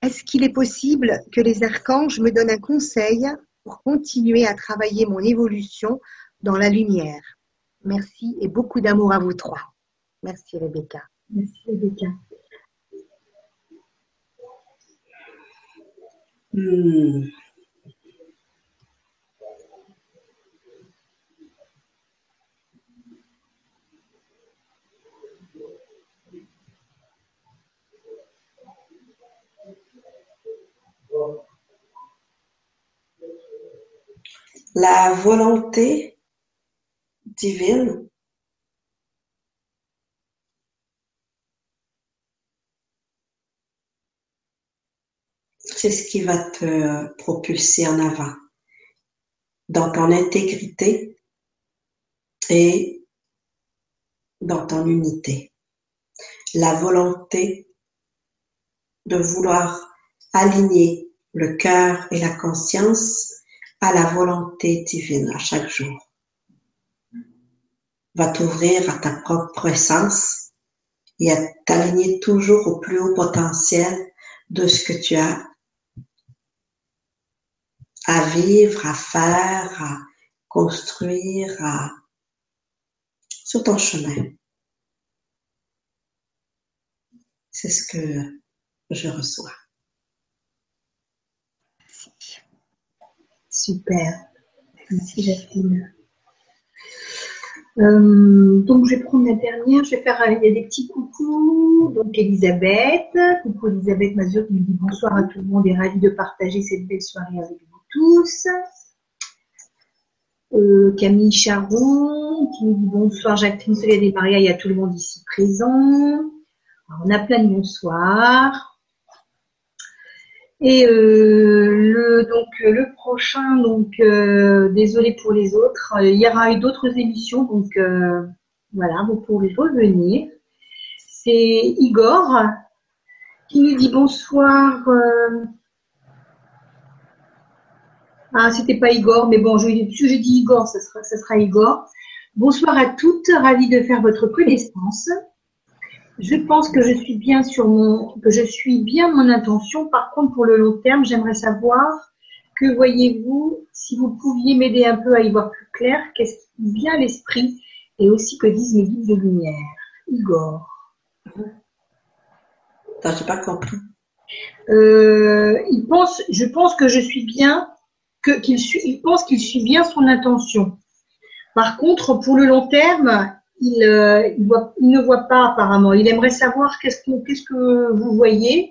Est-ce qu'il est possible que les archanges me donnent un conseil pour continuer à travailler mon évolution dans la lumière? Merci et beaucoup d'amour à vous trois. Merci Rebecca. Merci Rebecca. Hmm. La volonté divine c'est ce qui va te propulser en avant dans ton intégrité et dans ton unité. La volonté de vouloir aligner le cœur et la conscience à la volonté divine à chaque jour. Va t'ouvrir à ta propre essence et à t'aligner toujours au plus haut potentiel de ce que tu as à vivre, à faire, à construire, à... sur ton chemin. C'est ce que je reçois. Super. Merci Jacqueline. Euh, donc je vais prendre la dernière, je vais faire il y a des petits coucous. Donc Elisabeth, coucou Elisabeth Mazur qui me dit bonsoir à tout le monde et ravie de partager cette belle soirée avec vous tous. Euh, Camille Charon qui nous dit bonsoir Jacqueline Soledad et Maria, y a tout le monde ici présent. on a plein de bonsoir. Et euh, le, donc le prochain, donc euh, désolé pour les autres, il y aura eu d'autres émissions, donc voilà, vous pourrez revenir. C'est Igor qui nous dit bonsoir. Ah, c'était pas Igor, mais bon, je, j'ai dit Igor, ça sera, ça sera Igor. Bonsoir à toutes, ravie de faire votre connaissance. Je pense que je suis bien sur mon, que je suis bien mon intention. Par contre, pour le long terme, j'aimerais savoir que voyez-vous, si vous pouviez m'aider un peu à y voir plus clair, qu'est-ce qui vient l'esprit et aussi que disent mes guides de lumière. Igor. Je n'ai pas compris. Euh, il pense, je pense que je suis bien qu'il pense qu'il suit bien son intention. Par contre, pour le long terme, il, euh, ne voit pas apparemment. Il aimerait savoir qu'est-ce que, qu'est-ce que vous voyez,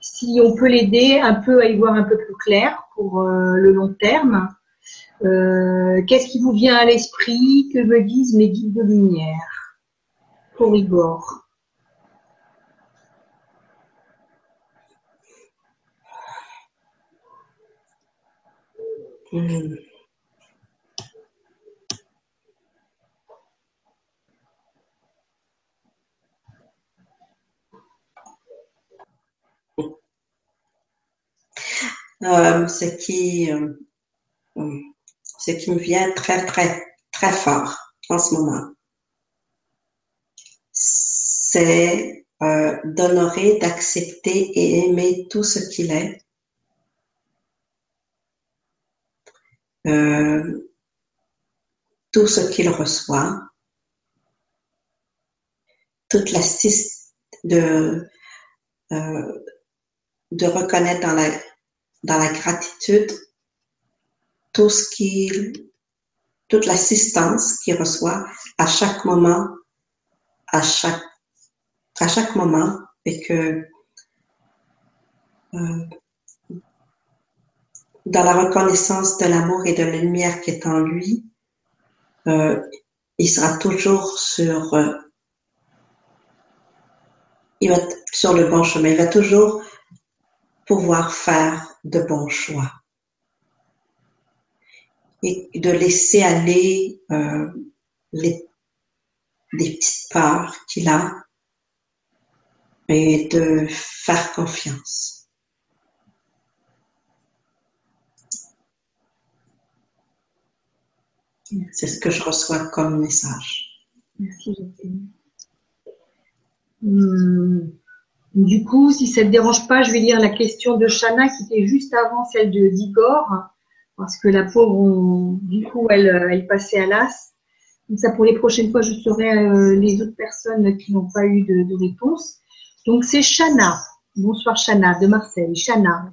si on peut l'aider un peu à y voir un peu plus clair pour euh, le long terme. Euh, qu'est-ce qui vous vient à l'esprit Que me disent mes guides de lumière? Pour Igor Hmm. Euh, ce qui euh, ce qui me vient très très très fort en ce moment c'est euh, d'honorer d'accepter et aimer tout ce qu'il est Euh, tout ce qu'il reçoit, toute la de, euh, de reconnaître dans la, dans la gratitude tout ce qu'il, toute l'assistance qu'il reçoit à chaque moment, à chaque, à chaque moment, et que euh, dans la reconnaissance de l'amour et de la lumière qui est en lui, euh, il sera toujours sur, euh, il va sur le bon chemin. Il va toujours pouvoir faire de bons choix et de laisser aller euh, les, les petites peurs qu'il a et de faire confiance. C'est ce que je reçois comme message. Merci. Hmm. Du coup, si ça ne te dérange pas, je vais lire la question de Shana qui était juste avant celle de d'Igor, parce que la pauvre, du coup, elle, elle passait à l'as. Donc ça, pour les prochaines fois, je saurai euh, les autres personnes qui n'ont pas eu de, de réponse. Donc c'est Shana. Bonsoir Shana de Marseille. Shana.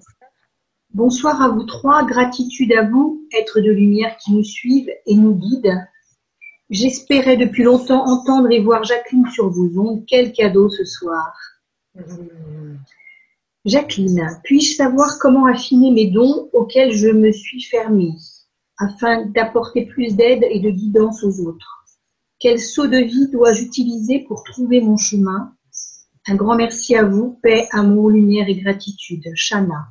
Bonsoir à vous trois. Gratitude à vous, être de lumière qui nous suivent et nous guident. J'espérais depuis longtemps entendre et voir Jacqueline sur vos ondes. Quel cadeau ce soir. Jacqueline, puis-je savoir comment affiner mes dons auxquels je me suis fermée, afin d'apporter plus d'aide et de guidance aux autres? Quel saut de vie dois-je utiliser pour trouver mon chemin? Un grand merci à vous, paix, amour, lumière et gratitude. Shana.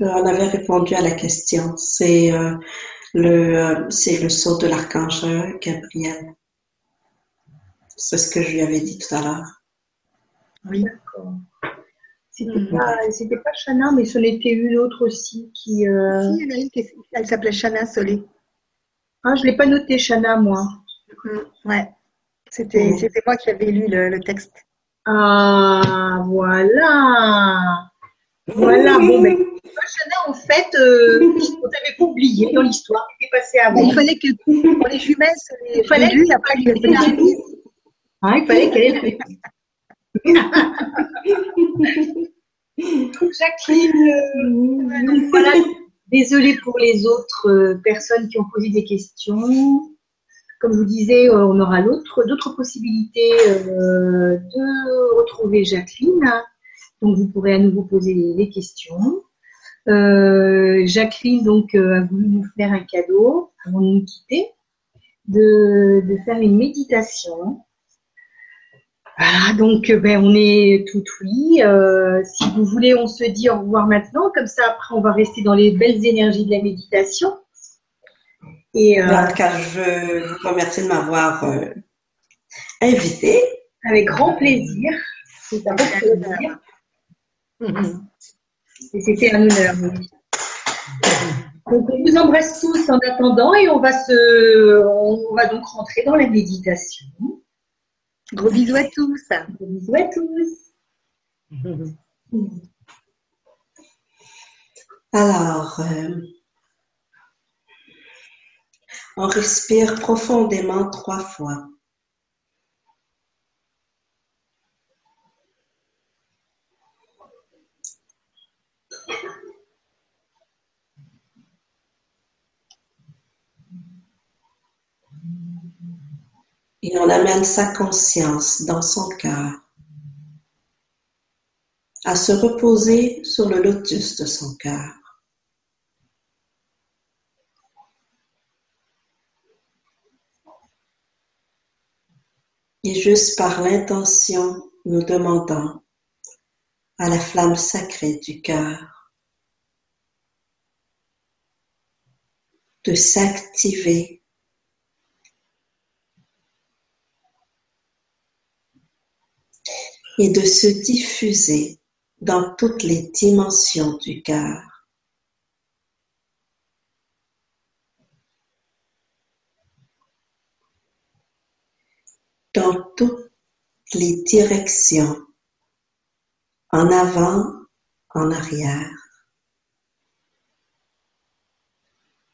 Euh, on avait répondu à la question. C'est euh, le, c'est le saut de l'archange Gabriel. C'est ce que je lui avais dit tout à l'heure. Oui. D'accord. C'était pas, c'était pas Shana, mais ce n'était une autre aussi qui. Euh... Si, il y en a une qui elle s'appelait Shana Solé. Ah, je l'ai pas noté Shana, moi. Mm, ouais. C'était, c'était moi qui avais lu le, le texte. Ah, voilà. Voilà. Bon, mais Shana, en fait, euh, on t'avait pas oublié dans l'histoire qui était passée avant. Il fallait que pour les jumelles, il fallait lu, après il fallait Ah, il fallait qu'elle ait Jacqueline, euh, donc voilà, désolée pour les autres euh, personnes qui ont posé des questions. Comme je vous disais, euh, on aura d'autres possibilités euh, de retrouver Jacqueline. Donc vous pourrez à nouveau poser les questions. Euh, Jacqueline donc a voulu nous faire un cadeau avant de nous quitter, de, de faire une méditation. Voilà, donc ben, on est tout oui. Euh, si vous voulez, on se dit au revoir maintenant. Comme ça, après, on va rester dans les belles énergies de la méditation. Et, euh, tout cas, je vous remercie de m'avoir euh, invité. avec grand plaisir. C'est un plaisir. Et c'était un honneur. oui. Donc, on vous embrasse tous en attendant et on va se, on va donc rentrer dans la méditation. Gros bisous à tous. Gros bisous à tous. Alors, euh, on respire profondément trois fois. Et on amène sa conscience dans son cœur à se reposer sur le lotus de son cœur. Et juste par l'intention, nous demandons à la flamme sacrée du cœur de s'activer et de se diffuser dans toutes les dimensions du cœur. Dans toutes les directions, en avant, en arrière,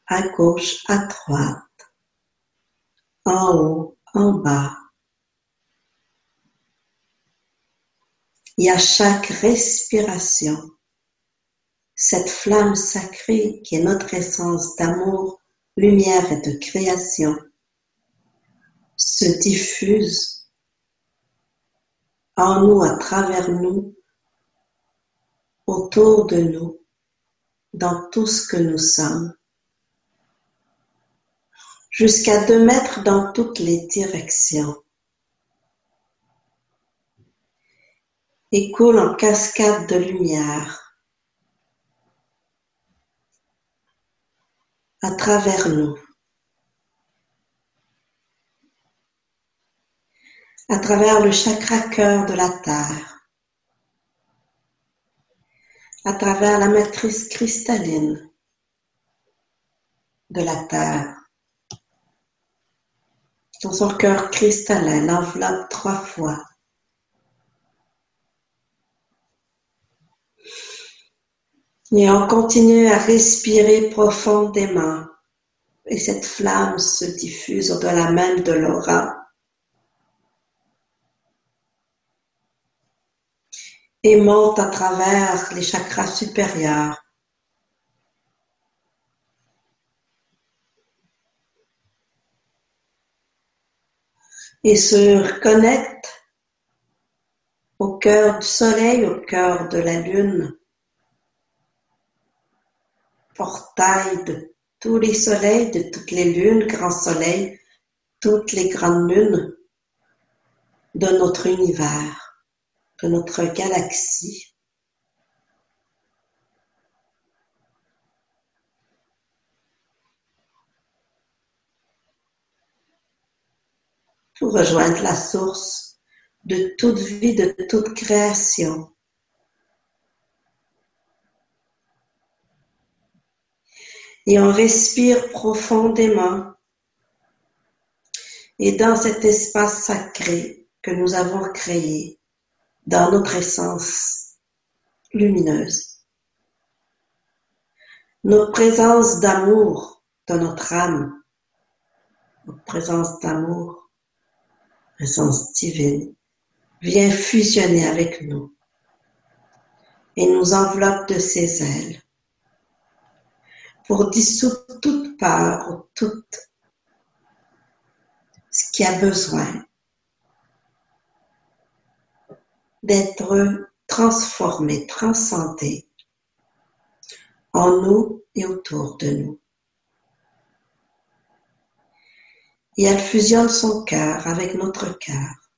à gauche, à droite, en haut, en bas, Et à chaque respiration, cette flamme sacrée qui est notre essence d'amour, lumière et de création se diffuse en nous, à travers nous, autour de nous, dans tout ce que nous sommes, jusqu'à deux mètres dans toutes les directions. Et en cascade de lumière à travers nous, à travers le chakra cœur de la Terre, à travers la matrice cristalline de la Terre, dans son cœur cristallin, l'enveloppe trois fois. Et on continue à respirer profondément. Et cette flamme se diffuse au-delà même de l'aura. Et monte à travers les chakras supérieurs. Et se connecte au cœur du soleil, au cœur de la lune portail de tous les soleils, de toutes les lunes, grands soleils, toutes les grandes lunes de notre univers, de notre galaxie. Pour rejoindre la source de toute vie, de toute création. Et on respire profondément. Et dans cet espace sacré que nous avons créé, dans notre essence lumineuse, notre présence d'amour dans notre âme, notre présence d'amour, présence divine, vient fusionner avec nous et nous enveloppe de ses ailes pour dissoudre toute peur tout ce qui a besoin d'être transformé, transcendé en nous et autour de nous. Et elle fusionne son cœur avec notre cœur.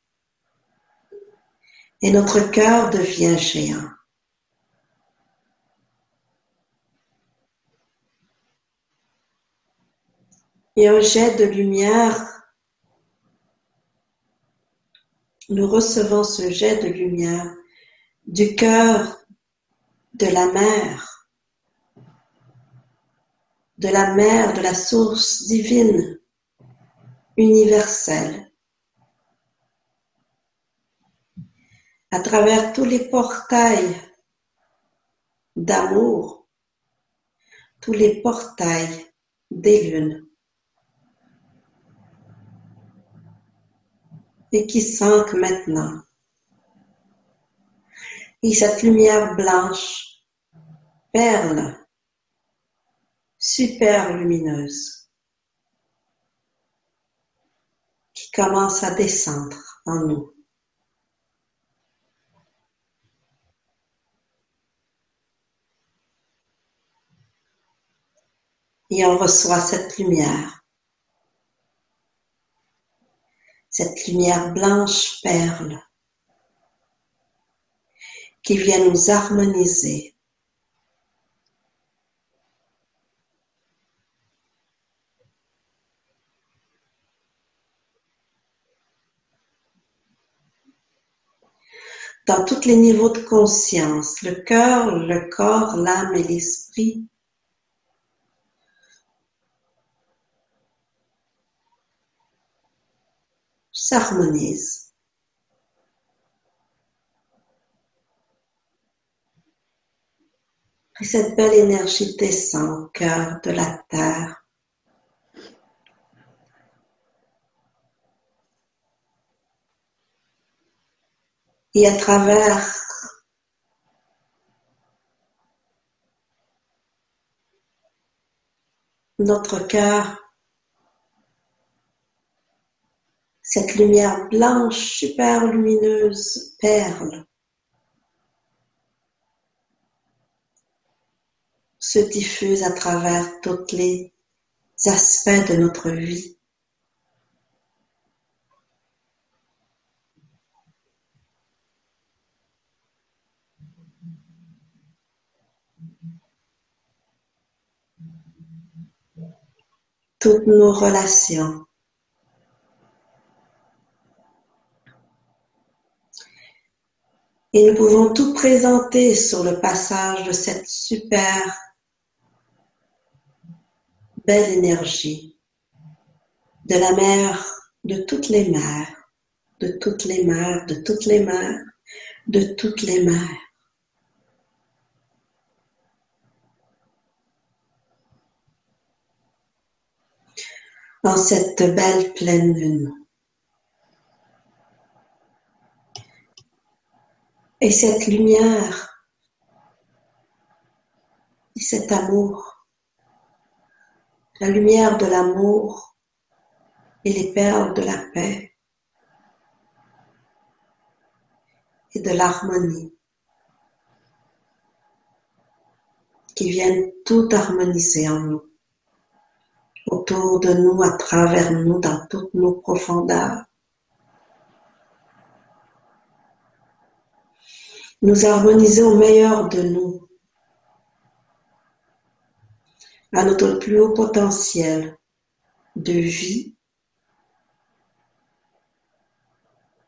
Et notre cœur devient géant. Et un jet de lumière. Nous recevons ce jet de lumière du cœur de la mer, de la mer, de la source divine, universelle, à travers tous les portails d'amour, tous les portails des lunes. Et qui s'ancre maintenant. Et cette lumière blanche, perle, super lumineuse, qui commence à descendre en nous. Et on reçoit cette lumière cette lumière blanche perle qui vient nous harmoniser. Dans tous les niveaux de conscience, le cœur, le corps, l'âme et l'esprit s'harmonise. Et cette belle énergie descend au cœur de la terre. Et à travers notre cœur, cette lumière blanche, super lumineuse, perle, se diffuse à travers tous les aspects de notre vie. Toutes nos relations, Et nous pouvons tout présenter sur le passage de cette super belle énergie de la mer de toutes les mères, de toutes les mères, de toutes les mères, de toutes les mères. En cette belle pleine lune. Et cette lumière et cet amour, la lumière de l'amour et les perles de la paix et de l'harmonie qui viennent tout harmoniser en nous, autour de nous, à travers nous, dans toutes nos profondeurs. Nous harmoniser au meilleur de nous, à notre plus haut potentiel de vie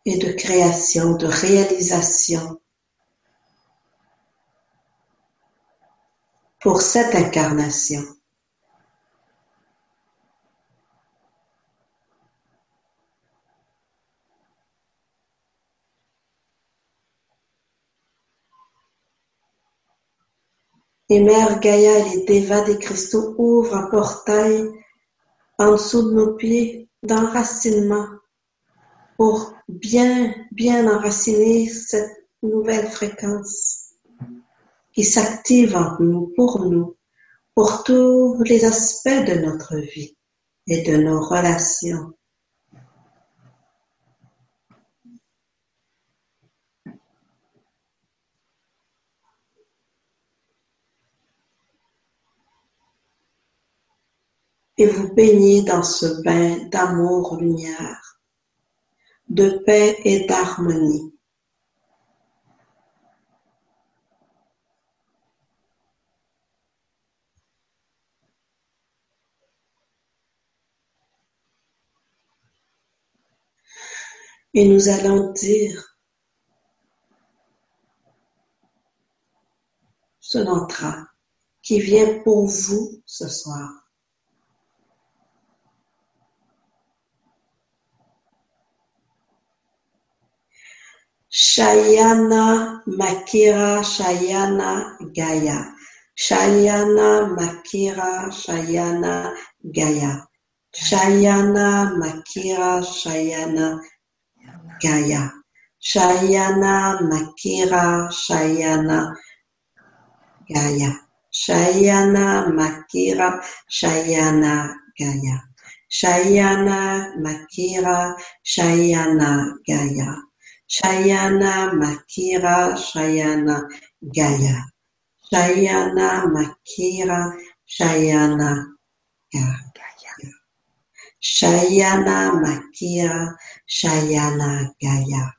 et de création, de réalisation pour cette incarnation. Et Mère Gaïa et les Devas des cristaux ouvrent un portail en dessous de nos pieds d'enracinement pour bien, bien enraciner cette nouvelle fréquence qui s'active en nous, pour nous, pour tous les aspects de notre vie et de nos relations. Et vous baignez dans ce bain d'amour-lumière de paix et d'harmonie. Et nous allons dire ce mantra qui vient pour vous ce soir. Shayana Makira Shayana Gaya. Shayana Makira Shayana Gaya. Shayana Makira Shayana Gaya. Shayana Makira Shayana Gaya. Shayana Makira Shayana Gaya. Shayana Makira Shayana Gaya. Chayana Makira Chayana Gaya, Chayana Makira Chayana Gaya, Chayana Makira Chayana Gaya,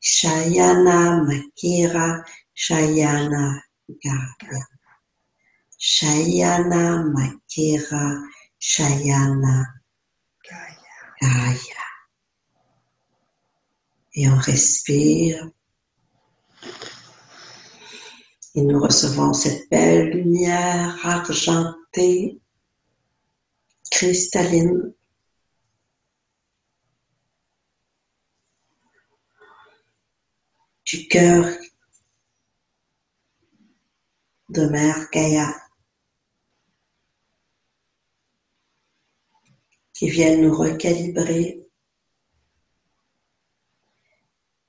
Chayana Makira Chayana Gaya, Chayana Makira Chayana Gaya et on respire. Et nous recevons cette belle lumière argentée, cristalline. du cœur de Mère Gaïa qui vient nous recalibrer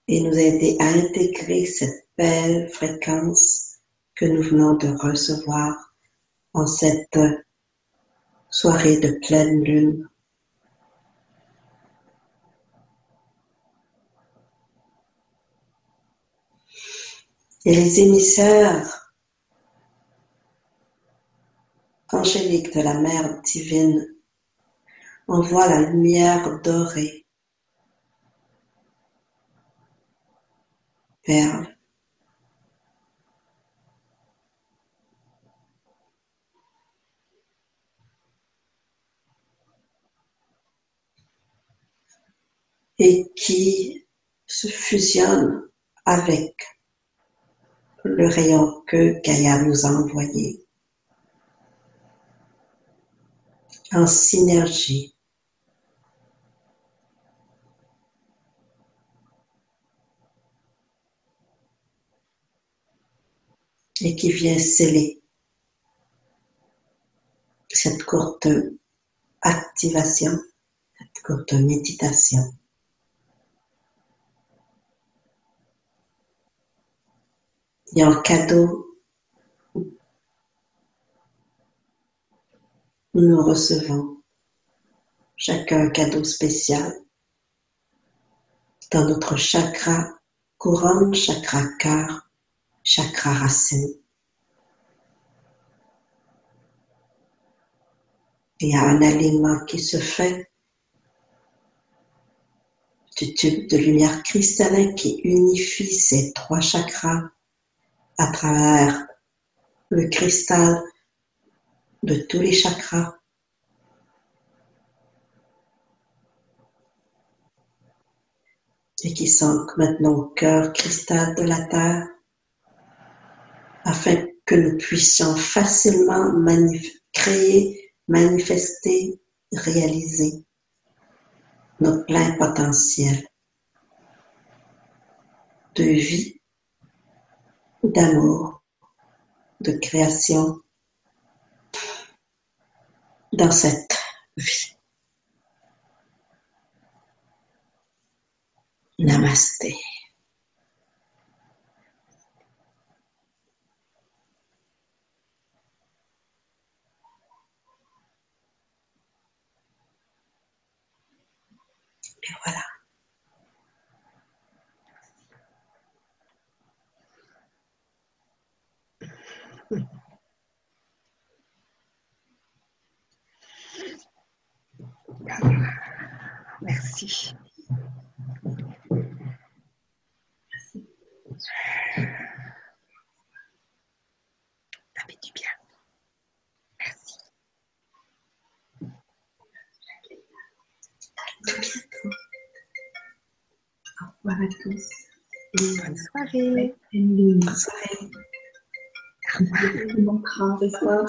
et nous aider à intégrer cette belle fréquence que nous venons de recevoir en cette soirée de pleine lune. Et les émissaires angéliques de la Mère divine envoient la lumière dorée et qui se fusionne avec le rayon que Gaïa nous a envoyé. En synergie et qui vient sceller cette courte activation, cette courte méditation. Et en cadeau, nous recevons chacun un cadeau spécial dans notre chakra couronne, chakra cœur, chakra racine. Il y a un alignement qui se fait du tube de lumière cristallin qui unifie ces trois chakras à travers le cristal de tous les chakras. Et qui s'ancre maintenant au cœur cristal de la Terre afin que nous puissions facilement créer manifester, réaliser notre plein potentiel de vie, d'amour, de création dans cette vie. Namasté. Et voilà. Merci. Ça fait du bien. Merci. Au revoir à tous. Bonne soirée. Bonne soirée. Ce soir.